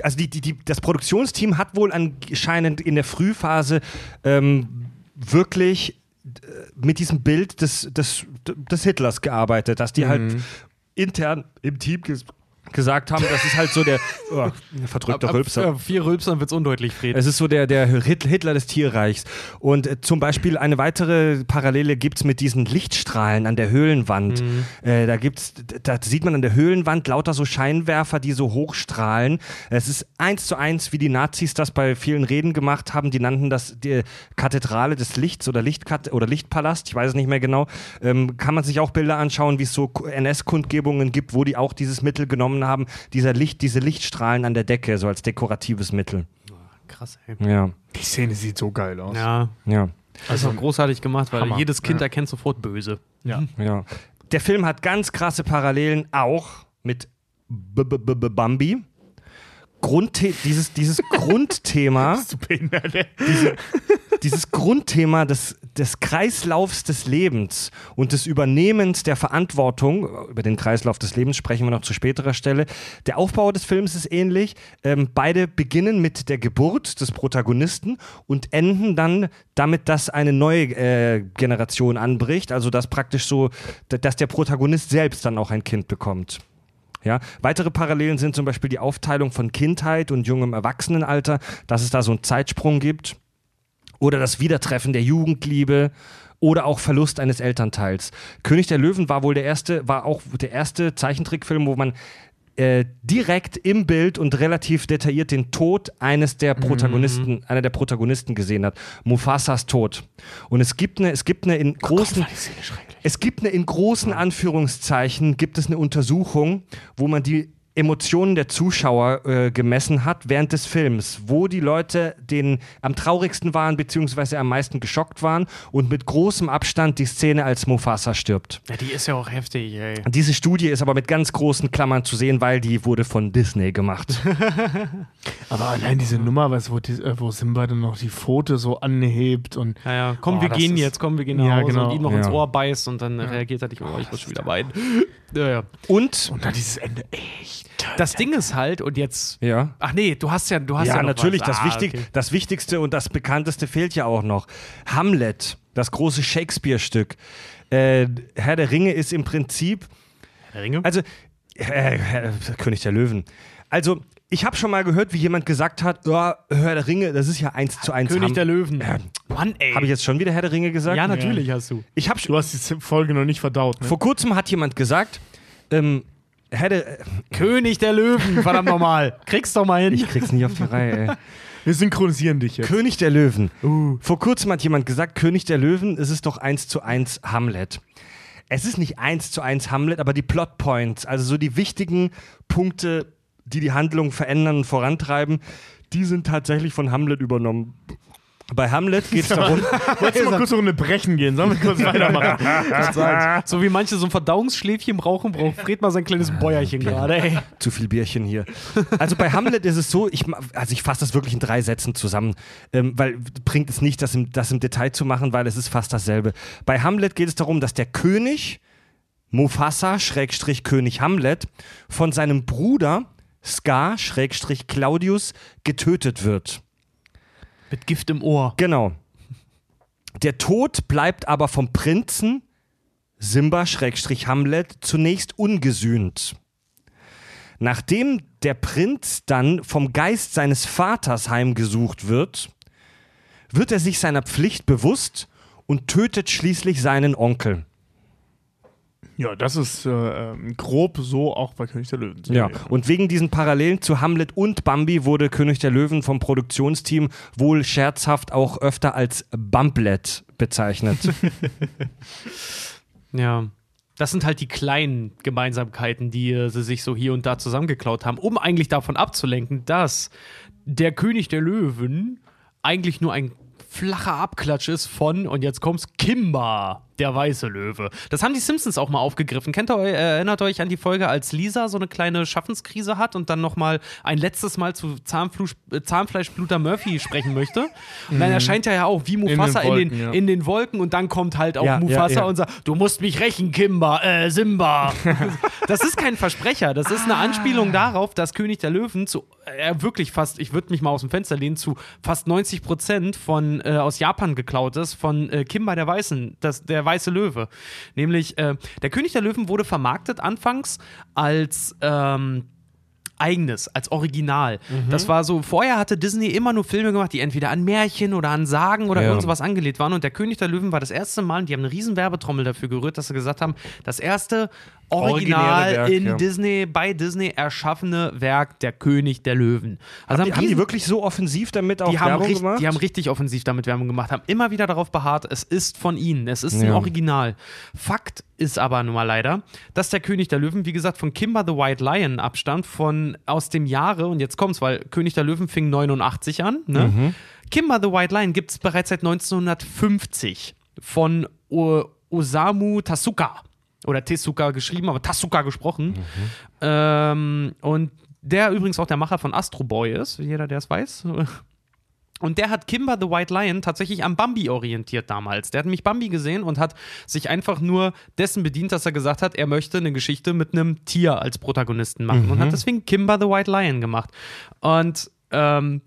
also die, die, die, das Produktionsteam hat wohl anscheinend in der Frühphase ähm, wirklich äh, mit diesem Bild des, des, des Hitlers gearbeitet, dass die halt intern im Team gesagt haben, das ist halt so der oh, verdrückter Rülpser. Ab, äh, vier Rülpsern wird's undeutlich, Fred. Es ist so der, der Hit- Hitler des Tierreichs. Und äh, zum Beispiel eine weitere Parallele gibt es mit diesen Lichtstrahlen an der Höhlenwand. Äh, da gibt's, da sieht man an der Höhlenwand lauter so Scheinwerfer, die so hochstrahlen. Es ist eins zu eins, wie die Nazis das bei vielen Reden gemacht haben. Die nannten das die Kathedrale des Lichts oder, Lichtkat oder Lichtpalast, ich weiß es nicht mehr genau. Ähm, kann man sich auch Bilder anschauen, wie es so NS-Kundgebungen gibt, wo die auch dieses Mittel genommen haben, dieser Licht, diese Lichtstrahlen an der Decke, so als dekoratives Mittel. Krass, ey. Ja, Die Szene sieht so geil aus. Ja, ja, das ist auch großartig gemacht, weil Hammer. jedes Kind Ja. erkennt sofort böse. Ja. ja. Der Film hat ganz krasse Parallelen auch mit B -B -B -B Bambi. Grundthe dieses, dieses Grundthema, Bist du behindert, ey? dieses Grundthema des, des Kreislaufs des Lebens und des Übernehmens der Verantwortung, über den Kreislauf des Lebens sprechen wir noch zu späterer Stelle. Der Aufbau des Films ist ähnlich. Ähm, beide beginnen mit der Geburt des Protagonisten und enden dann damit, dass eine neue äh, Generation anbricht. Also dass praktisch so, dass der Protagonist selbst dann auch ein Kind bekommt. Ja, weitere Parallelen sind zum Beispiel die Aufteilung von Kindheit und jungem Erwachsenenalter, dass es da so einen Zeitsprung gibt. Oder das Wiedertreffen der Jugendliebe oder auch Verlust eines Elternteils. König der Löwen war wohl der erste, war auch der erste Zeichentrickfilm, wo man äh, direkt im Bild und relativ detailliert den Tod eines der Protagonisten, Mhm. einer der Protagonisten gesehen hat. Mufasas Tod. Und es gibt eine, es gibt eine in großen, es gibt eine in großen Anführungszeichen, gibt es eine Untersuchung, wo man die Emotionen der Zuschauer äh, gemessen hat während des Films, wo die Leute den am traurigsten waren beziehungsweise am meisten geschockt waren und mit großem Abstand die Szene, als Mufasa stirbt. Ja, die ist ja auch heftig, ey. Diese Studie ist aber mit ganz großen Klammern zu sehen, weil die wurde von Disney gemacht. Aber allein diese Nummer, du, wo, die, äh, wo Simba dann noch die Pfote so anhebt und Ja, ja. Komm, Boah, wir gehen ist- jetzt, komm, wir gehen nach Ja, Hause genau. und ihm noch ins. Ohr beißt und dann reagiert er nicht, oh, ich muss schon wieder weinen. Ja, ja. Und, und dann dieses Ende. Echt. Das Ding ist halt, und jetzt. ja. Ach nee, du hast ja, du hast ja. Ja, noch natürlich. Was. Das, Ah, Wichtig, okay. das Wichtigste und das Bekannteste fehlt ja auch noch. Hamlet, das große Shakespeare-Stück. Äh, Herr der Ringe ist im Prinzip, Herr Ringe? also äh, König der Löwen. Also ich habe schon mal gehört, wie jemand gesagt hat, ja, Herr der Ringe, das ist ja eins zu eins. König der Ham- Löwen. Äh, Mann, ey. Habe ich jetzt schon wieder Herr der Ringe gesagt? ja, natürlich hast du. Ich habe Du hast die Folge noch nicht verdaut, ne? vor kurzem hat jemand gesagt, ähm, Der, äh, König der Löwen, verdammt nochmal. Kriegst doch mal hin. ich krieg's nicht auf die Reihe. Ey. Wir synchronisieren dich jetzt. König der Löwen. Uh. Vor kurzem hat jemand gesagt, König der Löwen, es ist doch eins zu eins Hamlet. Es ist nicht eins zu eins Hamlet, aber die Plotpoints, also so die wichtigen Punkte, die die Handlung verändern und vorantreiben, die sind tatsächlich von Hamlet übernommen. Bei Hamlet geht es darum, Wolltest du mal kurz eine Runde brechen gehen? Sollen wir kurz weitermachen? So wie manche so ein Verdauungsschläfchen brauchen, braucht Fred mal sein kleines Bäuerchen gerade, ey. zu viel Bierchen hier. Also bei Hamlet ist es so, ich, also ich fasse das wirklich in drei Sätzen zusammen, ähm, weil bringt es nicht, das im, das im Detail zu machen, weil es ist fast dasselbe. Bei Hamlet geht es darum, dass der König Mufasa, Schrägstrich König Hamlet, von seinem Bruder Scar, Schrägstrich Claudius, getötet wird. Mit Gift im Ohr. Genau. Der Tod bleibt aber vom Prinzen Simba Schrägstrich Hamlet zunächst ungesühnt. Nachdem der Prinz dann vom Geist seines Vaters heimgesucht wird, wird er sich seiner Pflicht bewusst und tötet schließlich seinen Onkel. Ja, das ist äh, ähm, grob so auch bei König der Löwen. Ja, sehen. und wegen diesen Parallelen zu Hamlet und Bambi wurde König der Löwen vom Produktionsteam wohl scherzhaft auch öfter als Bumplet bezeichnet. Ja. Das sind halt die kleinen Gemeinsamkeiten, die äh, sie sich so hier und da zusammengeklaut haben, um eigentlich davon abzulenken, dass der König der Löwen eigentlich nur ein flacher Abklatsch ist von, und jetzt kommt's, Kimba, der weiße Löwe. Das haben die Simpsons auch mal aufgegriffen. Kennt ihr, erinnert euch an die Folge, als Lisa so eine kleine Schaffenskrise hat und dann nochmal ein letztes Mal zu Zahnflusch, äh, Zahnfleischbluter Murphy sprechen möchte? Und dann erscheint er ja auch wie Mufasa in den, Wolken, ja. in den Wolken und dann kommt halt auch Ja, ja, Mufasa ja. und sagt, du musst mich rächen, Kimba, äh, Simba. das ist kein Versprecher, das ist eine Anspielung darauf, dass König der Löwen zu, äh, wirklich fast, ich würde mich mal aus dem Fenster lehnen, zu fast 90 Prozent von, äh, aus Japan geklaut ist, von äh, Kimba der Weißen, das, der weiße Löwe. Nämlich, äh, der König der Löwen wurde vermarktet anfangs als, ähm, eigenes, als Original. Das war so, vorher hatte Disney immer nur Filme gemacht, die entweder an Märchen oder an Sagen oder Ja. irgend sowas angelehnt waren. Und der König der Löwen war das erste Mal, und die haben eine riesen Werbetrommel dafür gerührt, dass sie gesagt haben, das erste Original Werk, in ja. Disney, bei Disney erschaffene Werk der König der Löwen. Also haben, die, haben die wirklich so offensiv damit auch haben, Werbung richtig, gemacht? die haben richtig offensiv damit Werbung gemacht, haben immer wieder darauf beharrt, es ist von ihnen, es ist ein Ja. Original. Fakt ist aber nun mal leider, dass der König der Löwen, wie gesagt, von Kimber the White Lion abstammt, von aus dem Jahre, und jetzt kommt's, weil König der Löwen fing 89 an, ne? Mhm. Kimber the White Lion gibt es bereits seit 1950 von O Osamu Tasuka. Oder Tezuka geschrieben, aber Tasuka gesprochen. Ähm, und der übrigens auch der Macher von Astro Boy ist, jeder, der es weiß. Und der hat Kimber the White Lion tatsächlich am Bambi orientiert damals. Der hat nämlich Bambi gesehen und hat sich einfach nur dessen bedient, dass er gesagt hat, er möchte eine Geschichte mit einem Tier als Protagonisten machen und hat deswegen Kimber the White Lion gemacht. Und ähm,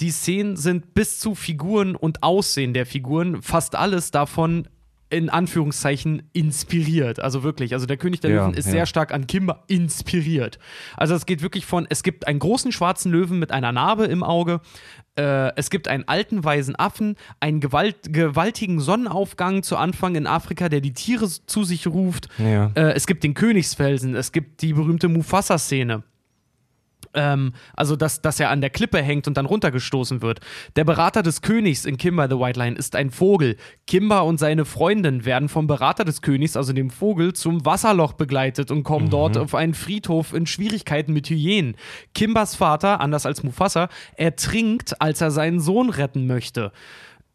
die Szenen sind bis zu Figuren und Aussehen der Figuren fast alles davon in Anführungszeichen inspiriert. Also wirklich. Also der König der Ja, Löwen ist ja. sehr stark an Kimba inspiriert. Also es geht wirklich von, es gibt einen großen schwarzen Löwen mit einer Narbe im Auge. Äh, es gibt einen alten weisen Affen, einen gewalt, gewaltigen Sonnenaufgang zu Anfang in Afrika, der die Tiere zu sich ruft. Ja. Äh, es gibt den Königsfelsen, es gibt die berühmte Mufasa-Szene. Ähm, also, dass, dass er an der Klippe hängt und dann runtergestoßen wird. Der Berater des Königs in Kimba the White Lion ist ein Vogel. Kimba und seine Freundin werden vom Berater des Königs, also dem Vogel, zum Wasserloch begleitet und kommen dort auf einen Friedhof in Schwierigkeiten mit Hyänen. Kimbas Vater, anders als Mufasa, ertrinkt, als er seinen Sohn retten möchte.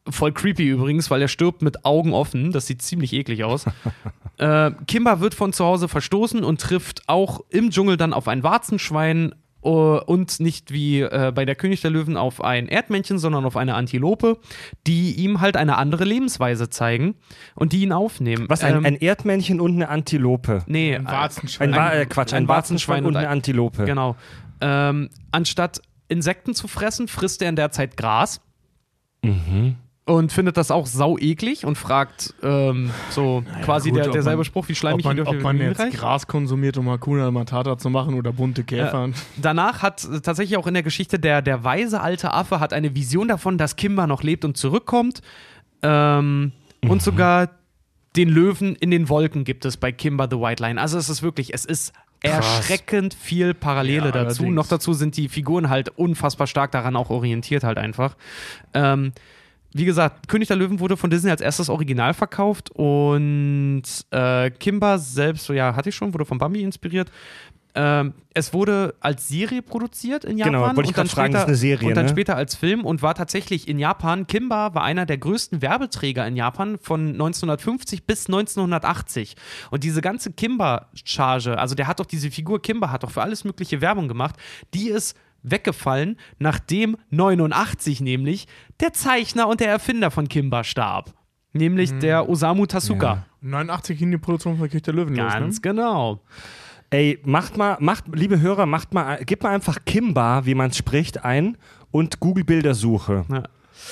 Voll creepy übrigens, weil er stirbt mit Augen offen. Das sieht ziemlich eklig aus. äh, Kimba wird von zu Hause verstoßen und trifft auch im Dschungel dann auf ein Warzenschwein und nicht wie äh, bei der König der Löwen auf ein Erdmännchen, sondern auf eine Antilope, die ihm halt eine andere Lebensweise zeigen und die ihn aufnehmen. Was, ein, Ähm, ein Erdmännchen und eine Antilope? nee, Ein äh, Warzenschwein. Ein, Wa äh, Quatsch, ein, ein Warzenschwein Warzenschwein und und eine ein- Antilope. Genau. Ähm, anstatt Insekten zu fressen, frisst er in der Zeit Gras. Mhm. Und findet das auch sau eklig und fragt ähm, so quasi gut, der, ob derselbe man- Spruch, wie Ob schleimig man, ihr dürft ob man jetzt reicht. Gras konsumiert, um Hakuna Matata zu machen oder bunte Käfer. Danach hat äh, tatsächlich auch in der Geschichte der, der weise alte Affe hat eine Vision davon, dass Kimba noch lebt und zurückkommt. Ähm, Mhm. Und sogar den Löwen in den Wolken gibt es bei Kimba the White Line. Also es ist wirklich, es ist erschreckend viel Parallele Ja, dazu. allerdings. Noch dazu sind die Figuren halt unfassbar stark daran auch orientiert halt einfach. Ähm, wie gesagt, König der Löwen wurde von Disney als erstes Original verkauft und äh, Kimba selbst, so ja, hatte ich schon, wurde von Bambi inspiriert. Ähm, es wurde als Serie produziert in Japan. Genau, wollte ich und dann grad fragen, später, ist eine Serie, Und dann ne? später als Film und war tatsächlich in Japan. Kimba war einer der größten Werbeträger in Japan von 1950 bis 1980. Und diese ganze Kimba-Charge, also der hat doch diese Figur Kimba, hat doch für alles mögliche Werbung gemacht, die ist weggefallen, nachdem 89 nämlich der Zeichner und der Erfinder von Kimba starb. Nämlich Mhm. der Osamu Tezuka. 89 ging die Produktion von König der Löwen Ganz los, ne? genau. Ey, macht mal, macht, liebe Hörer, macht mal, gebt mal einfach Kimba, wie man es spricht, ein und Google Bildersuche. Ja.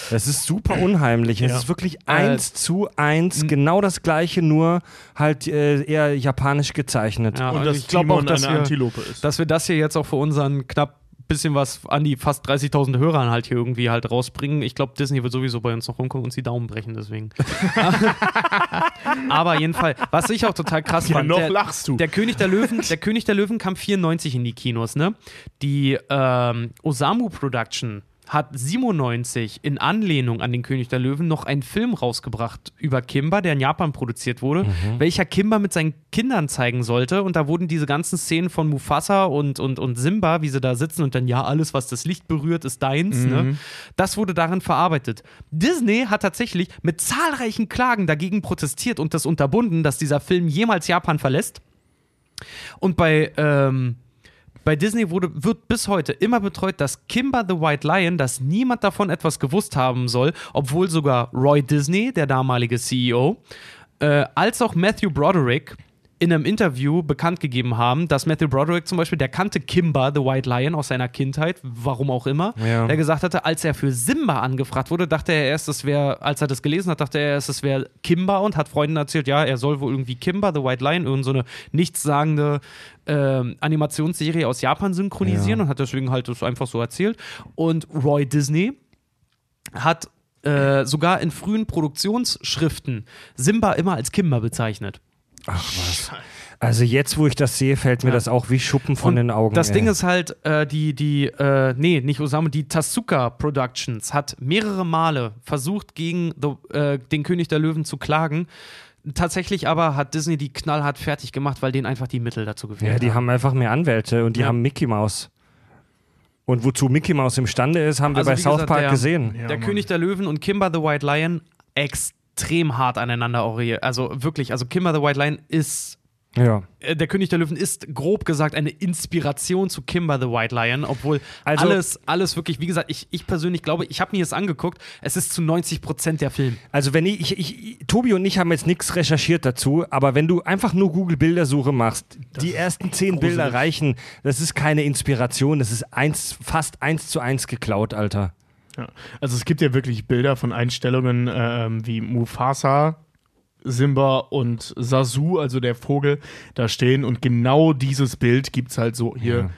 Das ist super unheimlich. Es Ja. ist wirklich eins zu eins, genau das gleiche, nur halt äh, eher japanisch gezeichnet. Ja, Und also dass ich glaube auch, dass eine wir, Antilope ist. dass wir das hier jetzt auch für unseren knapp bisschen was an die fast 30.000 Hörern halt hier irgendwie halt rausbringen. Ich glaube, Disney wird sowieso bei uns noch rumkommen und uns die Daumen brechen, deswegen. Aber jedenfalls, was ich auch total krass Ja, fand, noch der, lachst du. der König der Löwen, der König der Löwen kam 94 in die Kinos, ne? Die ähm, Osamu Production hat 97 in Anlehnung an den König der Löwen noch einen Film rausgebracht über Kimba, der in Japan produziert wurde, welcher Kimba mit seinen Kindern zeigen sollte. Und da wurden diese ganzen Szenen von Mufasa und, und, und Simba, wie sie da sitzen und dann, ja, alles, was das Licht berührt, ist deins. Ne? Das wurde darin verarbeitet. Disney hat tatsächlich mit zahlreichen Klagen dagegen protestiert und das unterbunden, dass dieser Film jemals Japan verlässt. Und bei, ähm, bei Disney wurde, wird bis heute immer betreut, dass Kimba the White Lion, dass niemand davon etwas gewusst haben soll, obwohl sogar Roy Disney, der damalige CEO, äh, als auch Matthew Broderick in einem Interview bekannt gegeben haben, dass Matthew Broderick zum Beispiel, der kannte Kimba, the White Lion, aus seiner Kindheit, warum auch immer, Ja. der gesagt hatte, als er für Simba angefragt wurde, dachte er erst, es wäre, als er das gelesen hat, dachte er erst, es wäre Kimba und hat Freunden erzählt, ja, er soll wohl irgendwie Kimba, the White Lion, irgend so eine nichtssagende ähm, Animationsserie aus Japan synchronisieren Ja. und hat deswegen halt das einfach so erzählt. Und Roy Disney hat äh, sogar in frühen Produktionsschriften Simba immer als Kimba bezeichnet. Ach was. Also jetzt, wo ich das sehe, fällt mir Ja. das auch wie Schuppen von Und den Augen. Das ey. Ding ist halt, äh, die, die, äh, nee, nicht Osamu, die Tasuka Productions hat mehrere Male versucht, gegen the, äh, den König der Löwen zu klagen. Tatsächlich aber hat Disney die knallhart fertig gemacht, weil denen einfach die Mittel dazu gefehlt Ja, die haben einfach mehr Anwälte und die Ja. haben Mickey Mouse. Und wozu Mickey Mouse imstande ist, haben wir Also bei South gesagt, Park der- gesehen. Ja, der Mann. König der Löwen und Kimba the White Lion extrem hart aneinander orientiert. Also wirklich, also Kimba the White Lion ist Ja. äh, der König der Löwen ist grob gesagt eine Inspiration zu Kimba the White Lion, obwohl Also- alles, alles wirklich, wie gesagt, ich, ich persönlich glaube, ich habe mir das angeguckt, es ist zu 90 Prozent der Film. Also wenn ich, ich, ich Tobi und ich haben jetzt nichts recherchiert dazu, aber wenn du einfach nur Google Bildersuche machst, die ersten zehn Bilder reichen, das ist keine Inspiration, das ist eins, fast eins zu eins geklaut, Alter. Ja. Also es gibt ja wirklich Bilder von Einstellungen, ähm, wie Mufasa Simba und Sasu, also der Vogel, da stehen und genau dieses Bild gibt es halt so hier. Ja.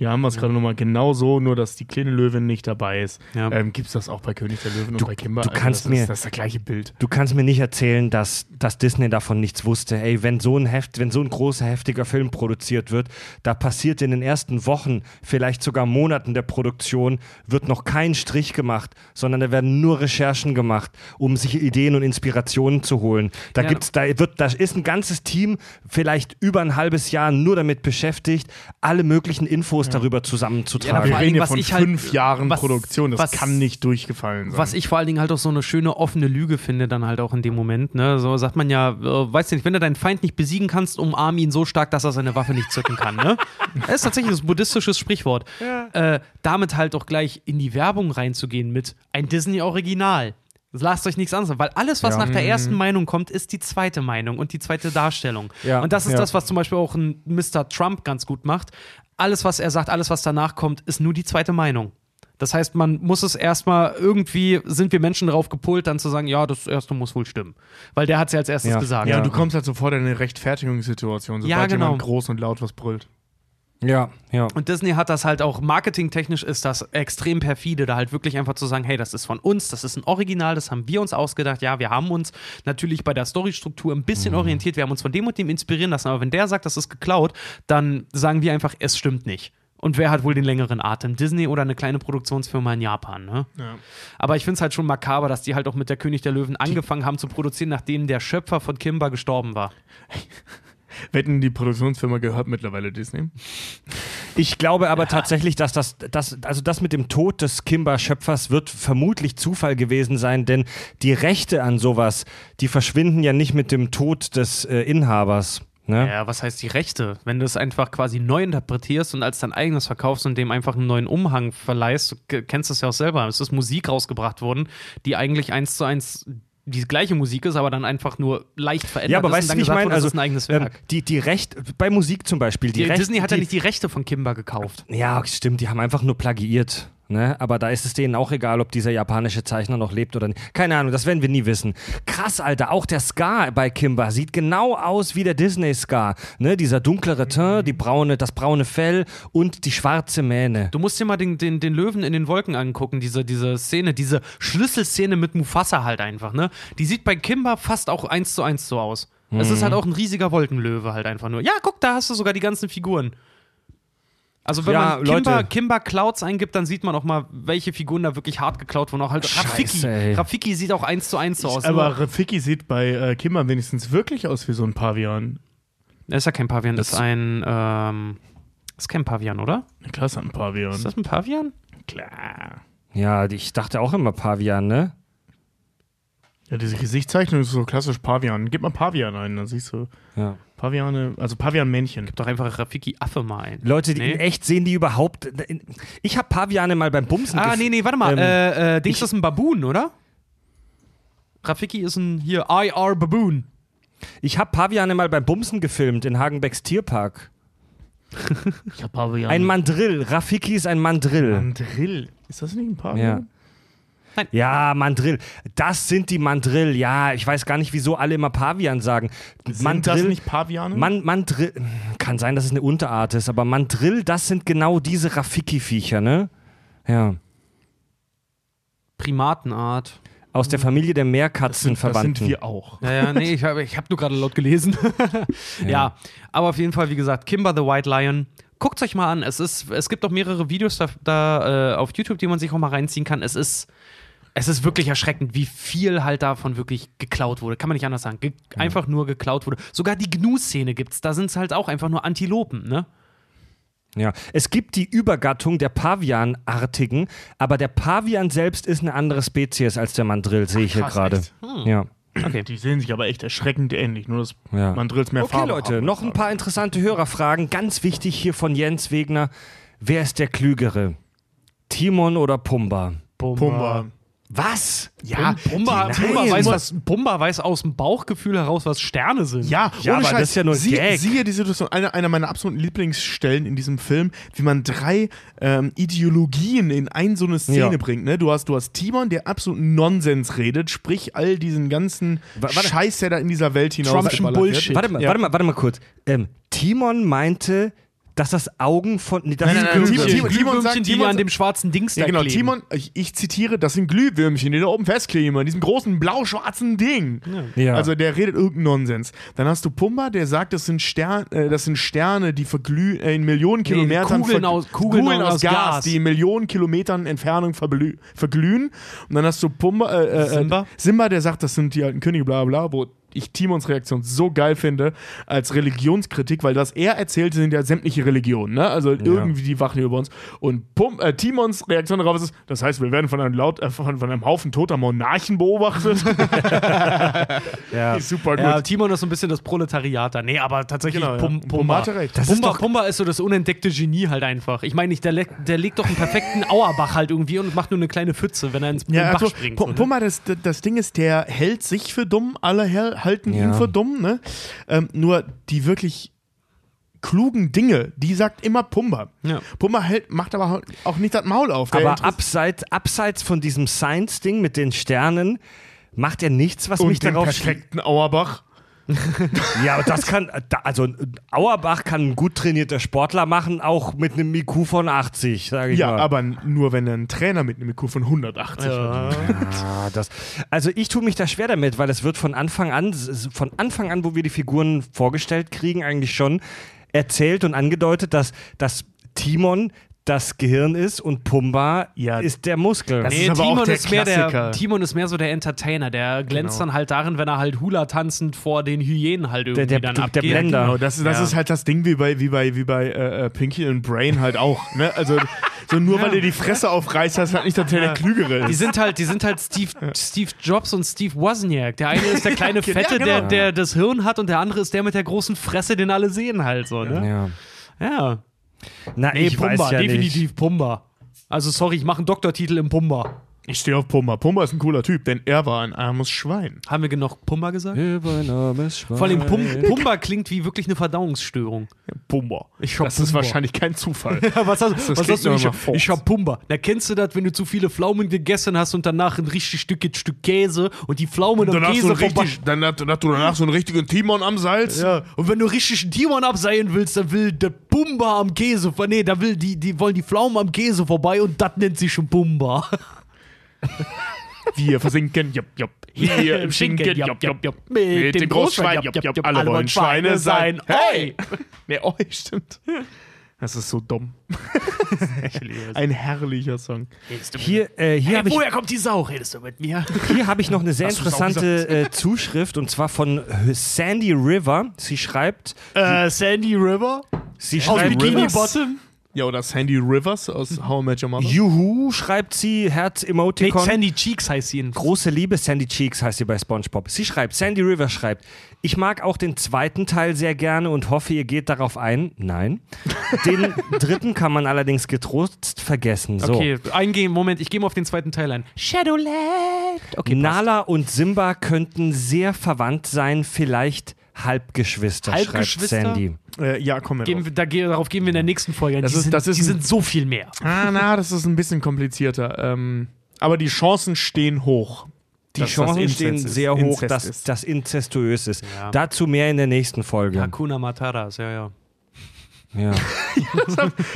Hier haben wir es gerade nochmal genau so, nur dass die kleine Löwin nicht dabei ist. Ja. Ähm, gibt es das auch bei König der Löwen Du- und bei Kimber? du kannst das mir- Ist, das ist das gleiche Bild. Du kannst mir nicht erzählen, dass, dass Disney davon nichts wusste. Ey, wenn so ein Heft, wenn so ein großer, heftiger Film produziert wird, da passiert in den ersten Wochen, vielleicht sogar Monaten der Produktion, wird noch kein Strich gemacht, sondern da werden nur Recherchen gemacht, um sich Ideen und Inspirationen zu holen. Da Ja. gibt's, da wird, da ist ein ganzes Team vielleicht über ein halbes Jahr nur damit beschäftigt, alle möglichen Infos darüber zusammenzutragen. Ja, Wir reden ja was von ich halt- fünf Jahren was- Produktion. Das was- kann nicht durchgefallen sein. Was ich vor allen Dingen halt auch so eine schöne offene Lüge finde, dann halt auch in dem Moment. Ne? So sagt man ja, äh, weißt du nicht, wenn du deinen Feind nicht besiegen kannst, umarm ihn so stark, dass er seine Waffe nicht zücken kann. Ne? Das ist tatsächlich ein buddhistisches Sprichwort. Äh, damit halt auch gleich in die Werbung reinzugehen mit ein Disney-Original. Lasst euch nichts anderes, weil alles, was Ja. nach der ersten Meinung kommt, ist die zweite Meinung und die zweite Darstellung. Ja, Und das ist ja. das, was zum Beispiel auch ein Mr. Trump ganz gut macht. Alles, was er sagt, alles, was danach kommt, ist nur die zweite Meinung. Das heißt, man muss es erstmal irgendwie, sind wir Menschen darauf gepolt, dann zu sagen, ja, das erste muss wohl stimmen. Weil der hat es ja als erstes Ja. gesagt. ja, Ja. du kommst halt sofort in eine Rechtfertigungssituation, sobald Ja, genau. jemand groß und laut was brüllt. Ja, ja. Und Disney hat das halt auch, marketingtechnisch ist das extrem perfide, da halt wirklich einfach zu sagen, hey, das ist von uns, das ist ein Original, das haben wir uns ausgedacht. Ja, wir haben uns natürlich bei der Storystruktur ein bisschen orientiert, wir haben uns von dem und dem inspirieren lassen, aber wenn der sagt, das ist geklaut, dann sagen wir einfach, es stimmt nicht. Und wer hat wohl den längeren Atem? Disney oder eine kleine Produktionsfirma in Japan, ne? Ja. Aber ich finde es halt schon makaber, dass die halt auch mit der König der Löwen angefangen haben zu produzieren, nachdem der Schöpfer von Kimba gestorben war. Wetten, die Produktionsfirma gehört mittlerweile Disney. Ich glaube aber tatsächlich, dass das, das, also das mit dem Tod des Kimber-Schöpfers wird vermutlich Zufall gewesen sein, denn die Rechte an sowas, die verschwinden ja nicht mit dem Tod des äh, Inhabers. Ne? Ja, was heißt die Rechte? Wenn du es einfach quasi neu interpretierst und als dein eigenes verkaufst und dem einfach einen neuen Umhang verleihst, du kennst es ja auch selber, es ist Musik rausgebracht worden, die eigentlich eins zu eins die gleiche Musik ist, aber dann einfach nur leicht verändert Ja, aber weißt du, ich meine? Also, das ist ein eigenes ähm, Werk. die, die Recht, bei Musik zum Beispiel, die, die, Rechte. Disney hat ja die, nicht die Rechte von Kimba gekauft. Ja, stimmt, die haben einfach nur plagiiert. Ne? Aber da ist es denen auch egal, ob dieser japanische Zeichner noch lebt oder nicht. Keine Ahnung, das werden wir nie wissen. Krass, Alter, auch der Scar bei Kimba sieht genau aus wie der Disney-Scar. Ne? Dieser dunklere Teint, die braune, das braune Fell und die schwarze Mähne. Du musst dir mal den, den, den Löwen in den Wolken angucken, diese, diese Szene, diese Schlüsselszene mit Mufasa halt einfach, ne? Die sieht bei Kimba fast auch eins zu eins so aus. Es Mhm. ist halt auch ein riesiger Wolkenlöwe halt einfach nur. Ja, guck, da hast du sogar die ganzen Figuren. Also wenn Ja, man Kimba, Leute. Kimba Clouds eingibt, dann sieht man auch mal, welche Figuren da wirklich hart geklaut wurden. Auch halt Scheiße, Rafiki. ey. Rafiki sieht auch eins zu eins so aus. Aber Nur- Rafiki sieht bei äh, Kimber wenigstens wirklich aus wie so ein Pavian. Er ist ja kein Pavian, das ist Das- ein, ähm, ist kein Pavian, oder? Klar, ist ein Pavian. Ist das ein Pavian? klar. Ja, ich dachte auch immer Pavian, ne? Ja, diese Gesichtszeichnung ist so klassisch Pavian. Gib mal Pavian ein, dann siehst du Ja. Paviane, also Pavian-Männchen. Doch einfach Rafiki Affe mal ein. Leute, die Nee. in echt sehen die überhaupt. Ich habe Paviane mal beim Bumsen Ah, nee, nee, warte mal. Ähm, äh, äh, Dings ich- ist ein Baboon, oder? Rafiki ist ein hier IR Baboon. Ich habe Paviane mal beim Bumsen gefilmt in Hagenbecks Tierpark. Ich hab Pavian. Ein Mandrill. Rafiki ist ein Mandrill. Mandrill. Ist das nicht ein Pavian? Ja, Mandrill. Das sind die Mandrill. Ja, ich weiß gar nicht, wieso alle immer Pavian sagen. Sind das nicht Paviane? Man, Mandrill. Kann sein, dass es eine Unterart ist, aber Mandrill, das sind genau diese Rafiki-Viecher, ne? Ja. Primatenart. Aus der Familie der das, sind, das Meerkatzenverwandten. sind wir auch. Ja, ja, nee, ich habe ich hab nur gerade laut gelesen. ja. aber auf jeden Fall, wie gesagt, Kimber the White Lion. Guckt euch mal an. Es, ist, es gibt auch mehrere Videos da, da äh, auf YouTube, die man sich auch mal reinziehen kann. Es ist, es ist wirklich erschreckend, wie viel halt davon wirklich geklaut wurde. Kann man nicht anders sagen. Ge Einfach nur geklaut wurde. Sogar die Gnu-Szene gibt's. Da sind es halt auch einfach nur Antilopen, ne? Ja, es gibt die Übergattung der Pavianartigen, aber der Pavian selbst ist eine andere Spezies als der Mandrill, sehe ich hier gerade. echt? Ja. Okay. Die sehen sich aber echt erschreckend ähnlich, nur dass Ja. Mandrills mehr Okay, Farbe Leute, haben. noch ein paar interessante Hörerfragen. Ganz wichtig hier von Jens Wegner. Wer ist der Klügere? Timon oder Pumba? Pumba. Was? Ja, Pumba. Pumba, weiß, was, Pumba weiß aus dem Bauchgefühl heraus, was Sterne sind. Ja, Ja, ohne aber Scheiß. das ist ja nur Sie, Gag. Siehe die Situation, eine, einer meiner absoluten Lieblingsstellen in diesem Film, wie man drei ähm, Ideologien in ein so eine Szene Ja. bringt. Ne? Du, hast, du hast Timon, der absoluten Nonsens redet, sprich all diesen ganzen warte. Scheiß, der da in dieser Welt hinaus Trumpschen Bullshit. Warte mal, Ja. warte mal, warte mal kurz. Ähm, Timon meinte, dass das Augen von. Nee, das Nein, ist nein. Timon- Timon Glühwürmchen, sagt- die Timon an dem schwarzen Dings Ja, da genau. kleben. Timon, ich, ich zitiere, das sind Glühwürmchen, die da oben festkleben, an diesem großen blau-schwarzen Ding. Ja. Also der redet irgendeinen Nonsens. Dann hast du Pumba, der sagt, das sind, Stern, äh, das sind Sterne, die verglühen äh, in Millionen Nee, Kilometern Kugeln ver- aus- Kugeln aus, aus Gas, Gas. die in Millionen Kilometern Entfernung verglühen. Und dann hast du Pumba, äh, äh, Simba? Simba, der sagt, das sind die alten Könige, bla bla, wo ich Timons Reaktion so geil finde als Religionskritik, weil das er erzählt, sind ja sämtliche Religionen, ne? Also irgendwie die wachen über uns. Und Pum, äh, Timons Reaktion darauf ist, das heißt, wir werden von einem, laut, äh, von, von einem Haufen toter Monarchen beobachtet. ja. ist super gut. Ja, Timon ist so ein bisschen das Proletariat da. Nee, aber tatsächlich Genau, ja. Pum, Pumba Pumba. hatte recht. Das ist Pumba, doch- Pumba ist so das unentdeckte Genie halt einfach. Ich meine, nicht, der, der legt doch einen perfekten Auerbach halt irgendwie und macht nur eine kleine Pfütze, wenn er ins Ja, den Bach also, springt. Ne? Pumba, das, das Ding ist, der hält sich für dumm, alle hel- halten Ja. ihn für dumm, ne? Ähm, nur die wirklich klugen Dinge, die sagt immer Pumba. Ja. Pumba hält, macht aber auch nicht das Maul auf. Aber abseits, abseits von diesem Science-Ding mit den Sternen macht er nichts, was mich und den darauf perfekten Auerbach. Ja, aber das kann, also Auerbach kann ein gut trainierter Sportler machen, auch mit einem IQ von 80, sage ich Ja, mal. aber nur wenn er einen Trainer mit einem IQ von 180 hat. Ah, das, also ich tue mich da schwer damit, weil es wird von Anfang an, von Anfang an, wo wir die Figuren vorgestellt kriegen, eigentlich schon erzählt und angedeutet, dass, dass Timon das Gehirn ist und Pumba Ja, ist der Muskel. das Nee, ist aber auch Timon, der ist mehr der, Klassiker. Timon ist mehr so der Entertainer. Der glänzt Genau. dann halt darin, wenn er halt Hula tanzend vor den Hyänen halt irgendwie der- dann der abgeht. Blender. Genau, das, das Ja. ist halt das Ding wie bei, wie bei, wie bei äh, äh, Pinky und Brain halt auch. Ne? Also so nur weil er die Fresse aufreißt, heißt halt nicht, dass er der Klügere Die ist. sind halt, die sind halt Steve, Steve Jobs und Steve Wozniak. Der eine ist der kleine Ja, Fette, genau. der, der das Hirn hat und der andere ist der mit der großen Fresse, den alle sehen halt so, ne? ja. Ja. Na, Nee, ich Pumba, weiß ja definitiv nicht. Pumba. Also sorry, ich mache einen Doktortitel im Pumba. Ich stehe auf Pumba. Pumba ist ein cooler Typ, denn er war ein armes Schwein. Haben wir genug Pumba gesagt? Vor Vor allem Pum Pumba klingt wie wirklich eine Verdauungsstörung. Pumba. Ich das ist Pumba. wahrscheinlich kein Zufall. Ja, was hast, Das was hast du? Ich, hab- ich hab Pumba. Na, kennst du das, wenn du zu viele Pflaumen gegessen hast und danach ein richtig Stück, Stück Käse und die Pflaumen am danach Käse so ein richtig, dann dann hat du danach so einen richtigen Timon am Salz. Ja, und wenn du richtig einen Timon abseilen willst, dann will der Pumba am Käse, nee, da will die, die wollen die Pflaumen am Käse vorbei und das nennt sich schon Pumba. Wir versinken, jopp, jopp. Hier im Schinken, jopp, jopp, jopp. Mit dem Großschwein, jopp, jopp, jopp. Alle wollen Schweine sein. Hey! Ne, oi, stimmt. Das ist so dumm. Ein herrlicher Song. Hier, äh, hier Hey, habe ich, woher kommt die Sau? Redest du mit mir? hier hab ich noch eine sehr Hast interessante äh, Zuschrift und zwar von Sandy River. Sie schreibt, äh, Sandy River? sie Aus schreibt, Bikini Rivers? Bottom? Ja, oder Sandy Rivers aus How I Met Your Mother. Juhu, schreibt sie, Nee, Herz-Emoticon. Sandy Cheeks heißt sie in Große Liebe, Sandy Cheeks heißt sie bei SpongeBob. Sie schreibt, Sandy River schreibt, ich mag auch den zweiten Teil sehr gerne und hoffe, ihr geht darauf ein. Nein. Den dritten kann man allerdings getrost vergessen. So. Okay, eingehen, Moment, ich gehe mal auf den zweiten Teil ein. Shadowland. Okay, passt. Nala und Simba könnten sehr verwandt sein, vielleicht Halbgeschwister, Halbgeschwister? schreibt Sandy. Äh, ja, komm Gehen wir, da, ge- darauf gehen wir in der nächsten Folge ein. Das die ist- sind, das ist die ein- sind so viel mehr. Ah, na, das ist ein bisschen komplizierter. Ähm, aber die Chancen stehen hoch. Die Chancen stehen ist. sehr hoch, Inzest dass ist. das inzestuös ist. Ja. Dazu mehr in der nächsten Folge. Hakuna Mataras, ja, ja. Ja.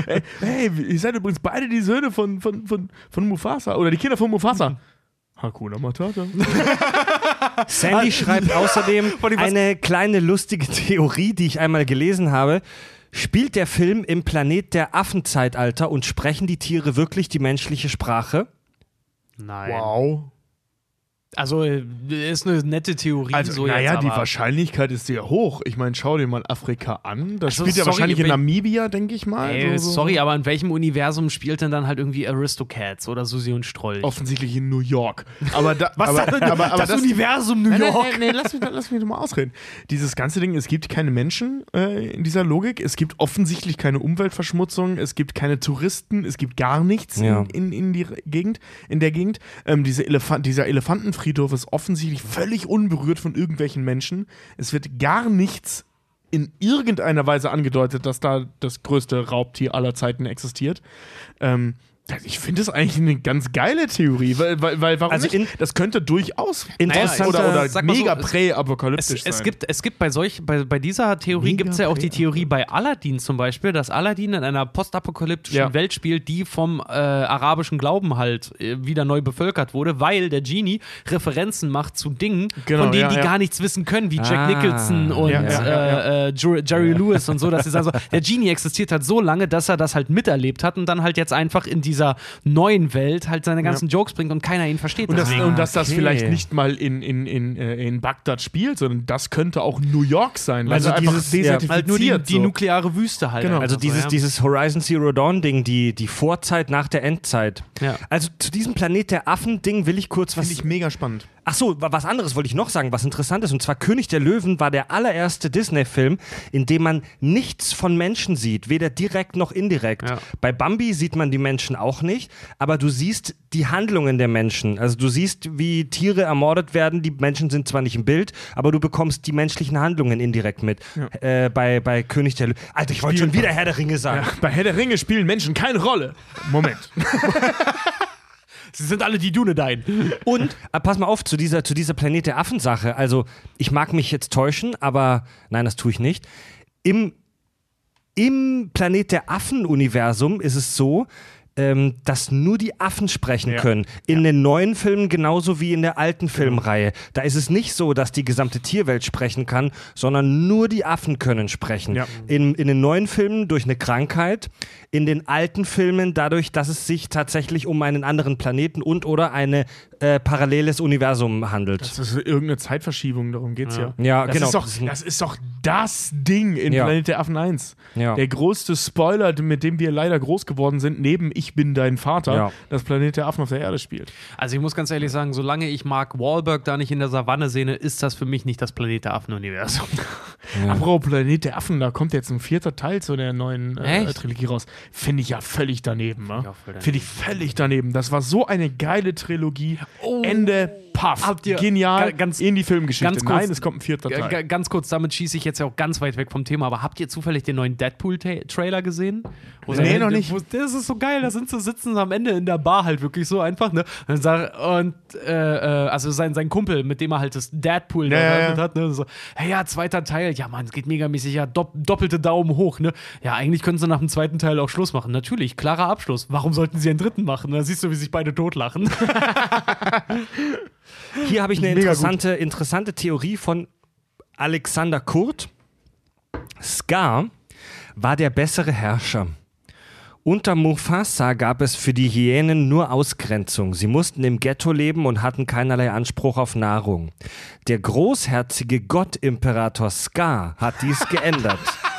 Ey, hey, ihr seid übrigens beide die Söhne von, von, von, von Mufasa. Oder die Kinder von Mufasa. Hakuna Matata. Sandy schreibt außerdem eine kleine lustige Theorie, die ich einmal gelesen habe. Spielt der Film im Planet der Affenzeitalter und sprechen die Tiere wirklich die menschliche Sprache? Nein. Wow. Also äh, ist eine nette Theorie. Also, so naja, jetzt, die aber- Wahrscheinlichkeit ist sehr hoch. Ich meine, schau dir mal Afrika an. Das Also, spielt ja sorry, wahrscheinlich in Namibia, denke ich mal. Ey, so, so. sorry, aber in welchem Universum spielt denn dann halt irgendwie Aristocats oder Susi und Strolch? Offensichtlich in New York. Aber, da, Was aber, denn? aber, aber das, Universum New nein, York? nein, nein, lass mich, lass mich doch mal ausreden. Dieses ganze Ding, es gibt keine Menschen äh, in dieser Logik, es gibt offensichtlich keine Umweltverschmutzung, es gibt keine Touristen, es gibt gar nichts Ja. in, in, in, die Gegend, in der Gegend. Ähm, diese Elefant, dieser Elefantenfriedhof ist offensichtlich völlig unberührt von irgendwelchen Menschen. Es wird gar nichts in irgendeiner Weise angedeutet, dass da das größte Raubtier aller Zeiten existiert. Ähm, ich finde das eigentlich eine ganz geile Theorie, weil, weil, weil warum Also in- das könnte durchaus Interessanter- oder, oder so, mega es- prä-apokalyptisch Es, sein. es, gibt, es gibt bei solch, bei, bei dieser Theorie gibt es ja auch die Theorie bei Aladdin zum Beispiel, dass Aladdin in einer postapokalyptischen Ja. Welt spielt, die vom äh, arabischen Glauben halt äh, wieder neu bevölkert wurde, weil der Genie Referenzen macht zu Dingen, Genau, von denen ja, die ja. gar nichts wissen können, wie Jack Ah. Nicholson und äh, äh, Jer- Jerry Lewis und so, dass sie sagen so, der Genie existiert halt so lange, dass er das halt miterlebt hat und dann halt jetzt einfach in dieser neuen Welt halt seine ganzen Jokes bringt und keiner ihn versteht. und, das, deswegen. und dass das okay. vielleicht nicht mal in, in, in, äh, in Bagdad spielt, sondern das könnte auch New York sein. Also Also, einfach dieses- ja, desertifiziert. halt nur die, die so. nukleare Wüste halt. Genau. Also einfach dieses, so, ja. dieses Horizon Zero Dawn Ding, die, die Vorzeit nach der Endzeit. Ja. Also zu diesem Planet der Affen Ding will ich kurz was. Finde ich mega spannend. Ach so, wa- was anderes wollte ich noch sagen, was interessant ist. Und zwar König der Löwen war der allererste Disney-Film, in dem man nichts von Menschen sieht, weder direkt noch indirekt. Ja. Bei Bambi sieht man die Menschen auch nicht, aber du siehst die Handlungen der Menschen. Also du siehst, wie Tiere ermordet werden. Die Menschen sind zwar nicht im Bild, aber du bekommst die menschlichen Handlungen indirekt mit. Äh, bei, bei König der Löwen. Alter, ich wollte schon wieder Herr der Ringe sagen. Bei Herr der Ringe spielen Menschen keine Rolle. Moment. Sie sind alle die Dunedain. Und äh, pass mal auf zu dieser, zu dieser Planet der Affen-Sache. Also, ich mag mich jetzt täuschen, aber nein, das tue ich nicht. Im, im Planet der Affen-Universum ist es so, ähm, dass nur die Affen sprechen Ja. können. In den neuen Filmen genauso wie in der alten Filmreihe. Da ist es nicht so, dass die gesamte Tierwelt sprechen kann, sondern nur die Affen können sprechen. Ja. In, in den neuen Filmen durch eine Krankheit, in den alten Filmen dadurch, dass es sich tatsächlich um einen anderen Planeten und oder ein äh, paralleles Universum handelt. Das ist irgendeine Zeitverschiebung, darum geht's ja. Ja, das genau. Ist doch, Das ist doch das Ding in Ja. Planet der Affen 1. Ja. Der größte Spoiler, mit dem wir leider groß geworden sind, neben Ich bin dein Vater, Ja. das Planet der Affen auf der Erde spielt. Also ich muss ganz ehrlich sagen, solange ich Mark Wahlberg da nicht in der Savanne sehe, ist das für mich nicht das Planet der Affen-Universum. Apropos Planet der Affen, da kommt jetzt ein vierter Teil zu der neuen äh? Trilogie raus. Finde ich ja völlig daneben. daneben. Finde ich völlig daneben. Das war so eine geile Trilogie. Ende, paff. Habt ihr- Genial. ga- ganz- in die Filmgeschichte. ganz kurz- Nein, es kommt ein vierter Teil. ganz kurz, damit schieße ich jetzt ja auch ganz weit weg vom Thema, aber habt ihr zufällig den neuen Deadpool-Trailer gesehen? Wo Nee, noch nicht. Das ist so geil, da sind sie sitzen sie am Ende in der Bar halt wirklich so einfach, ne? Und, sag, und äh, äh, also sein, sein Kumpel, mit dem er halt das Deadpool Ja, ja. hat, ne? So, hey ja, zweiter Teil, ja Mann, es geht megamäßig, ja, dopp doppelte Daumen hoch, ne? Ja, eigentlich können sie nach dem zweiten Teil auch Schluss machen. Natürlich, klarer Abschluss. Warum sollten sie einen dritten machen? Da siehst du, wie sich beide totlachen. Hier habe ich eine interessante, interessante Theorie von Alexander Kurt. Scar war der bessere Herrscher. Unter Mufasa gab es für die Hyänen nur Ausgrenzung. Sie mussten im Ghetto leben und hatten keinerlei Anspruch auf Nahrung. Der großherzige Gottimperator Scar hat dies geändert.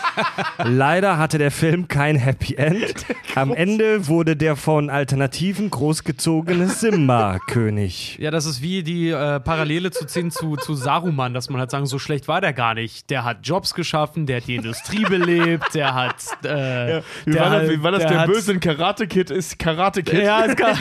Leider hatte der Film kein Happy End. Am Ende wurde der von Alternativen großgezogene Simba König. Ja, das ist wie die äh, Parallele zu ziehen zu, zu Saruman, dass man halt sagen, so schlecht war der gar nicht. Der hat Jobs geschaffen, der hat die Industrie belebt, der hat. Äh, Wie der war, das, wie war das der, hat- Böse in Karate Kid ist Karate Kid? Ja, es kann,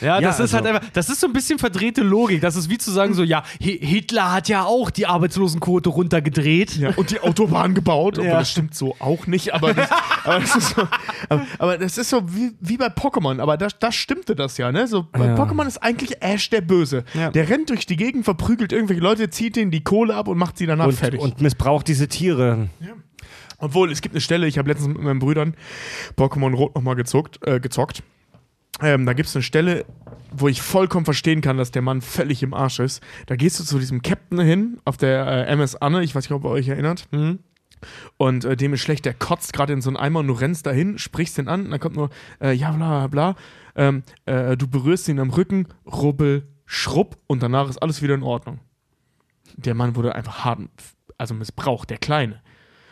ja, das Ja, ist halt also- einfach, das ist so ein bisschen verdrehte Logik. Das ist wie zu sagen, so, ja, Hi- Hitler hat ja auch die Arbeitslosenquote runtergedreht. Ja, und die Autobahn gebaut, obwohl Ja. das stimmt so auch nicht, aber das, aber das ist so, aber, aber das ist so wie, wie bei Pokémon, aber da das stimmte das ja, ne? So, bei Ja. Pokémon ist eigentlich Ash der Böse. Ja. Der rennt durch die Gegend, verprügelt irgendwelche Leute, zieht ihnen die Kohle ab und macht sie danach Und, fertig. und missbraucht diese Tiere. Obwohl, es gibt eine Stelle, ich habe letztens mit meinen Brüdern Pokémon Rot nochmal gezockt. Äh, gezockt. Ähm, da gibt es eine Stelle, wo ich vollkommen verstehen kann, dass der Mann völlig im Arsch ist. Da gehst du zu diesem Captain hin, auf der äh, MS Anne, ich weiß nicht, ob ihr euch erinnert. Mhm. Und äh, dem ist schlecht, der kotzt gerade in so einen Eimer und du rennst dahin, sprichst den an und dann kommt nur, äh, ja, bla, bla, bla. Ähm, äh, du berührst ihn am Rücken, rubbel, schrupp und danach ist alles wieder in Ordnung. Der Mann wurde einfach hart, also missbraucht, der Kleine.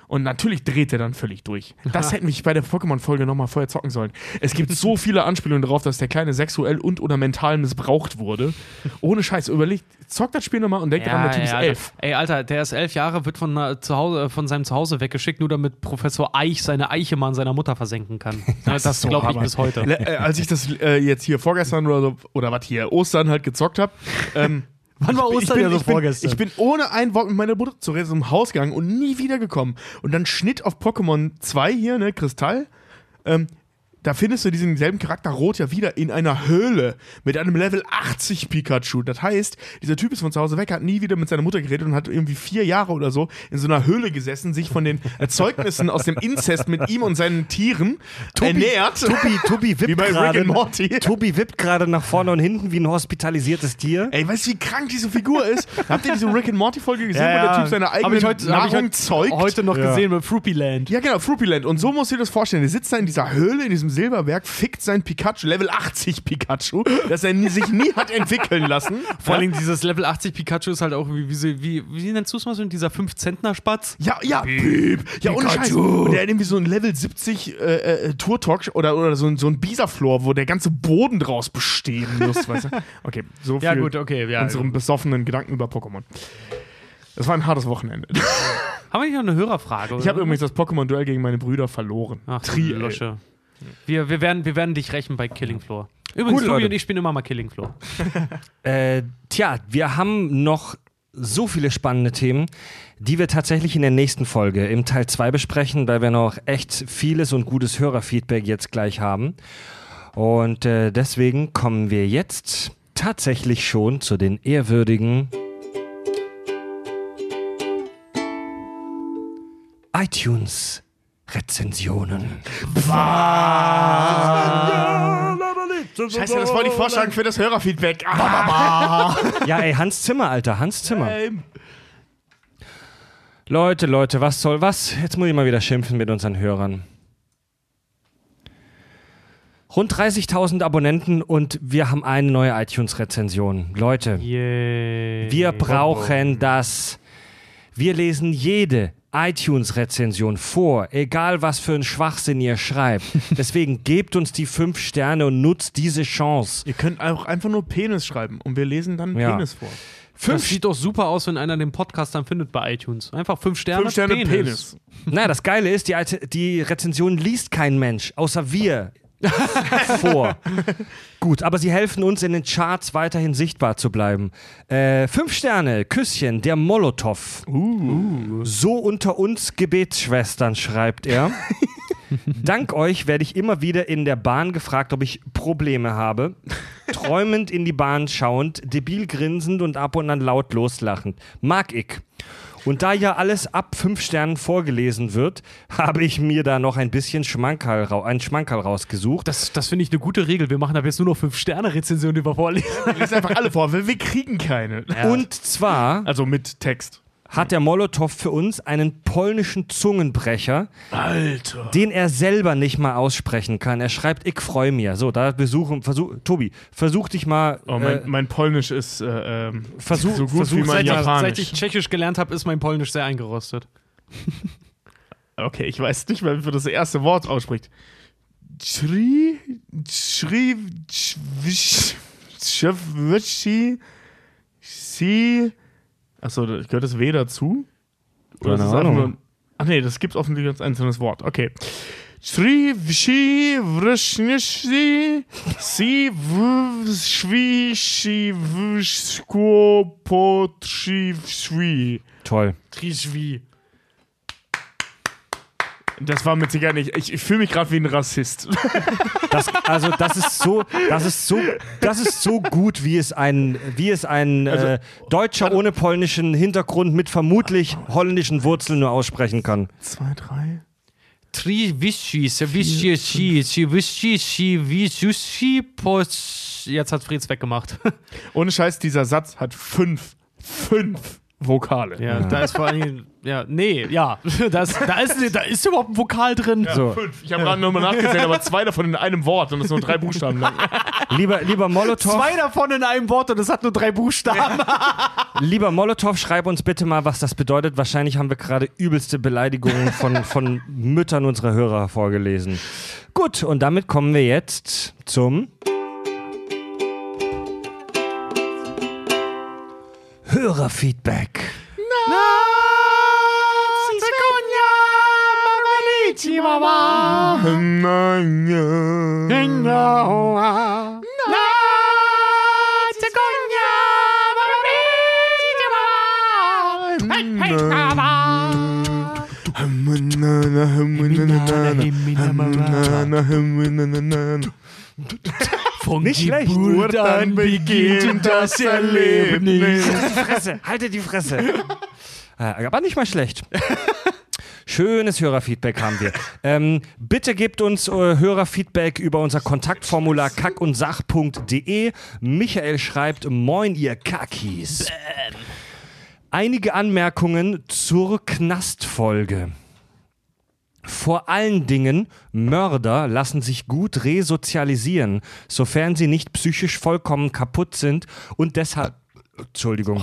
Und natürlich dreht er dann völlig durch. Das hätten wir bei der Pokémon-Folge nochmal vorher zocken sollen. Es gibt so viele Anspielungen darauf, dass der Kleine sexuell und oder mental missbraucht wurde. Ohne Scheiß. Überlegt, zockt das Spiel nochmal und denkt daran, der Typ ist Alter. elf. Ey, Alter, der ist elf Jahre, wird von, äh, zu Hause, von seinem Zuhause weggeschickt, nur damit Professor Eich seine Eiche mal an seiner Mutter versenken kann. das das so glaube ich bis heute. Äh, als ich das äh, jetzt hier vorgestern oder so, oder was hier, Ostern halt gezockt habe, ähm, Wann war ich bin- Ostern ich ja bin, so ich bin, vorgestern? Ich bin ohne ein Wort mit meiner Mutter zu reden zum Haus gegangen und nie wiedergekommen. Und dann Schnitt auf Pokémon 2 hier, ne, Kristall. Ähm, da findest du diesen selben Charakter Rot ja wieder in einer Höhle mit einem Level 80 Pikachu. Das heißt, dieser Typ ist von zu Hause weg, hat nie wieder mit seiner Mutter geredet und hat irgendwie vier Jahre oder so in so einer Höhle gesessen, sich von den Erzeugnissen aus dem Inzest mit ihm und seinen Tieren ernährt. Tobi, Tobi Wie wippt bei Rick gerade. and Morty. Tobi wippt gerade nach vorne und hinten wie ein hospitalisiertes Tier. Ey, weißt du, wie krank diese Figur ist? Habt ihr diese Rick and Morty Folge gesehen, Ja, wo der. Typ seine Hab eigene ich heute, hab Nahrung ich heute, zeugt? heute noch Ja. gesehen mit Fruity Land. Ja, genau, Fruityland. Und so musst du dir das vorstellen. Der sitzt da in dieser Höhle, in diesem Silberberg, fickt sein Pikachu, Level 80 Pikachu, das er sich nie hat entwickeln lassen. Vor allem dieses Level 80 Pikachu ist halt auch wie, wie, wie, wie nennst du es mal so, dieser 5-Zentner-Spatz? Ja, ja, Piep. Ja, ohne Scheiß. Und der hat irgendwie so ein Level 70 äh, äh, Tour-Talk oder, oder so, ein- so ein Bisaflor, wo der ganze Boden draus bestehen muss, weißt du? Okay, so viel Ja, gut, okay. Ja, unserem besoffenen Gedanken über Pokémon. Das war ein hartes Wochenende. Haben wir nicht noch eine Hörerfrage? Ich habe übrigens das Pokémon-Duell gegen meine Brüder verloren. Ach, Tri, Tri, ey. Wir, wir, werden, wir werden dich rächen bei Killing Floor. Übrigens, Tobi und ich spielen immer mal Killing Floor. Äh, tja, wir haben noch so viele spannende Themen, die wir tatsächlich in der nächsten Folge im Teil 2 besprechen, weil wir noch echt vieles und gutes Hörerfeedback jetzt gleich haben. Und äh, deswegen kommen wir jetzt tatsächlich schon zu den ehrwürdigen iTunes-Rezensionen. Scheiße, das wollte ich vorschlagen für das Hörerfeedback. Ah, Ja, ey, Hans Zimmer, Alter, Hans Zimmer. Leute, Leute, was soll was? Jetzt muss ich mal wieder schimpfen mit unseren Hörern. Rund 30.000 Abonnenten und wir haben eine neue iTunes-Rezension. Leute, Yay. wir brauchen das. Wir lesen jede iTunes-Rezension vor, egal was für ein Schwachsinn ihr schreibt. Deswegen gebt uns die fünf Sterne und nutzt diese Chance. Ihr könnt auch einfach nur Penis schreiben und wir lesen dann Ja. Penis vor. Das Fünf sieht doch super aus, wenn einer den Podcast dann findet bei iTunes. Einfach fünf Sterne, Fünf Sterne Penis. Naja, das Geile ist, die, die Rezension liest kein Mensch, außer wir vor. Gut, aber sie helfen uns in den Charts weiterhin sichtbar zu bleiben. Äh, fünf Sterne, Küsschen, der Molotow. So unter uns Gebetsschwestern, schreibt er. Dank euch werde ich immer wieder in der Bahn gefragt, ob ich Probleme habe. Träumend in die Bahn schauend, debil grinsend und ab und an laut loslachend. Mag ich. Und da ja alles ab fünf Sternen vorgelesen wird, habe ich mir da noch ein bisschen Schmankerl, einen Schmankerl rausgesucht. Das, das finde ich eine gute Regel. Wir machen ab jetzt nur noch fünf Sterne Rezensionen über vorlesen. Lest einfach alle vor, weil wir kriegen keine. Und zwar Also mit Text. Hat der Molotow für uns einen polnischen Zungenbrecher, Alter. den er selber nicht mal aussprechen kann. Er schreibt, ich freue mir. So, da besuchen, versuch, Tobi, versuch dich mal. Oh, äh, mein, mein Polnisch ist äh, ähm, Versuch- so gut versuch- wie mein Seit ich, Japanisch. seit ich Tschechisch gelernt habe, ist mein Polnisch sehr eingerostet. Okay, ich weiß nicht mehr, wie man das erste Wort ausspricht. Schri, schwisch, schwitschi, si. Achso, gehört das W dazu? Oder ist Keine das einfach Ahnung. nur. Ach nee, das gibt offensichtlich als einzelnes Wort. Okay. Schri, wschi, wrschnischi, si, wschwi, schi, wschko, potri, wschwi. Toll. Trischwi. Das war mit Sicherheit nicht. Ich, ich fühle mich gerade wie ein Rassist. Das, also das ist so, das ist so, das ist so gut, wie es ein, wie es ein äh, Deutscher ohne polnischen Hintergrund mit vermutlich holländischen Wurzeln nur aussprechen kann. Zwei, drei. Sewischi, Shi, Shiwischi, Shiwischi, Posch. Jetzt hat Freds weggemacht. Ohne Scheiß, dieser Satz hat fünf, fünf Vokale. Ja, da ist vor allen Dingen, ja, nee, ja, da ist, da ist, da ist überhaupt ein Vokal drin. So. Fünf. Ich habe gerade nochmal nachgezählt, aber zwei davon in einem Wort und das sind nur drei Buchstaben lang. Lieber, lieber Molotow, Zwei davon in einem Wort und es hat nur drei Buchstaben. lieber Molotow, schreib uns bitte mal, was das bedeutet. Wahrscheinlich haben wir gerade übelste Beleidigungen von, von Müttern unserer Hörer vorgelesen. Gut, und damit kommen wir jetzt zum Hörerfeedback. Von Nicht schlecht. Geburt an beginnt das Erlebnis. Die Fresse, haltet die Fresse. Äh, Aber nicht mal schlecht. Schönes Hörerfeedback haben wir. Ähm, bitte gebt uns äh, Hörerfeedback über unser Kontaktformular kackundsach.de. Michael schreibt: Moin, ihr Kackis. Einige Anmerkungen zur Knastfolge. Vor allen Dingen, Mörder lassen sich gut resozialisieren, sofern sie nicht psychisch vollkommen kaputt sind und deshalb, Entschuldigung,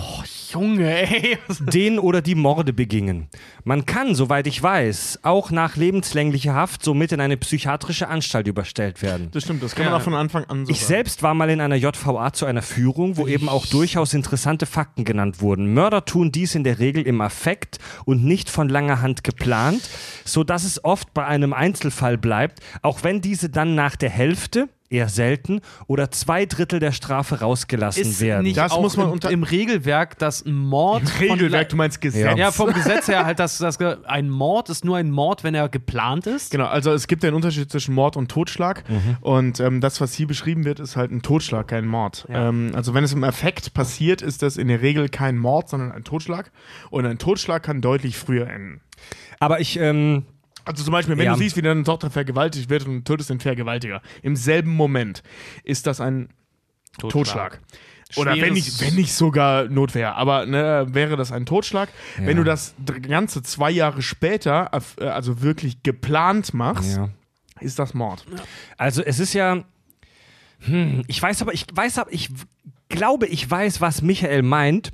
Junge, ey. den oder die Morde begingen. Man kann, soweit ich weiß, auch nach lebenslänglicher Haft somit in eine psychiatrische Anstalt überstellt werden. Das stimmt, das kann Ja. man auch von Anfang an so Ich sagen. selbst war mal in einer JVA zu einer Führung, wo eben auch durchaus interessante Fakten genannt wurden. Mörder tun dies in der Regel im Affekt und nicht von langer Hand geplant, so dass es oft bei einem Einzelfall bleibt, auch wenn diese dann nach der Hälfte, eher selten, oder zwei Drittel der Strafe rausgelassen Ist werden. nicht Das auch muss man im, unter- im Regelwerk, dass ein Mord Regelwerk, du meinst Gesetz. ja, vom Gesetz her halt, dass, dass ein Mord ist nur ein Mord, wenn er geplant ist. Genau, also es gibt ja einen Unterschied zwischen Mord und Totschlag. Und ähm, das, was hier beschrieben wird, ist halt ein Totschlag, kein Mord. Ja. Ähm, also wenn es im Effekt passiert, ist das in der Regel kein Mord, sondern ein Totschlag. Und ein Totschlag kann deutlich früher enden. Aber ich, ähm, Also zum Beispiel, wenn Ja. du siehst, wie deine Tochter vergewaltigt wird und tötest den Vergewaltiger, im selben Moment ist das ein Totschlag. Oder wenn nicht, wenn nicht sogar Notwehr, aber ne, wäre das ein Totschlag. Wenn du das Ganze zwei Jahre später, äh, also wirklich geplant machst, ja. ist das Mord. Also es ist ja. Hm, ich weiß aber, ich weiß aber, ich glaube, ich weiß, was Michael meint.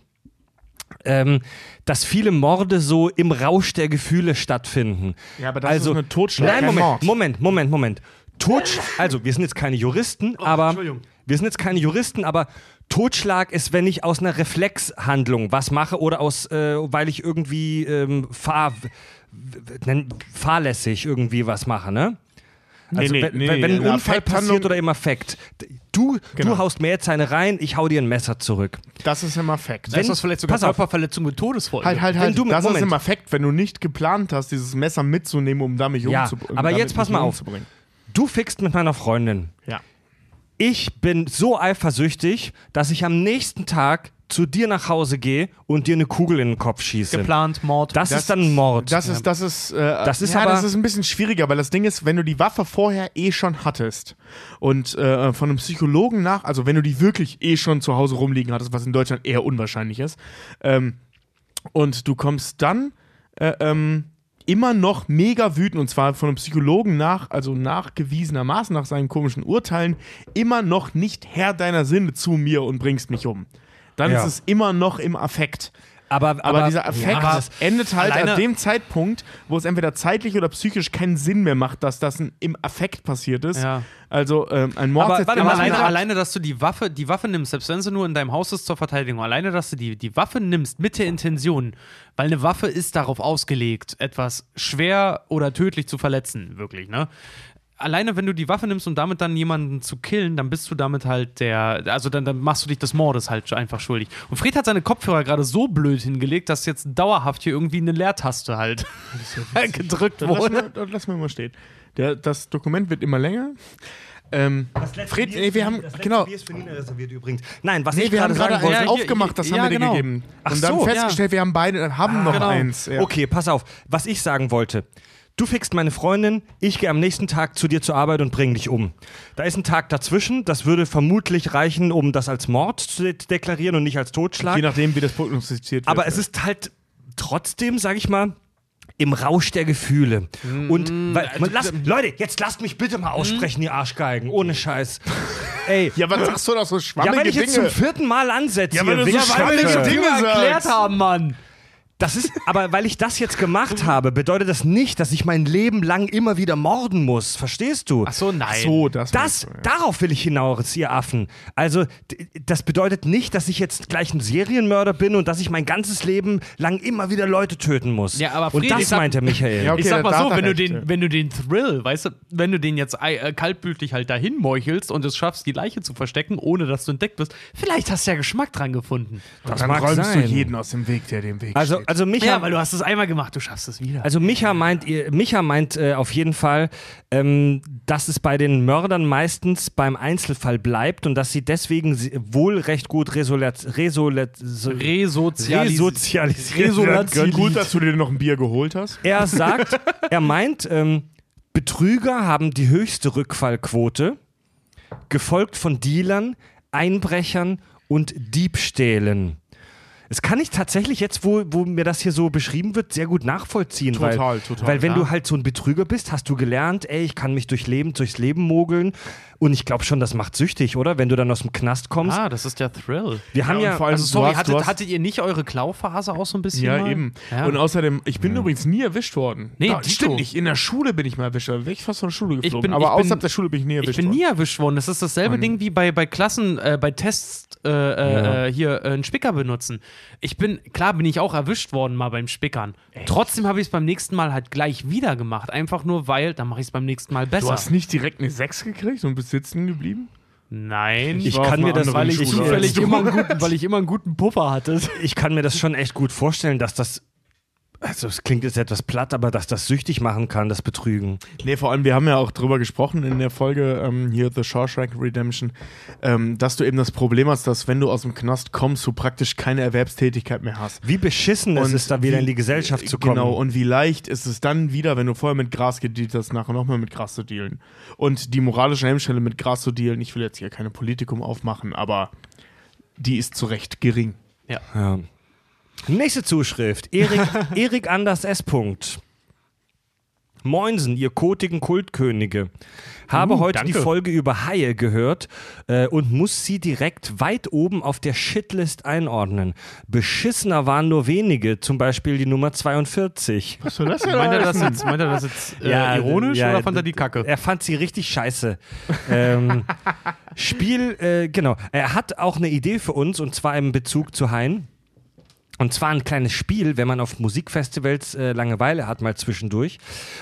Ähm, dass viele Morde so im Rausch der Gefühle stattfinden. Ja, aber das also, ist eine Totschlag, Nein, Moment, Mord. Moment, Moment, Moment. Totschlag, also wir sind jetzt keine Juristen, aber Entschuldigung. wir sind jetzt keine Juristen, aber Totschlag ist, wenn ich aus einer Reflexhandlung was mache oder aus, äh, weil ich irgendwie ähm, fahr, fahrlässig irgendwie was mache, ne? Also nee, wenn, nee, wenn, ein Unfall passiert oder im Affekt. Du, Genau. du haust mir jetzt eine rein, ich hau dir ein Messer zurück. Das ist im Affekt. Da ist das vielleicht sogar pass auf. Körperverletzung mit Todesfolge. Halt, halt, Wenn halt. du das Moment. ist im Affekt, wenn du nicht geplant hast, dieses Messer mitzunehmen, um damit Ja, umzubringen. aber jetzt pass mal auf. Du fickst mit meiner Freundin. Ja. Ich bin so eifersüchtig, dass ich am nächsten Tag zu dir nach Hause gehe und dir eine Kugel in den Kopf schieße. Geplant, Mord. Das, ist dann ein Mord. Das ist, das ist, äh, Das ist ja, aber- das ist ein bisschen schwieriger, weil das Ding ist, wenn du die Waffe vorher eh schon hattest und äh, von einem Psychologen nach, also wenn du die wirklich eh schon zu Hause rumliegen hattest, was in Deutschland eher unwahrscheinlich ist, ähm, und du kommst dann äh, ähm, immer noch mega wütend und zwar von einem Psychologen nach, also nachgewiesenermaßen nach seinen komischen Urteilen, immer noch nicht Herr deiner Sinne zu mir und bringst mich um. Dann Ja. ist es immer noch im Affekt. aber, Aber, dieser Affekt Ja, aber endet halt an dem Zeitpunkt, wo es entweder zeitlich oder psychisch keinen Sinn mehr macht, dass das ein, im Affekt passiert ist. Ja. Also ähm, ein Mord Aber warte mal, Aber alleine, alleine, dass du die Waffe, die Waffe nimmst, selbst wenn sie nur in deinem Haus ist zur Verteidigung, alleine, dass du die, die Waffe nimmst mit der Intention, weil eine Waffe ist darauf ausgelegt, etwas schwer oder tödlich zu verletzen, wirklich, ne? Alleine, wenn du die Waffe nimmst, um damit dann jemanden zu killen, dann bist du damit halt der, also dann, dann machst du dich des Mordes halt einfach schuldig. Und Fred hat seine Kopfhörer gerade so blöd hingelegt, dass jetzt dauerhaft hier irgendwie eine Leertaste halt gedrückt Dann lass, wurde. mal, lass mal mal stehen. Der, das Dokument wird immer länger. Ähm, Fred, nee, wir haben, genau. Bier ist für Nina reserviert übrigens. Nein, was Nee, ich wir haben gerade sagen eins wollte. Ja, aufgemacht, das ja, haben wir dir genau. gegeben. Ach Und dann so, festgestellt, wir haben beide, haben noch genau. eins. Ja. Okay, pass auf. Was ich sagen wollte. Du fickst meine Freundin, ich gehe am nächsten Tag zu dir zur Arbeit und bringe dich um. Da ist ein Tag dazwischen, das würde vermutlich reichen, um das als Mord zu de deklarieren und nicht als Totschlag. Je nachdem, wie das prognostiziert wird. Aber es ist halt trotzdem, sag ich mal, im Rausch der Gefühle. Und weil, lass, Leute, jetzt lasst mich bitte mal aussprechen, ihr Arschgeigen, ohne Scheiß. Ey, Ja, was sagst du da so ja, schwammige weil ich jetzt zum Dinge? vierten Mal ansetze. Ja, weil du so schwammige. Dinge erklärt haben, Mann. Das ist, aber weil ich das jetzt gemacht habe, bedeutet das nicht, dass ich mein Leben lang immer wieder morden muss. Verstehst du? Ach so, nein. So, das. Das, du, ja. darauf will ich hinaus, ihr Affen. Also, das bedeutet nicht, dass ich jetzt gleich ein Serienmörder bin und dass ich mein ganzes Leben lang immer wieder Leute töten muss. Ja, aber und Friedrich, das sag- meinte Michael. Ja, okay, ich sag mal so, wenn du, den, wenn du den Thrill, weißt du, wenn du den jetzt äh, kaltblütig halt dahin meuchelst und es schaffst, die Leiche zu verstecken, ohne dass du entdeckt wirst, vielleicht hast du ja Geschmack dran gefunden. das Dann mag räumst sein. du jeden aus dem Weg, der dem Weg Also, steht. Also Micha, Ja, weil du hast es einmal gemacht, du schaffst es wieder. Also Micha meint, ihr- Micha meint äh, auf jeden Fall, ähm, dass es bei den Mördern meistens beim Einzelfall bleibt und dass sie deswegen wohl recht gut resolat, resolat, so, Resozialis resozialisiert werden können. Gut, dass du dir noch ein Bier geholt hast. Er sagt, er meint, ähm, Betrüger haben die höchste Rückfallquote, gefolgt von Dealern, Einbrechern und Diebstählen. Das kann ich tatsächlich jetzt, wo, wo mir das hier so beschrieben wird, sehr gut nachvollziehen. Total, weil, total, Weil wenn ja. du halt so ein Betrüger bist, hast du gelernt, ey, ich kann mich durch Leben, durchs Leben mogeln. Und ich glaube schon, das macht süchtig, oder? Wenn du dann aus dem Knast kommst. Ah, das ist der Thrill. Wir haben und ja, vor allem, Also sorry, hast, hattet, hast, hattet ihr nicht eure Klauphase auch so ein bisschen? Ja, mal? eben. Ja. Und außerdem, ich bin übrigens nie erwischt worden. Nee, Da, stimmt nicht. In der Schule bin ich mal erwischt worden. Wäre ich fast von der Schule geflogen. bin- Aber ich bin- außerhalb der Schule bin ich nie erwischt ich bin worden. nie erwischt worden. Das ist dasselbe Ding wie bei, bei Klassen, äh, bei Tests äh, äh, äh, hier äh, einen Spicker benutzen. Ich bin, klar bin ich auch erwischt worden mal beim Spickern. Trotzdem habe ich es beim nächsten Mal halt gleich wieder gemacht. Einfach nur, weil, dann mache ich es beim nächsten Mal besser. Du hast nicht direkt eine 6 gekriegt und bist sitzen geblieben? Nein, Ich kann mir das, weil ich, zufällig immer einen guten, weil ich immer einen guten Puffer hatte. ich kann mir das schon echt gut vorstellen, dass das, also es klingt jetzt etwas platt, aber dass das süchtig machen kann, das Betrügen. Nee, vor allem, wir haben ja auch drüber gesprochen in der Folge ähm, hier The Shawshank Redemption, ähm, dass du eben das Problem hast, dass wenn du aus dem Knast kommst, du praktisch keine Erwerbstätigkeit mehr hast. Wie beschissen es Und ist, da wieder wie- in die Gesellschaft zu kommen. Genau, und wie leicht ist es dann wieder, wenn du vorher mit Gras gedealt hast, nachher nochmal mit Gras zu dealen. Und die moralische Hemmschwelle mit Gras zu dealen, ich will jetzt hier keine Politikum aufmachen, aber die ist zu Recht gering. Ja. Nächste Zuschrift. Erik, Erik Anders S. Punkt. Moinsen, ihr kotigen Kultkönige. Habe Uh, heute danke. die Folge über Haie gehört äh, und muss sie direkt weit oben auf der Shitlist einordnen. Beschissener waren nur wenige, zum Beispiel die Nummer 42. Was soll das denn? Meint er das jetzt, meint er das jetzt äh, Ja, ironisch ja, oder fand er die Kacke? Er fand sie richtig scheiße. ähm, Spiel, äh, genau. Er hat auch eine Idee für uns und zwar im Bezug zu Hein. Und zwar ein kleines Spiel, wenn man auf Musikfestivals äh, Langeweile hat, mal zwischendurch.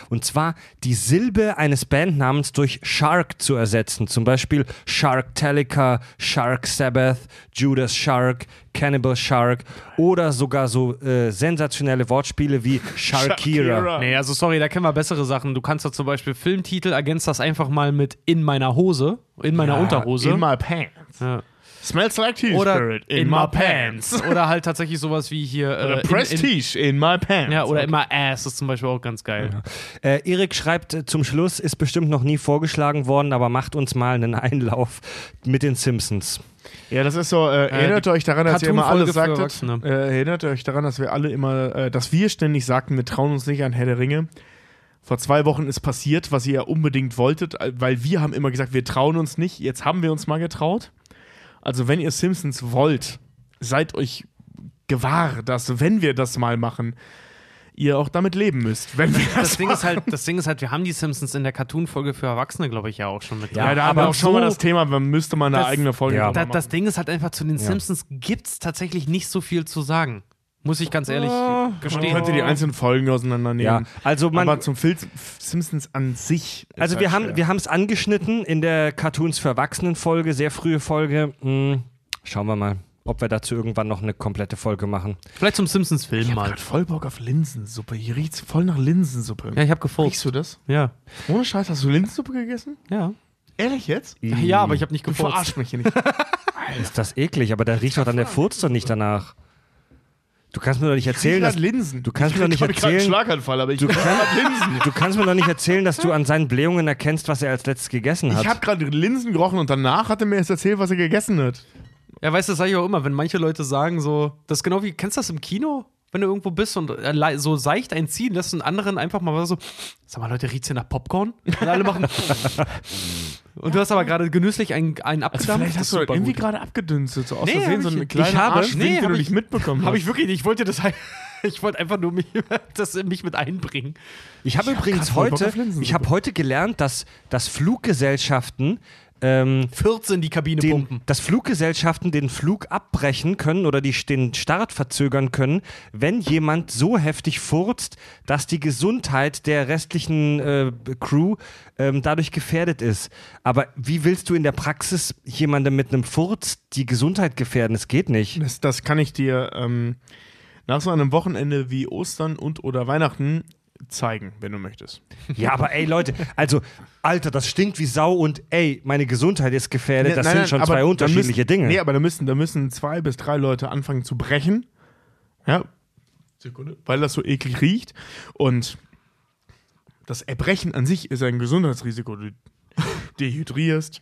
Und zwar die Silbe eines Bandnamens durch Shark zu ersetzen. Zum Beispiel Sharktelica, Shark Sabbath, Judas Shark, Cannibal Shark oder sogar so äh, sensationelle Wortspiele wie Sharkira. Sharkira. Nee, also sorry, da kennen wir bessere Sachen. Du kannst da zum Beispiel Filmtitel, ergänzt das einfach mal mit in meiner Hose, in meiner Unterhose. In my pants. ja. Smells like tea Oder spirit. in, my pants. Oder halt tatsächlich sowas wie hier. Äh, Oder in- Prestige in, my pants. In, ja, oder in my ass ist zum Beispiel auch ganz geil. Äh, Erik schreibt äh, zum Schluss, ist bestimmt noch nie vorgeschlagen worden, aber macht uns mal einen Einlauf mit den Simpsons. Ja, das ist so, äh, erinnert euch daran, dass ihr immer für sagtet. Äh, erinnert euch daran, dass wir alle immer, äh, dass wir ständig sagten, wir trauen uns nicht an Herr der Ringe. Vor zwei Wochen ist passiert, was ihr ja unbedingt wolltet, äh, weil wir haben immer gesagt, wir trauen uns nicht. Jetzt haben wir uns mal getraut. Also wenn ihr Simpsons wollt, seid euch gewahr, dass wenn wir das mal machen, ihr auch damit leben müsst. Wenn wir das, Das Ding, ist halt, das Ding ist halt, wir haben die Simpsons in der Cartoon-Folge für Erwachsene, glaube ich, ja auch schon mit ja, drin. da haben wir aber auch schon mal so- das Thema, man müsste mal eine Das- eigene Folge ja. Da, machen. das Ding ist halt einfach, zu den Simpsons gibt es tatsächlich nicht so viel zu sagen. Muss ich ganz ehrlich Man gestehen. könnte die einzelnen Folgen auseinandernehmen. Ja, also man, aber zum Fil Simpsons an sich. also halt wir haben wir haben es angeschnitten in der Cartoons für Erwachsenen Folge, sehr frühe Folge. Hm, schauen wir mal, ob wir dazu irgendwann noch eine komplette Folge machen. Vielleicht zum Simpsons-Film Ich hab mal. grad voll Bock auf Linsensuppe. Hier riecht's voll nach Linsensuppe. Ja, ich habe gefolgt. Riechst du das? Ja, Ohne Scheiß, hast du Linsensuppe gegessen? ja. Ehrlich jetzt? Ja, aber ich habe nicht Du gefurzt. verarsch mich hier nicht. Ist das eklig, aber da riecht doch dann der Furz doch nicht danach. Du kannst mir doch nicht erzählen, dass Linsen. Du kannst ich mir doch nicht grad einen erzählen. Schlaganfall, aber ich Du, kann, Linsen. du kannst mir doch nicht erzählen, dass du an seinen Blähungen erkennst, was er als letztes gegessen hat. Ich habe gerade Linsen gerochen und danach hat er mir erst erzählt, was er gegessen hat. Ja, weißt du, das sage ich auch immer, wenn manche Leute sagen so, das ist genau wie, kennst du das im Kino? Wenn du irgendwo bist und äh, so seicht einziehen, lässt einen anderen einfach mal so, sag mal Leute, riecht's hier nach Popcorn? Und alle machen. und du hast aber gerade genüsslich einen, einen Also abgedampft. vielleicht hast du irgendwie gerade abgedünstet, so aus Nee, Versehen, so ich- einen ich kleinen habe- Arschwink, nee, den du ich- nicht mitbekommen Habe hast. ich wirklich nicht. Ich wollte das halt. Ich wollte einfach nur mich, das in mich mit einbringen. Ich habe übrigens voll Bock heute, ich habe heute gelernt, dass, dass Fluggesellschaften ähm, 14 in die Kabine den, pumpen. dass Fluggesellschaften den Flug abbrechen können oder die, den Start verzögern können, wenn jemand so heftig furzt, dass die Gesundheit der restlichen äh, Crew ähm, dadurch gefährdet ist. Aber wie willst du in der Praxis jemandem mit einem Furz die Gesundheit gefährden? Es geht nicht. Das, das kann ich dir ähm, nach so einem Wochenende wie Ostern und oder Weihnachten zeigen, wenn du möchtest. Ja, aber ey Leute, also Alter, das stinkt wie Sau und ey, meine Gesundheit ist gefährdet. Das Nein, sind nein, schon zwei unterschiedliche müssen, Dinge. Nee, aber da müssen, da müssen zwei bis drei Leute anfangen zu brechen. Ja. Sekunde. Weil das so eklig riecht. Und das Erbrechen an sich ist ein Gesundheitsrisiko. Du dehydrierst,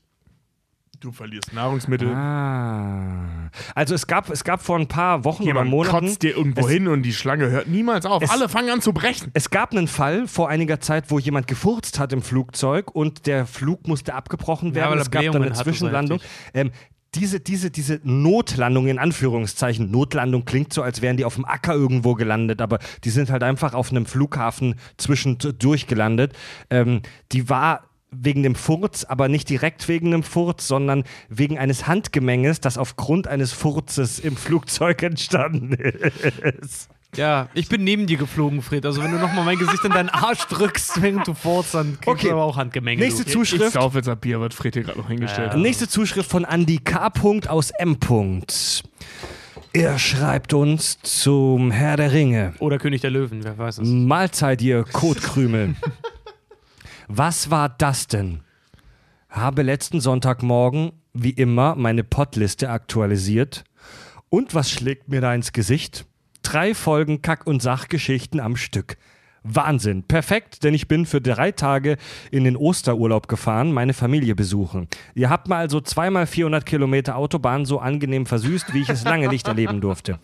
du verlierst Nahrungsmittel. Ah. Also es gab, es gab vor ein paar Wochen Jemand oder Monaten. kotzt dir irgendwo es- hin und die Schlange hört niemals auf. Es- Alle fangen an zu brechen. Es gab einen Fall vor einiger Zeit, wo jemand gefurzt hat im Flugzeug und der Flug musste abgebrochen werden. er es gab dann Blähungen eine hatte, so Zwischenlandung. Ähm, diese, diese, diese Notlandung in Anführungszeichen, Notlandung klingt so, als wären die auf dem Acker irgendwo gelandet, aber die sind halt einfach auf einem Flughafen zwischendurch gelandet. Ähm, die war wegen dem Furz, aber nicht direkt wegen dem Furz, sondern wegen eines Handgemenges, das aufgrund eines Furzes im Flugzeug entstanden ist. Ja, ich bin neben dir geflogen, Fred. Also, wenn du nochmal mein Gesicht in deinen Arsch drückst, während du furzt, dann kriegst Okay. du aber auch Handgemenge. Nächste du. Zuschrift. Ich sauf jetzt ein Bier, was Fred hier gerade noch hingestellt hat. Nächste Zuschrift von Andy K. aus M. Er schreibt uns zum Herr der Ringe. Oder König der Löwen, wer weiß es. Mahlzeit, ihr Kotkrümel. Was war das denn? Habe letzten Sonntagmorgen, wie immer, meine Potliste aktualisiert. Und was schlägt mir da ins Gesicht? Drei Folgen Kack- und Sachgeschichten am Stück. Wahnsinn. Perfekt, denn ich bin für drei Tage in den Osterurlaub gefahren, meine Familie besuchen. Ihr habt mal also zweimal 400 Kilometer Autobahn so angenehm versüßt, wie ich es lange nicht erleben durfte.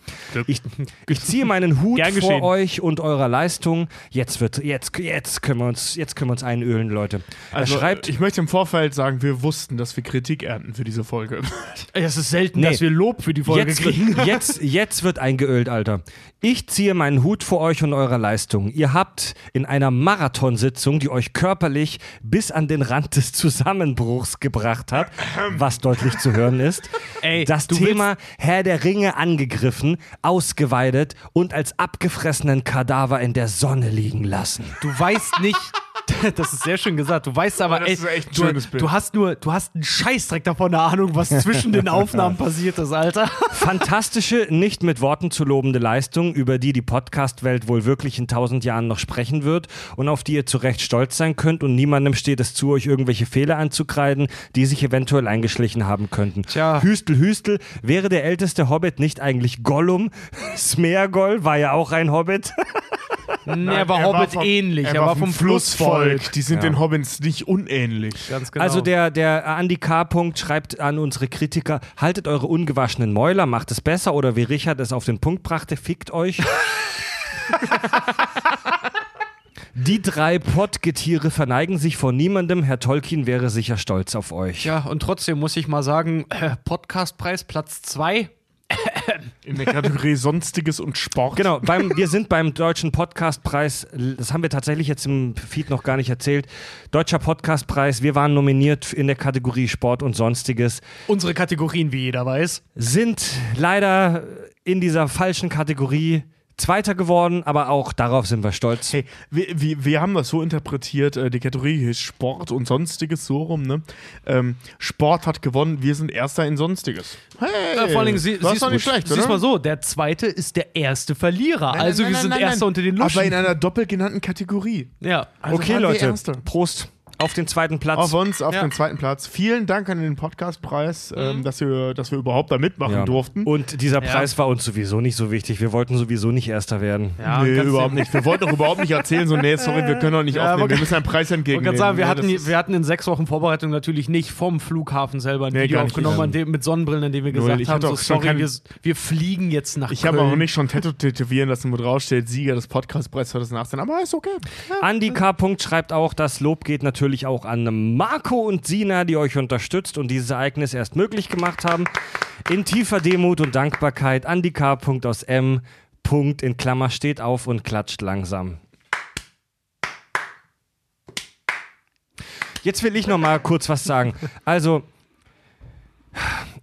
Ich, ich ziehe meinen Hut Gern vor geschehen. euch und eurer Leistung. Jetzt wird, jetzt, jetzt können wir uns, jetzt können wir uns einölen, Leute. Er Also, schreibt, ich möchte im Vorfeld sagen, wir wussten, dass wir Kritik ernten für diese Folge. Es ist selten, Nee. dass wir Lob für die Folge Jetzt, kriegen. jetzt, jetzt wird eingeölt, Alter. Ich ziehe meinen Hut vor euch und eurer Leistung. Ihr habt in einer Marathonsitzung, die euch körperlich bis an den Rand des Zusammenbruchs gebracht hat, was deutlich zu hören ist, Ey, das Thema Herr der Ringe angegriffen, ausgeweidet und als abgefressenen Kadaver in der Sonne liegen lassen. Du weißt nicht. Das ist sehr schön gesagt. Du weißt aber, das ey, ist echt ein du, du hast nur, du hast einen Scheißdreck davon eine Ahnung, was zwischen den Aufnahmen passiert ist, Alter. Fantastische, nicht mit Worten zu lobende Leistung, über die die Podcast-Welt wohl wirklich in tausend Jahren noch sprechen wird und auf die ihr zu Recht stolz sein könnt und niemandem steht es zu, euch irgendwelche Fehler anzukreiden, die sich eventuell eingeschlichen haben könnten. Tja. Hüstel, Hüstel, wäre der älteste Hobbit nicht eigentlich Gollum? Smeagol war ja auch ein Hobbit. Nee, er war Hobbit ähnlich, er, war vom Flussvolk. Die sind Ja. den Hobbits nicht unähnlich. Ganz genau. Also der, der Andy K. Punkt schreibt an unsere Kritiker, haltet eure ungewaschenen Mäuler, macht es besser oder wie Richard es auf den Punkt brachte, fickt euch. Die drei Pottgetiere verneigen sich vor niemandem. Herr Tolkien wäre sicher stolz auf euch. Ja, und trotzdem muss ich mal sagen, äh, Podcastpreis Platz 2. In der Kategorie Sonstiges und Sport. Genau, beim, wir sind beim Deutschen Podcastpreis, das haben wir tatsächlich jetzt im Feed noch gar nicht erzählt. Deutscher Podcastpreis, wir waren nominiert in der Kategorie Sport und Sonstiges. Unsere Kategorien, wie jeder weiß. sind leider in dieser falschen Kategorie Zweiter geworden, aber auch darauf sind wir stolz. Hey, wir, wir, wir haben das so interpretiert, äh, die Kategorie hieß Sport und Sonstiges so rum, ne? Ähm, Sport hat gewonnen, wir sind Erster in Sonstiges. Hey, Äh, vor allen Dingen, sie, das ist siehst doch nicht schlecht, siehst mal so, der Zweite ist der erste Verlierer. Nein, also nein, wir nein, sind nein, Erster nein. unter den Luschen. Aber in einer doppelt genannten Kategorie. ja. Also okay, wir Leute. Prost. Auf den zweiten Platz. Auf uns, auf Ja. den zweiten Platz. Vielen Dank an den Podcastpreis, ähm, dass, wir, dass wir überhaupt da mitmachen Ja. durften. Und dieser Ja. Preis war uns sowieso nicht so wichtig. Wir wollten sowieso nicht Erster werden. Ja, nee, überhaupt nicht. Wir wollten doch überhaupt nicht erzählen, so, nee, sorry, wir können doch nicht Ja, aufnehmen. aber- Wir müssen einen Preis Ich entgegennehmen. gerade sagen, wir Ja, hatten, wir hatten in sechs Wochen Vorbereitung natürlich nicht vom Flughafen selber ein Nee, Video gar nicht. aufgenommen, an dem, mit Sonnenbrillen, in dem wir Null. gesagt Ich haben, so, sorry, kein- wir, wir fliegen jetzt nach ich Köln. habe auch nicht schon Tattoo tätowieren lassen, wo drauf steht, Sieger des Podcastpreises 2018, aber ist okay. Andi K. Punkt schreibt auch, das Lob geht natürlich auch an Marco und Sina, die euch unterstützt und dieses Ereignis erst möglich gemacht haben. In tiefer Demut und Dankbarkeit Andi K. Punkt aus M. Punkt in Klammer steht auf und klatscht langsam. Jetzt will ich noch mal kurz was sagen. Also,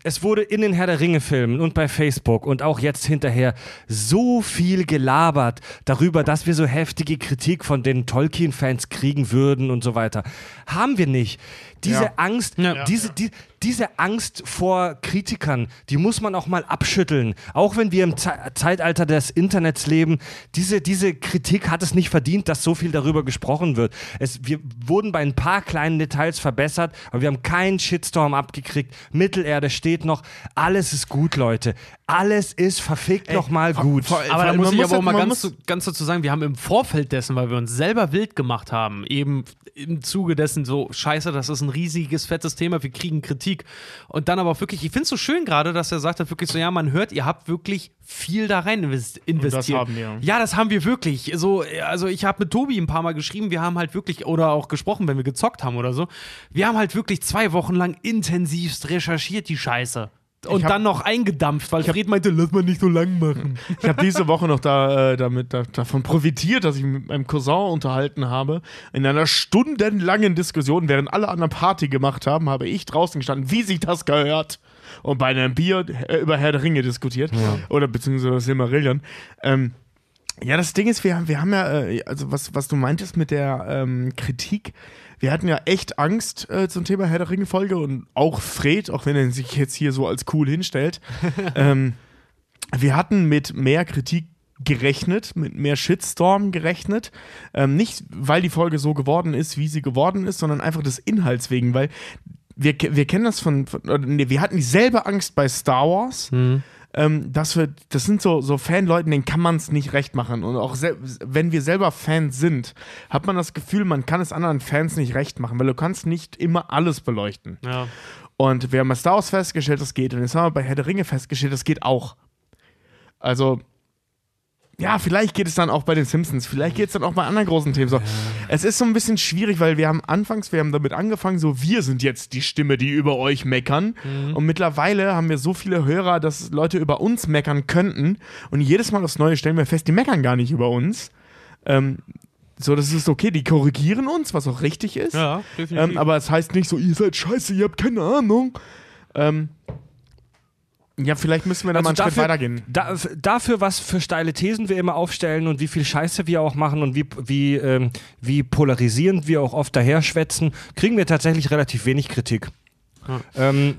es wurde in den Herr der Ringe-Filmen und bei Facebook und auch jetzt hinterher so viel gelabert darüber, dass wir so heftige Kritik von den Tolkien-Fans kriegen würden und so weiter. Haben wir nicht. Diese Ja. Angst, Ja. diese, Die, diese Angst vor Kritikern, die muss man auch mal abschütteln. Auch wenn wir im Ze Zeitalter des Internets leben, diese, diese Kritik hat es nicht verdient, dass so viel darüber gesprochen wird. Es, wir wurden bei ein paar kleinen Details verbessert, aber wir haben keinen Shitstorm abgekriegt. Mittelerde steht noch. Alles ist gut, Leute. Alles ist verfickt nochmal gut. vor- Aber vor da allem, muss man ich muss aber auch mal ganz, muss- ganz dazu sagen, wir haben im Vorfeld dessen, weil wir uns selber wild gemacht haben, eben im Zuge dessen so, scheiße, das ist ein riesiges, fettes Thema, wir kriegen Kritik. Und dann aber auch wirklich, ich finde es so schön gerade, dass er sagt hat, wirklich so, ja, man hört, ihr habt wirklich viel da rein invest- investiert. haben wir. Ja, das haben wir wirklich. So, also ich habe mit Tobi ein paar Mal geschrieben, wir haben halt wirklich, oder auch gesprochen, wenn wir gezockt haben oder so, wir haben halt wirklich zwei Wochen lang intensivst recherchiert, die Scheiße. Und hab- dann noch eingedampft, weil Fred meinte, lass mal nicht so lang machen. Ich habe diese Woche noch da, äh, damit, da, davon profitiert, dass ich mit meinem Cousin unterhalten habe. In einer stundenlangen Diskussion, während alle anderen Party gemacht haben, habe ich draußen gestanden, wie sich das gehört. Und bei einem Bier äh, über Herr der Ringe diskutiert. Oder beziehungsweise Silmarillion. Ähm, ja, das Ding ist, wir, haben- wir haben ja, äh, also was, was du meintest mit der ähm, Kritik, wir hatten ja echt Angst äh, zum Thema Herr der Ringe-Folge und auch Fred, auch wenn er sich jetzt hier so als cool hinstellt. ähm, wir hatten mit mehr Kritik gerechnet, mit mehr Shitstorm gerechnet. Ähm, nicht, weil die Folge so geworden ist, wie sie geworden ist, sondern einfach des Inhalts wegen, weil wir, wir kennen das von, von nee, wir hatten dieselbe Angst bei Star Wars. Ähm, dass wir, das sind so, so Fanleuten, denen kann man es nicht recht machen. Und auch wenn wir selber Fans sind, hat man das Gefühl, man kann es anderen Fans nicht recht machen, weil du kannst nicht immer alles beleuchten. Ja. Und wir haben bei Star Wars festgestellt, das geht. Und jetzt haben wir bei Herr der Ringe festgestellt, das geht auch. Also, ja, vielleicht geht es dann auch bei den Simpsons, vielleicht geht es dann auch bei anderen großen Themen so. Es ist so ein bisschen schwierig, weil wir haben anfangs, wir haben damit angefangen, so wir sind jetzt die Stimme, die über euch meckern. Und mittlerweile haben wir so viele Hörer, dass Leute über uns meckern könnten. Und jedes Mal aufs Neue stellen wir fest, die meckern gar nicht über uns. Ähm, so, das ist okay, die korrigieren uns, was auch richtig ist. Ja, definitiv. Ähm, aber es heißt nicht so, ihr seid scheiße, ihr habt keine Ahnung. Ähm, ja, vielleicht müssen wir da mal einen Schritt weitergehen. Da, dafür, was für steile Thesen wir immer aufstellen und wie viel Scheiße wir auch machen und wie, wie, ähm, wie polarisierend wir auch oft daherschwätzen, kriegen wir tatsächlich relativ wenig Kritik. Ähm,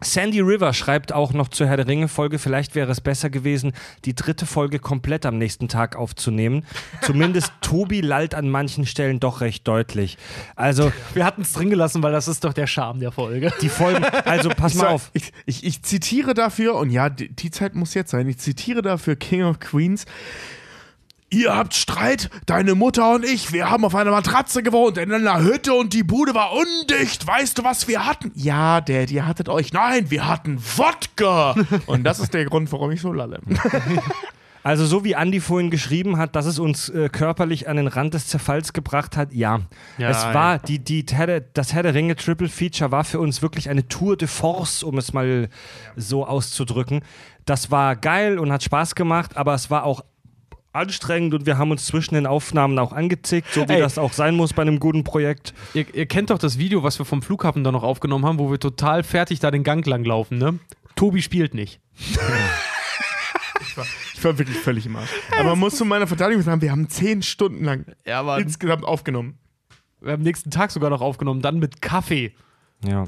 Sandy River schreibt auch noch zur Herr der Ringe-Folge, vielleicht wäre es besser gewesen, die dritte Folge komplett am nächsten Tag aufzunehmen. Zumindest Tobi lallt an manchen Stellen doch recht deutlich. Also wir hatten es drin gelassen, weil das ist doch der Charme der Folge. die Folgen, also pass mal auf. ich, ich, ich zitiere dafür, und ja, die, die Zeit muss jetzt sein, ich zitiere dafür King of Queens. Ihr habt Streit, deine Mutter und ich, wir haben auf einer Matratze gewohnt, in einer Hütte und die Bude war undicht. Weißt du, was wir hatten? Ja, Dad, ihr hattet euch. Nein, wir hatten Wodka. Und das ist der Grund, warum ich so lalle. Also so wie Andy vorhin geschrieben hat, dass es uns äh, körperlich an den Rand des Zerfalls gebracht hat, ja. Ja, es war, die, die Herr der- das Herr der Ringe Triple Feature war für uns wirklich eine Tour de Force, um es mal so auszudrücken. Das war geil und hat Spaß gemacht, aber es war auch anstrengend und wir haben uns zwischen den Aufnahmen auch angezickt, so wie Ey. das auch sein muss bei einem guten Projekt. Ihr, ihr kennt doch das Video, was wir vom Flughafen da noch aufgenommen haben, wo wir total fertig da den Gang lang laufen, ne? Tobi spielt nicht. Ich war wirklich völlig im Arsch. Aber man muss zu meiner Verteidigung sagen, wir haben zehn Stunden lang Ja, insgesamt aufgenommen. wir haben am nächsten Tag sogar noch aufgenommen, dann mit Kaffee. Ja.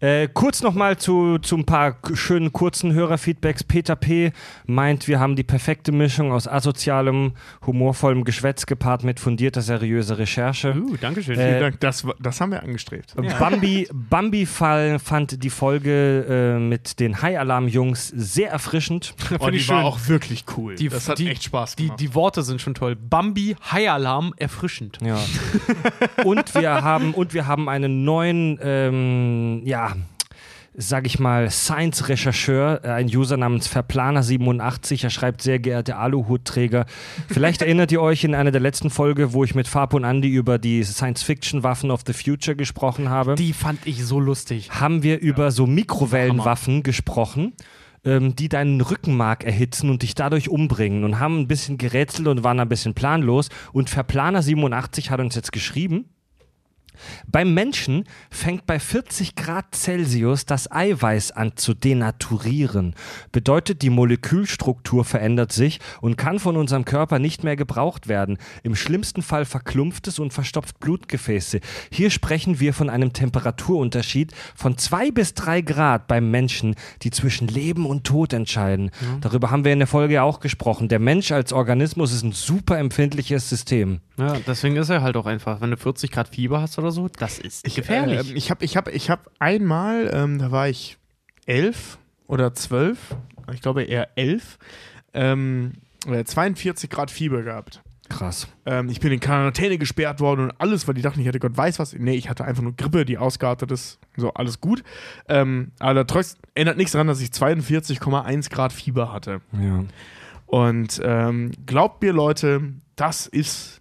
Äh, kurz nochmal zu, zu ein paar schönen kurzen Hörerfeedbacks. Peter P. meint, wir haben die perfekte Mischung aus asozialem, humorvollem Geschwätz gepaart mit fundierter, seriöser Recherche. Uh, Dankeschön. Äh, Vielen Dank, das, das haben wir angestrebt. Bambi, Bambi Fall fand die Folge äh, mit den High-Alarm-Jungs sehr erfrischend. Oh, die ich war schön. auch wirklich cool. Die- das hat die- echt Spaß Die, gemacht. die Worte sind schon toll. Bambi, High Alarm, erfrischend. Ja. und wir haben und wir haben einen neuen, ähm, ja, sag ich mal, Science-Rechercheur, äh, ein User namens Verplaner87. Er schreibt, sehr geehrte Aluhutträger. Vielleicht erinnert ihr euch in einer der letzten Folge, wo ich mit Fab und Andy über die Science-Fiction-Waffen of the Future gesprochen habe. Die fand ich so lustig. haben wir über so Mikrowellenwaffen gesprochen, ähm, die deinen Rückenmark erhitzen und dich dadurch umbringen und haben ein bisschen gerätselt und waren ein bisschen planlos. Und Verplaner87 hat uns jetzt geschrieben, beim Menschen fängt bei 40 Grad Celsius das Eiweiß an zu denaturieren. Bedeutet, die Molekülstruktur verändert sich und kann von unserem Körper nicht mehr gebraucht werden. Im schlimmsten Fall verklumpft es und verstopft Blutgefäße. Hier sprechen wir von einem Temperaturunterschied von zwei bis drei Grad beim Menschen, die zwischen Leben und Tod entscheiden. Darüber haben wir in der Folge auch gesprochen. Der Mensch als Organismus ist ein super empfindliches System. Ja, deswegen ist er halt auch einfach, wenn du 40 Grad Fieber hast oder so, das ist gefährlich. Ähm, ich habe ich hab, ich hab einmal, ähm, da war ich elf oder zwölf, ich glaube eher elf, ähm, äh, 42 Grad Fieber gehabt. Krass. Ähm, ich bin in Quarantäne gesperrt worden und alles, weil die dachten, ich hätte Gott weiß was. Nee, ich hatte einfach nur Grippe, die ausgeartet ist. So, alles gut. Ähm, aber trotzdem ändert nichts daran, dass ich 42,1 Grad Fieber hatte. Ja. Und ähm, glaubt mir, Leute, das ist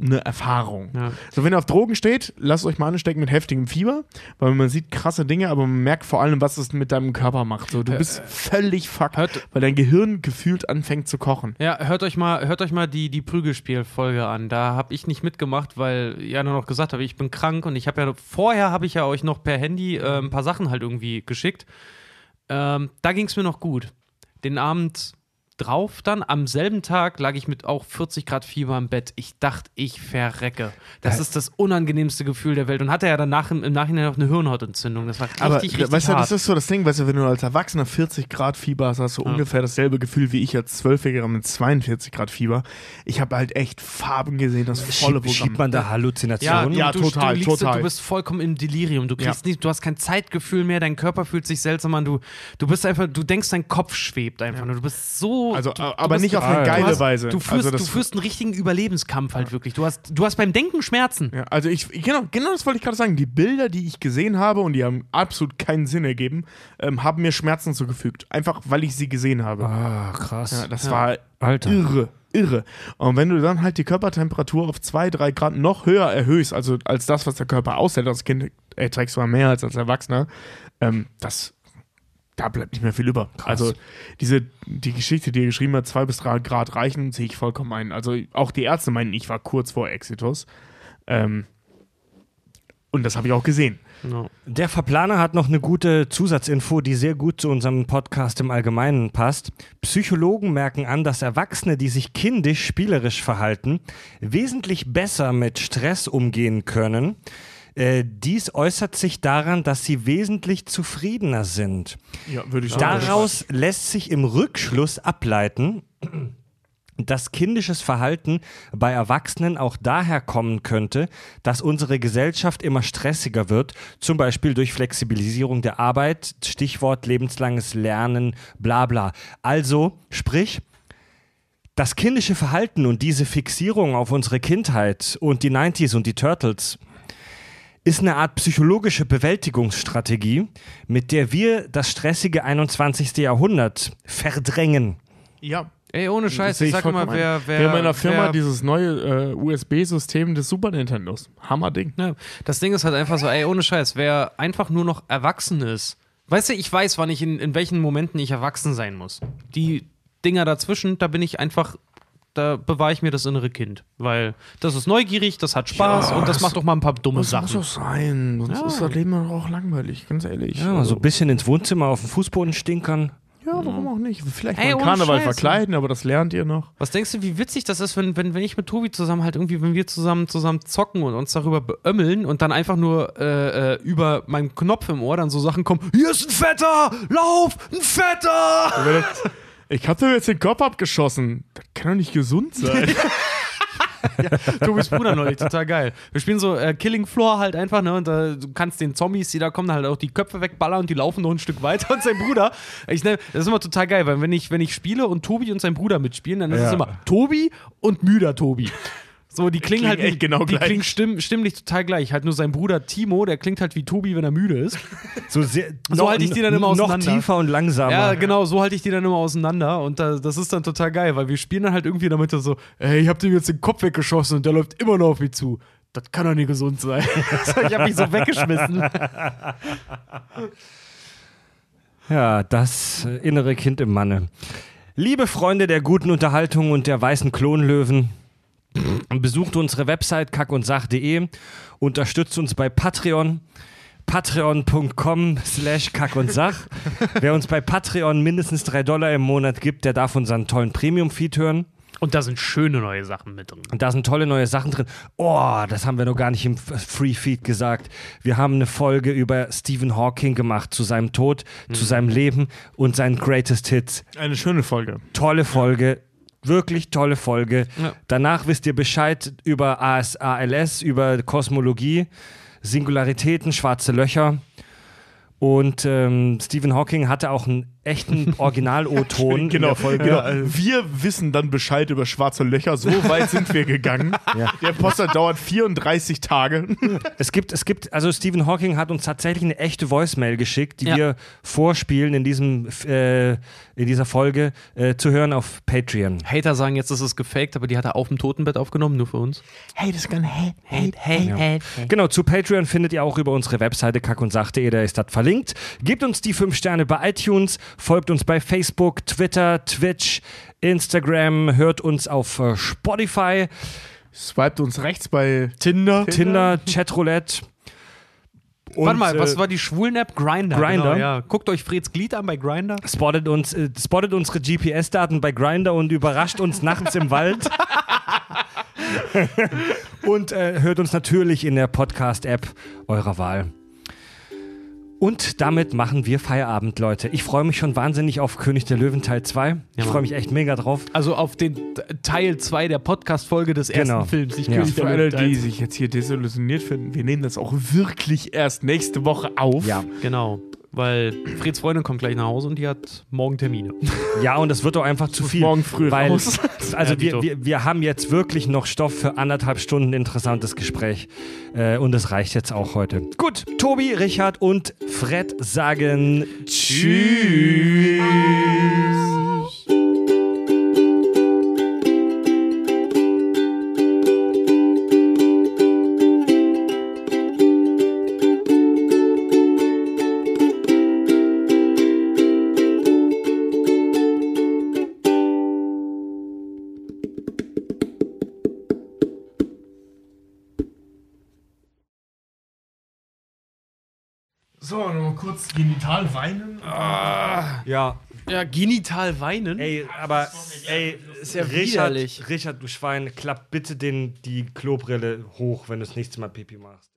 eine Erfahrung. ja. So, wenn ihr auf Drogen steht, lasst euch mal anstecken mit heftigem Fieber, weil man sieht krasse Dinge, aber man merkt vor allem, was es mit deinem Körper macht. So, du bist völlig fucked, hört- weil dein Gehirn gefühlt anfängt zu kochen. Ja, hört euch mal, hört euch mal die, die Prügelspielfolge an. Da habe ich nicht mitgemacht, weil ja nur noch gesagt habe, ich bin krank und ich habe ja vorher habe ich ja euch noch per Handy äh, ein paar Sachen halt irgendwie geschickt. Ähm, da ging es mir noch gut. Den Abend drauf dann, am selben Tag lag ich mit auch 40 Grad Fieber im Bett. Ich dachte, ich verrecke. Das ist das unangenehmste Gefühl der Welt. Und hatte ja danach im, im Nachhinein auch eine Hirnhautentzündung. Das war richtig, Aber richtig weißt du, hart. das ist so das Ding, weißt du, wenn du als Erwachsener 40 Grad Fieber hast, hast du ungefähr dasselbe Gefühl wie ich als Zwölfjähriger mit 42 Grad Fieber. Ich habe halt echt Farben gesehen, das volle Schiebt, Programm. schiebt man da ja, Halluzinationen? du, Ja, du, total, du, liegst, total. du bist vollkommen im Delirium. Du kriegst Ja. nicht, du hast kein Zeitgefühl mehr, dein Körper fühlt sich seltsam an. Du, du bist einfach, du denkst, dein Kopf schwebt einfach nur. Du bist so. Also, du, aber bist, nicht auf eine geile du hast, Weise. Du führst, also du führst einen richtigen Überlebenskampf halt wirklich. Du hast, du hast beim Denken Schmerzen. Ja, also ich, genau, genau das wollte ich gerade sagen. Die Bilder, die ich gesehen habe und die haben absolut keinen Sinn ergeben, ähm, haben mir Schmerzen zugefügt. Einfach, weil ich sie gesehen habe. Ah, krass. Ja, das war Alter. irre, irre. Und wenn du dann halt die Körpertemperatur auf 2, 3 Grad noch höher erhöhst, also als das, was der Körper aushält, als Kind erträgst du mal mehr als als Erwachsener, ähm, das da bleibt nicht mehr viel über. Also diese, die Geschichte, die er geschrieben hat, 2 bis 3 Grad reichen, sehe ich vollkommen ein. Also auch die Ärzte meinen, ich war kurz vor Exitus. Ähm, und das habe ich auch gesehen. Der Verplaner hat noch eine gute Zusatzinfo, die sehr gut zu unserem Podcast im Allgemeinen passt. Psychologen merken an, dass Erwachsene, die sich kindisch spielerisch verhalten, wesentlich besser mit Stress umgehen können. Äh, dies äußert sich daran, dass sie wesentlich zufriedener sind. Ja, würde ich Daraus lässt sich im Rückschluss ableiten, dass kindisches Verhalten bei Erwachsenen auch daher kommen könnte, dass unsere Gesellschaft immer stressiger wird, zum Beispiel durch Flexibilisierung der Arbeit, Stichwort lebenslanges Lernen, bla bla. Also, sprich, das kindische Verhalten und diese Fixierung auf unsere Kindheit und die 90s und die Turtles ist eine Art psychologische Bewältigungsstrategie, mit der wir das stressige 21. Jahrhundert verdrängen. Ja. Ey, ohne Scheiß, ich sag mal, wer, wer. Wir haben in der Firma wer, dieses neue äh, USB-System des Super Nintendos. Hammerding. Ja, das Ding ist halt einfach so, ey, ohne Scheiß, wer einfach nur noch erwachsen ist. Weißt du, ich weiß, wann ich in, in welchen Momenten ich erwachsen sein muss. Die Dinger dazwischen, da bin ich einfach, da bewahre ich mir das innere Kind. Weil das ist neugierig, das hat Spaß Ja, und das das- macht auch mal ein paar dumme Das muss Sachen. doch sein. Sonst Ja. ist das Leben doch auch langweilig, ganz ehrlich. Ja, so ein bisschen ins Wohnzimmer auf dem Fußboden stinkern. Ja, warum auch nicht? Vielleicht Ey, mal Karneval Scheiß. verkleiden, aber das lernt ihr noch. Was denkst du, wie witzig das ist, wenn, wenn, wenn ich mit Tobi zusammen halt irgendwie, wenn wir zusammen zusammen zocken und uns darüber beömmeln und dann einfach nur äh, äh, über meinem Knopf im Ohr dann so Sachen kommen, hier ist ein Fetter, lauf, ein Fetter! Ich hab dir jetzt den Kopf abgeschossen. Das kann doch nicht gesund sein. Tobis Bruder neulich, total geil. Wir spielen so äh, Killing Floor halt einfach, ne? Und äh, du kannst den Zombies, die da kommen, halt auch die Köpfe wegballern und die laufen noch ein Stück weiter. Und sein Bruder, ich, ne, das ist immer total geil, weil wenn ich, wenn ich spiele und Tobi und sein Bruder mitspielen, dann ist es Ja. immer Tobi und müder Tobi. So, die klingen Klingen halt wie, echt genau die gleich. klingen stimm, stimmlich total gleich. Halt nur sein Bruder Timo, der klingt halt wie Tobi, wenn er müde ist. So, sehr, So halte ich die dann immer Noch auseinander. tiefer und langsamer. Ja, genau, so halte ich die dann immer auseinander und da, das ist dann total geil, weil wir spielen dann halt irgendwie damit so, ey, ich hab dem jetzt den Kopf weggeschossen und der läuft immer noch auf mich zu. Das kann doch nicht gesund sein. ich hab mich so weggeschmissen. Ja, das äh, innere Kind im Manne. Liebe Freunde der guten Unterhaltung und der weißen Klonlöwen, besucht unsere Website kackundsach.de, unterstützt uns bei Patreon, patreon.com slash kackundsach. Wer uns bei Patreon mindestens drei Dollar im Monat gibt, der darf unseren tollen Premium-Feed hören. Und da sind schöne neue Sachen mit drin. Und da sind tolle neue Sachen drin. Oh, das haben wir noch gar nicht im Free Feed gesagt. Wir haben eine Folge über Stephen Hawking gemacht, zu seinem Tod, zu seinem Leben und seinen Greatest Hits. Eine schöne Folge. Tolle Folge. Wirklich tolle Folge. Ja. Danach wisst ihr Bescheid über AS, ALS, über Kosmologie, Singularitäten, schwarze Löcher. Und ähm, Stephen Hawking hatte auch einen echten Original-O-Ton in Genau, der Folge. genau. Wir wissen dann Bescheid über schwarze Löcher. So weit sind wir gegangen. Ja. Der Poster dauert 34 Tage. Es gibt, es gibt, also Stephen Hawking hat uns tatsächlich eine echte Voicemail geschickt, die Ja. wir vorspielen in diesem, äh, in dieser Folge äh, zu hören auf Patreon. Hater sagen jetzt, das ist gefaked, aber die hat er auf dem Totenbett aufgenommen, nur für uns. Hey, das kann hey, Hate, hate, hate. Genau, zu Patreon findet ihr auch über unsere Webseite kackundsach.de, da ist das verlinkt. Gebt uns die 5 Sterne bei iTunes, folgt uns bei Facebook, Twitter, Twitch, Instagram, hört uns auf äh, Spotify, Swiped uns rechts bei Tinder. Tinder, Chatroulette. Und, Warte mal, was äh, war die Schwulen-App? Grinder. Grindr? Genau, ja. Guckt euch Freds Glied an bei Grinder. spottet uns, äh, spottet unsere GPS-Daten bei Grinder und überrascht uns nachts im Wald. und äh, hört uns natürlich in der Podcast-App eurer Wahl. Und damit machen wir Feierabend, Leute. Ich freue mich schon wahnsinnig auf König der Löwen Teil 2. Ich Mann. freue mich echt mega drauf. Also auf den Teil 2 der Podcast-Folge des ersten Genau. Films. Ich Ja. König Für alle, die sich jetzt hier desillusioniert finden, wir nehmen das auch wirklich erst nächste Woche auf. Ja. Genau. Weil Freds Freundin kommt gleich nach Hause und die hat morgen Termine. Ja, und es wird auch einfach zu viel. morgen früh weil, raus. Also Ja, wir, wir, wir haben jetzt wirklich noch Stoff für anderthalb Stunden interessantes Gespräch. Äh, und es reicht jetzt auch heute. Gut, Tobi, Richard und Fred sagen Tschüss. So, nochmal kurz genital weinen. Ja, Ja, genital weinen. ey, aber ey, ist ja Richard, widerlich. Richard, du Schwein, klapp bitte den, die Klobrille hoch, wenn du das nächste Mal Pipi machst.